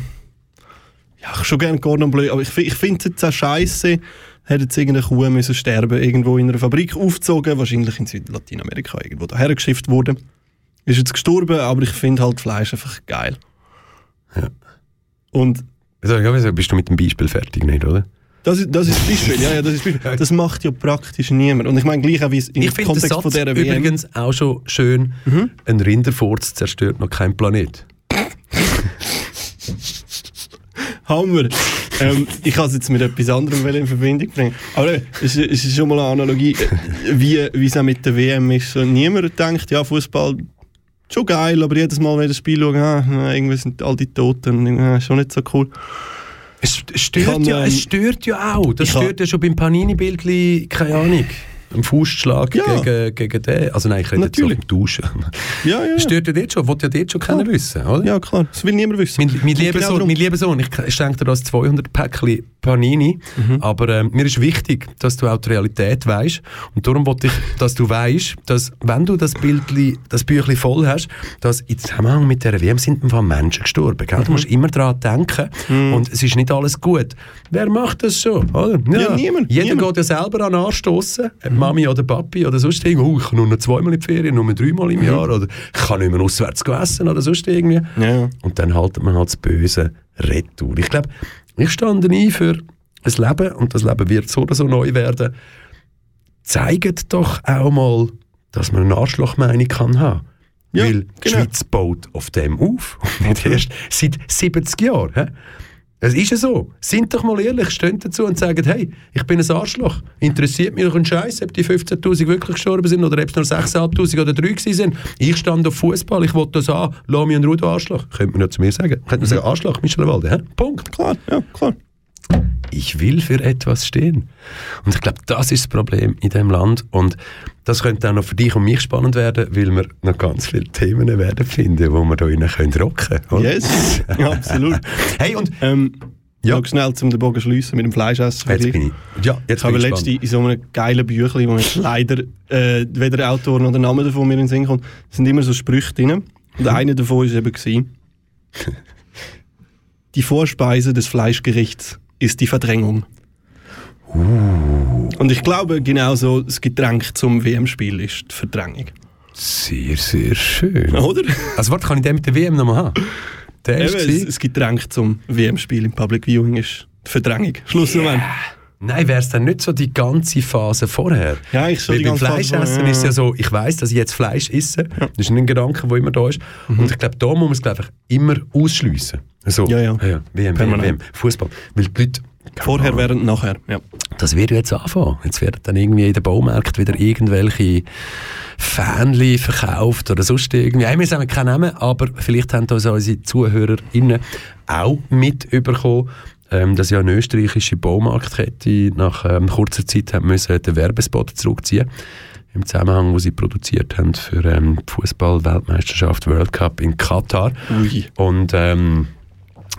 ja, ich schon gerne Cordon Bleu, aber ich, ich finde es jetzt auch scheiße, hätte jetzt irgendeine Kuh müssen sterben, irgendwo in einer Fabrik aufgezogen, wahrscheinlich in Südlateinamerika irgendwo daher geschifft worden. Ist jetzt gestorben, aber ich finde halt Fleisch einfach geil. Ja. Und bist du mit dem Beispiel fertig, nicht, oder? Das ist, das ist das Beispiel, ja, ja, das ist Beispiel. Das macht ja praktisch niemand. Und ich meine, gleich auch wie es im Ich den Kontext Satz von dieser WM... übrigens auch schon schön, ein Rinderfurz zerstört noch kein Planet. Hammer. ähm, ich kann es jetzt mit etwas anderem in Verbindung bringen. Aber es, ist- es ist schon mal eine Analogie, wie, wie es auch mit der WM ist. So, niemand denkt, ja, Fußball schon geil, aber jedes Mal, wenn ich das Spiel schaue, ah, irgendwie sind all die Toten, ah, schon nicht so cool. Es stört, kann, ja, ähm, es stört ja auch. Das stört ja schon beim Panini-Bildli, keine Ahnung. Ein Faustschlag Ja. gegen, gegen den. Also nein, ich rede jetzt Natürlich. auf dem Duschen. Ja, ja. Das stört ja dort schon, wollte ja dort schon keiner wissen, oder? Ja, klar, das will niemand wissen. Mein, mein, lieber genau Sohn, mein lieber Sohn, ich, schenke dir das 200 Päckchen Panini, Mhm. aber ähm, mir ist wichtig, dass du auch die Realität weißt und darum wollte ich, dass du weißt, dass wenn du das Bildli, das Büchli voll hast, dass im Zusammenhang mit der WM sind ein paar Menschen gestorben. Gell? Mhm. Du musst immer daran denken und es ist nicht alles gut. Wer macht das schon? Oder? Ja, niemand, Jeder niemand. Mhm. geht ja selber an Anstoßen, Mami oder Papi oder sonst irgendwie. Oh, ich kann nur noch zweimal in die Ferien, nur dreimal im Jahr oder ich kann nicht mehr auswärts essen oder sonst irgendwie. Ja. Und dann haltet man halt das Böse retour. Ich glaube, ich stand ein für ein Leben und das Leben wird so oder so neu werden. Zeigt doch auch mal, dass man eine Arschlochmeinung kann haben. Ja, Weil die genau. Schweiz baut auf dem auf. Und nicht erst seit 70 Jahren. Es ist ja so. Sind doch mal ehrlich, stehen dazu und sagen, hey, ich bin ein Arschloch. Interessiert mich doch ein Scheiß, ob die 15'000 wirklich gestorben sind oder ob es nur 6'500 oder 3 gewesen sind. Ich stand auf Fußball, ich wollte das an. Lass mich einen Rudo Arschloch. Könnte man ja zu mir sagen. Könnte man sagen, Arschloch, Michel Walde. hä? Punkt. Klar, ja, klar. Ich will für etwas stehen. Und ich glaube, das ist das Problem in diesem Land. Und das könnte auch noch für dich und mich spannend werden, weil wir noch ganz viele Themen werden finden, wo wir da rein können rocken können. Yes, ja, absolut. Hey, und ähm, ja. noch schnell zum den Bogen schließen mit dem Fleischessen. Jetzt bin ich. Ja, jetzt ich habe letztens in so einem geilen Büchlein, wo jetzt leider äh, weder der Autor noch der Name davon mir in den Sinn kommt, sind immer so Sprüche drin. Und einer davon ist eben gewesen, die Vorspeise des Fleischgerichts ist die Verdrängung. Und ich glaube, genauso das Getränk zum WM-Spiel ist die Verdrängung. Sehr, sehr schön. Oder? Also warte, kann ich den mit der WM nochmal haben? Der ist Eben, das Getränk zum WM-Spiel im Public Viewing ist die Verdrängung. Schlussmoment. Nein, wäre es dann nicht so die ganze Phase vorher? Ja, ich so Weil beim Fleischessen ja. ist es ja so, ich weiß, dass ich jetzt Fleisch esse. Das ist ein Gedanke, der immer da ist. Und ich glaube, da muss man es ich, immer ausschliessen. So, Ja, ja. WM, WM, Permanent. WM, Fußball. Weil die Leute, Vorher, während, nachher. Ja. das wird jetzt anfangen. Jetzt werden dann irgendwie in den Baumärkten wieder irgendwelche Fähnchen verkauft oder sonst irgendwie. Ja, wir sagen keine Namen, aber vielleicht haben das unsere ZuhörerInnen auch mitbekommen, ähm, dass ja eine österreichische Baumarktkette nach ähm, kurzer Zeit haben müssen den Werbespot zurückziehen im Zusammenhang, wo sie produziert haben für ähm, die Fußball-Weltmeisterschaft World Cup in Katar. Ui. Und ähm,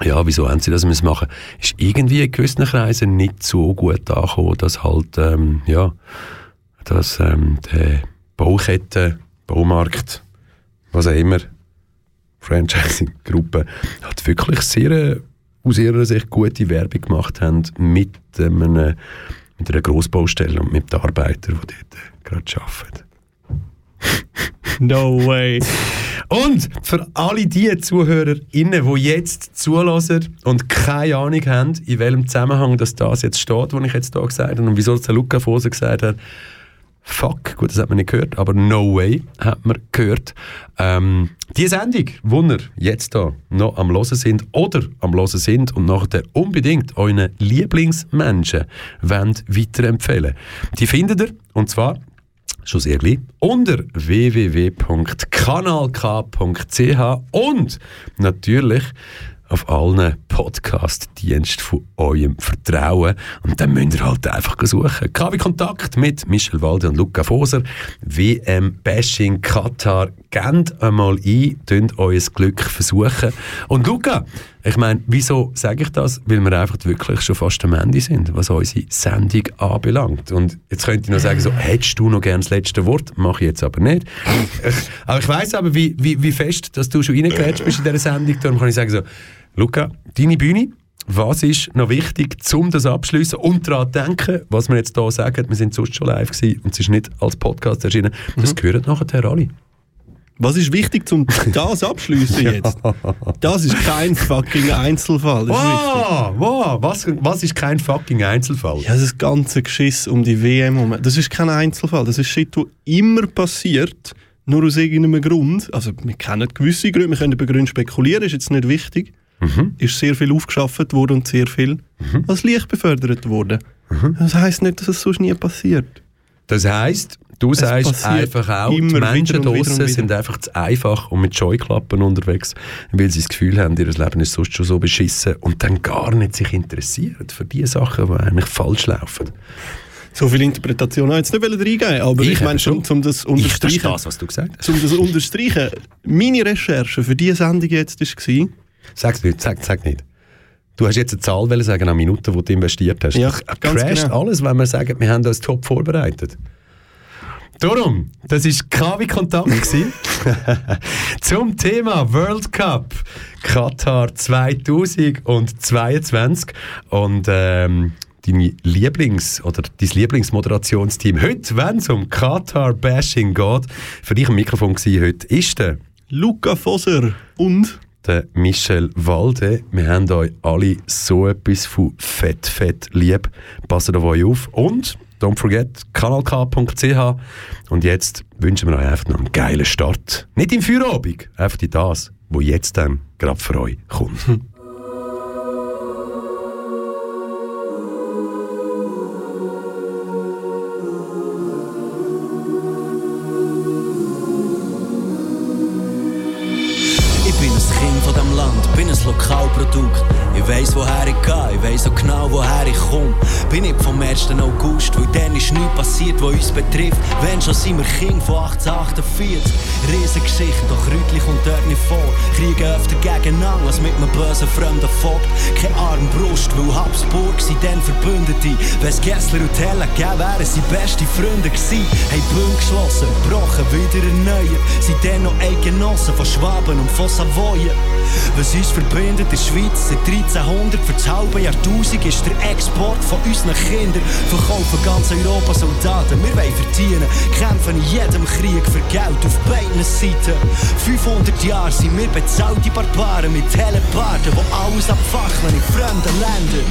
ja, wieso haben sie das müssen machen? Ist irgendwie in gewissen Kreisen nicht so gut angekommen, dass halt, ähm, ja, dass ähm, die Baukette, Baumarkt, was auch immer, Franchising-Gruppe, hat wirklich sehr, aus ihrer Sicht gute Werbung gemacht haben mit, ähm, einer- mit einer Grossbaustelle und mit den Arbeitern, die dort äh, gerade arbeiten. No way. Und für alle die ZuhörerInnen, die jetzt zulassen und keine Ahnung haben, in welchem Zusammenhang das, das jetzt steht, was ich jetzt hier gesagt habe und wieso es der Luca Foser gesagt hat, fuck, gut, das hat man nicht gehört, aber no way hat man gehört. Ähm, die Sendung, wo ihr jetzt da noch am Hören sind oder am Hören sind und nachher unbedingt euren Lieblingsmenschen wollt weiterempfehlen die findet ihr, und zwar schon sehr gleich, unter www.kanalk.ch und natürlich auf allen Podcast-Diensten von eurem Vertrauen. Und dann müsst ihr halt einfach suchen. KW Kontakt mit Michel Walde und Luca Foser. WM Bashing Katar. Gebt einmal ein, tönt euer Glück versuchen. Und Luca, ich meine, wieso sage ich das? Weil wir einfach wirklich schon fast am Ende sind, was unsere Sendung anbelangt. Und jetzt könnte ich noch sagen, so, hättest du noch gerne das letzte Wort? Mache ich jetzt aber nicht. Ich- aber ich weiss aber, wie, wie, wie fest, dass du schon reingeratscht bist in dieser Sendung. Darum kann ich sagen, so, Luca, deine Bühne. Was ist noch wichtig, um das abschließen und daran denken, was wir jetzt hier sagen? Wir sind sonst schon live gewesen und es ist nicht als Podcast erschienen. Das gehört nachher alle. Was ist wichtig, um das abschließen jetzt? Das ist kein fucking Einzelfall. Das. Wow, wow, was, was ist kein fucking Einzelfall? Ja, das ganze Geschiss um die WM, um- das ist kein Einzelfall. Das ist Shit, wo immer passiert, nur aus irgendeinem Grund. Also, wir kennen gewisse Gründe, wir können über Gründe spekulieren, ist jetzt nicht wichtig. Mhm. Ist sehr viel aufgeschafft worden und sehr viel als Licht befördert worden. Mhm. Das heisst nicht, dass es sonst nie passiert. Das heisst, du Es sagst einfach auch, die Menschen wieder. sind einfach zu einfach und mit Scheuklappen unterwegs, weil sie das Gefühl haben, ihr Leben ist sonst schon so beschissen und dann gar nicht sich interessieren für die Sachen, die eigentlich falsch laufen. So viel Interpretation habe ich jetzt nicht reingeben aber ich, Ich meine schon, um das unterstreichen. verstehe das, was du gesagt hast. Um das unterstreichen, meine Recherche für diese Sendung jetzt war, Sag's nicht, sag, sag nicht. Du hast jetzt eine Zahl sagen an Minuten, die du investiert hast. Ja, crasht genau. alles, wenn wir sagen, wir haben uns top vorbereitet. Darum, das war KW Kontakt gewesen. zum Thema World Cup Katar 2022 und ähm, deine Lieblings- oder dein Lieblingsmoderationsteam. Heute, wenn es um Katar-Bashing geht, für dich am Mikrofon gewesen heute ist der Luca Foser und der Michel Walde. Wir haben euch alle so etwas von fett, fett lieb. Passt auf euch auf. Und, don't forget, kanalk.ch. Und jetzt wünschen wir euch einfach noch einen geilen Start. Nicht im Feierabend, einfach in das, wo jetzt dann gerade für euch kommt. Lokalprodukt. Ich weiss, woher ich gehe, ich weiss auch genau, woher ich komme. Bin nicht vom 1. August, weil dann ist nichts passiert, was uns betrifft. Wenn schon sind wir Kind von 1848. Riesengeschichte, doch Rütli kommt dort nicht vor. Kriegen öfter gegeneinander als mit einem bösen fremden Vogt. Keine Armbrust, weil Habsburg sind dann Verbündete. Wenn's Gessler und Teller gegeben wären sie beste Freunde gewesen. Haben Bund geschlossen, gebrochen, wieder erneuert. Sind dann noch Eidgenossen von Schwaben und von Savoyen. Was uns verbindet in der Schweiz seit 1300 für das halbe Jahrtausend ist der Export von unseren Kindern. Verkaufen ganz Europa Soldaten, wir wollen verdienen. Kämpfen in jedem Krieg für Geld auf beiden Seiten. 500 Jahre sind wir bezahlte Barbaren mit Telepaden, die alles abfackeln in fremden Ländern.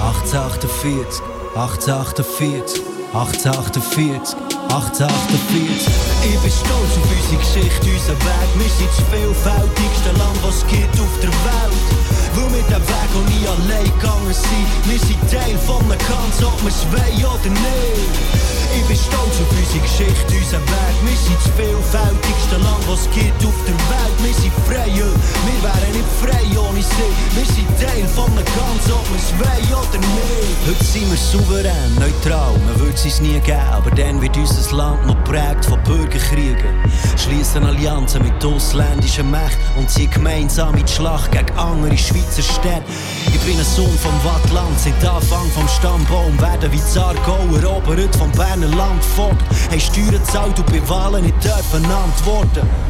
1848, 1848, 1848, 1848. Ich bin stolz auf unsere Geschichte, unseren Weg. Wir sind das vielfältigste Land, was gibt auf der Welt. Weil wir den Weg auch nie allein gegangen sind. Wir sind Teil von einem Ganz, ob wir es wollen oder nicht. Ich bin stolz auf unsere Geschichte, unseren Weg. Wir sind das vielfältigste Land, was gibt auf der Welt. Wir sind frei, ja. wir wären nicht frei ohne sie. Wir sind Teil von einem Ganz, ob wir es wollen oder nicht. Heute sind wir souverän, neutral, man würde es nie geben. Aber dann wird unser Land noch geprägt von Bürgerkriegen. Schließen Allianzen mit ausländischen Mächten und ziehen gemeinsam in die Schlacht gegen andere Schweizer Städte. Ich bin ein Sohn vom Wattland, seit Anfang vom Stammbaum werden wie Zargau erobert vom Berner Landvogt. Haben Steuern gezahlt und bei Wahlen nicht dürfen antworten.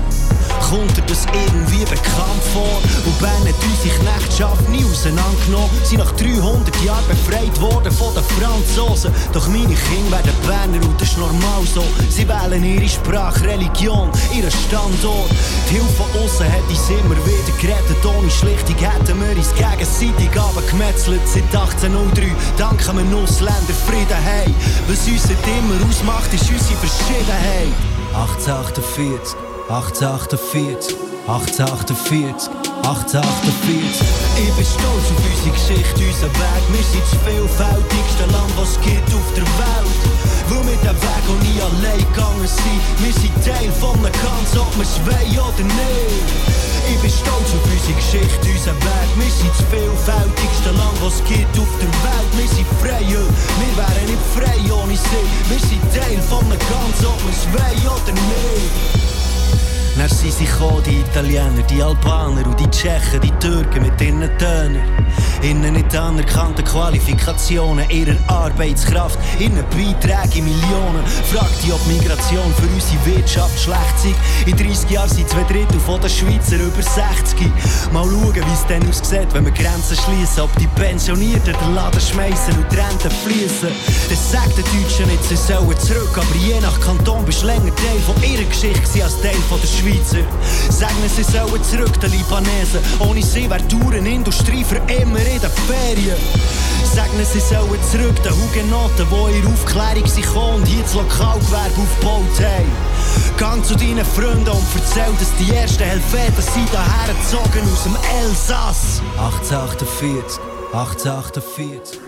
Kommt dir das irgendwie bekannt vor? Und Bern hat unsere Knechtschaft nie auseinandergenommen. Sind nach 300 Jahren befreit worden von den Franzosen. Doch meine Kinder werden Berner und das ist normal so. Sie wählen ihre Sprache, Religion, ihren Standort. Die Hilfe von außen hat uns immer wieder gerettet. Ohne Schlichtung hätten wir uns gegenseitig abgemetzelt. Seit 1803 danken wir Ausländer Frieden. Hey, was uns immer ausmacht, ist unsere Verschiedenheit. 1848 1848, 1848, 1848. Ich bin stolz auf unsere Geschichte, unseren Weg. Wir sind das vielfältigste Land, was es gibt auf der Welt. Weil wir den Weg auch nie allein gegangen sind. Wir sind Teil von einem Ganz, ob wir es wollen oder nicht. Ich bin stolz auf unsere Geschichte, unseren Weg. Wir sind das vielfältigste Land, was es gibt auf der Welt. Wir sind frei, ja. wir wären nicht frei ohne sie. Wir sind Teil von einem Ganz, ob wir es wollen oder nicht. Dann sind sie gekommen, die Italiener, die Albaner und die Tschechen, die Türken mit ihren Tönern. Innen nicht anerkannte Qualifikationen ihrer Arbeitskraft, innen Beiträge in Millionen. Frag dich, ob Migration für unsere Wirtschaft schlecht sei. In 30 Jahren sind zwei Drittel von den Schweizer über 60. Mal schauen, wie es dann aussieht, wenn wir Grenzen schließen. Ob die Pensionierten den Laden schmeißen und die Renten fließen. Das sagt den Deutschen nicht, sie sollen zurück. Aber je nach Kanton bist du länger Teil von ihrer Geschichte als Teil von der Schweizer. Sagen sie sollen zurück, den Libanesen. Ohne sie wäre die Uhrenindustrie für immer in den Ferien. Sagen sie sollen zurück, den Hugenotten, die in Aufklärung gekommen und hier das Lokalgewerbe aufgebaut haben. Gang zu deinen Freunden und erzähl, dass die ersten Helveten sind daher gezogen aus dem Elsass. 1848, 1848.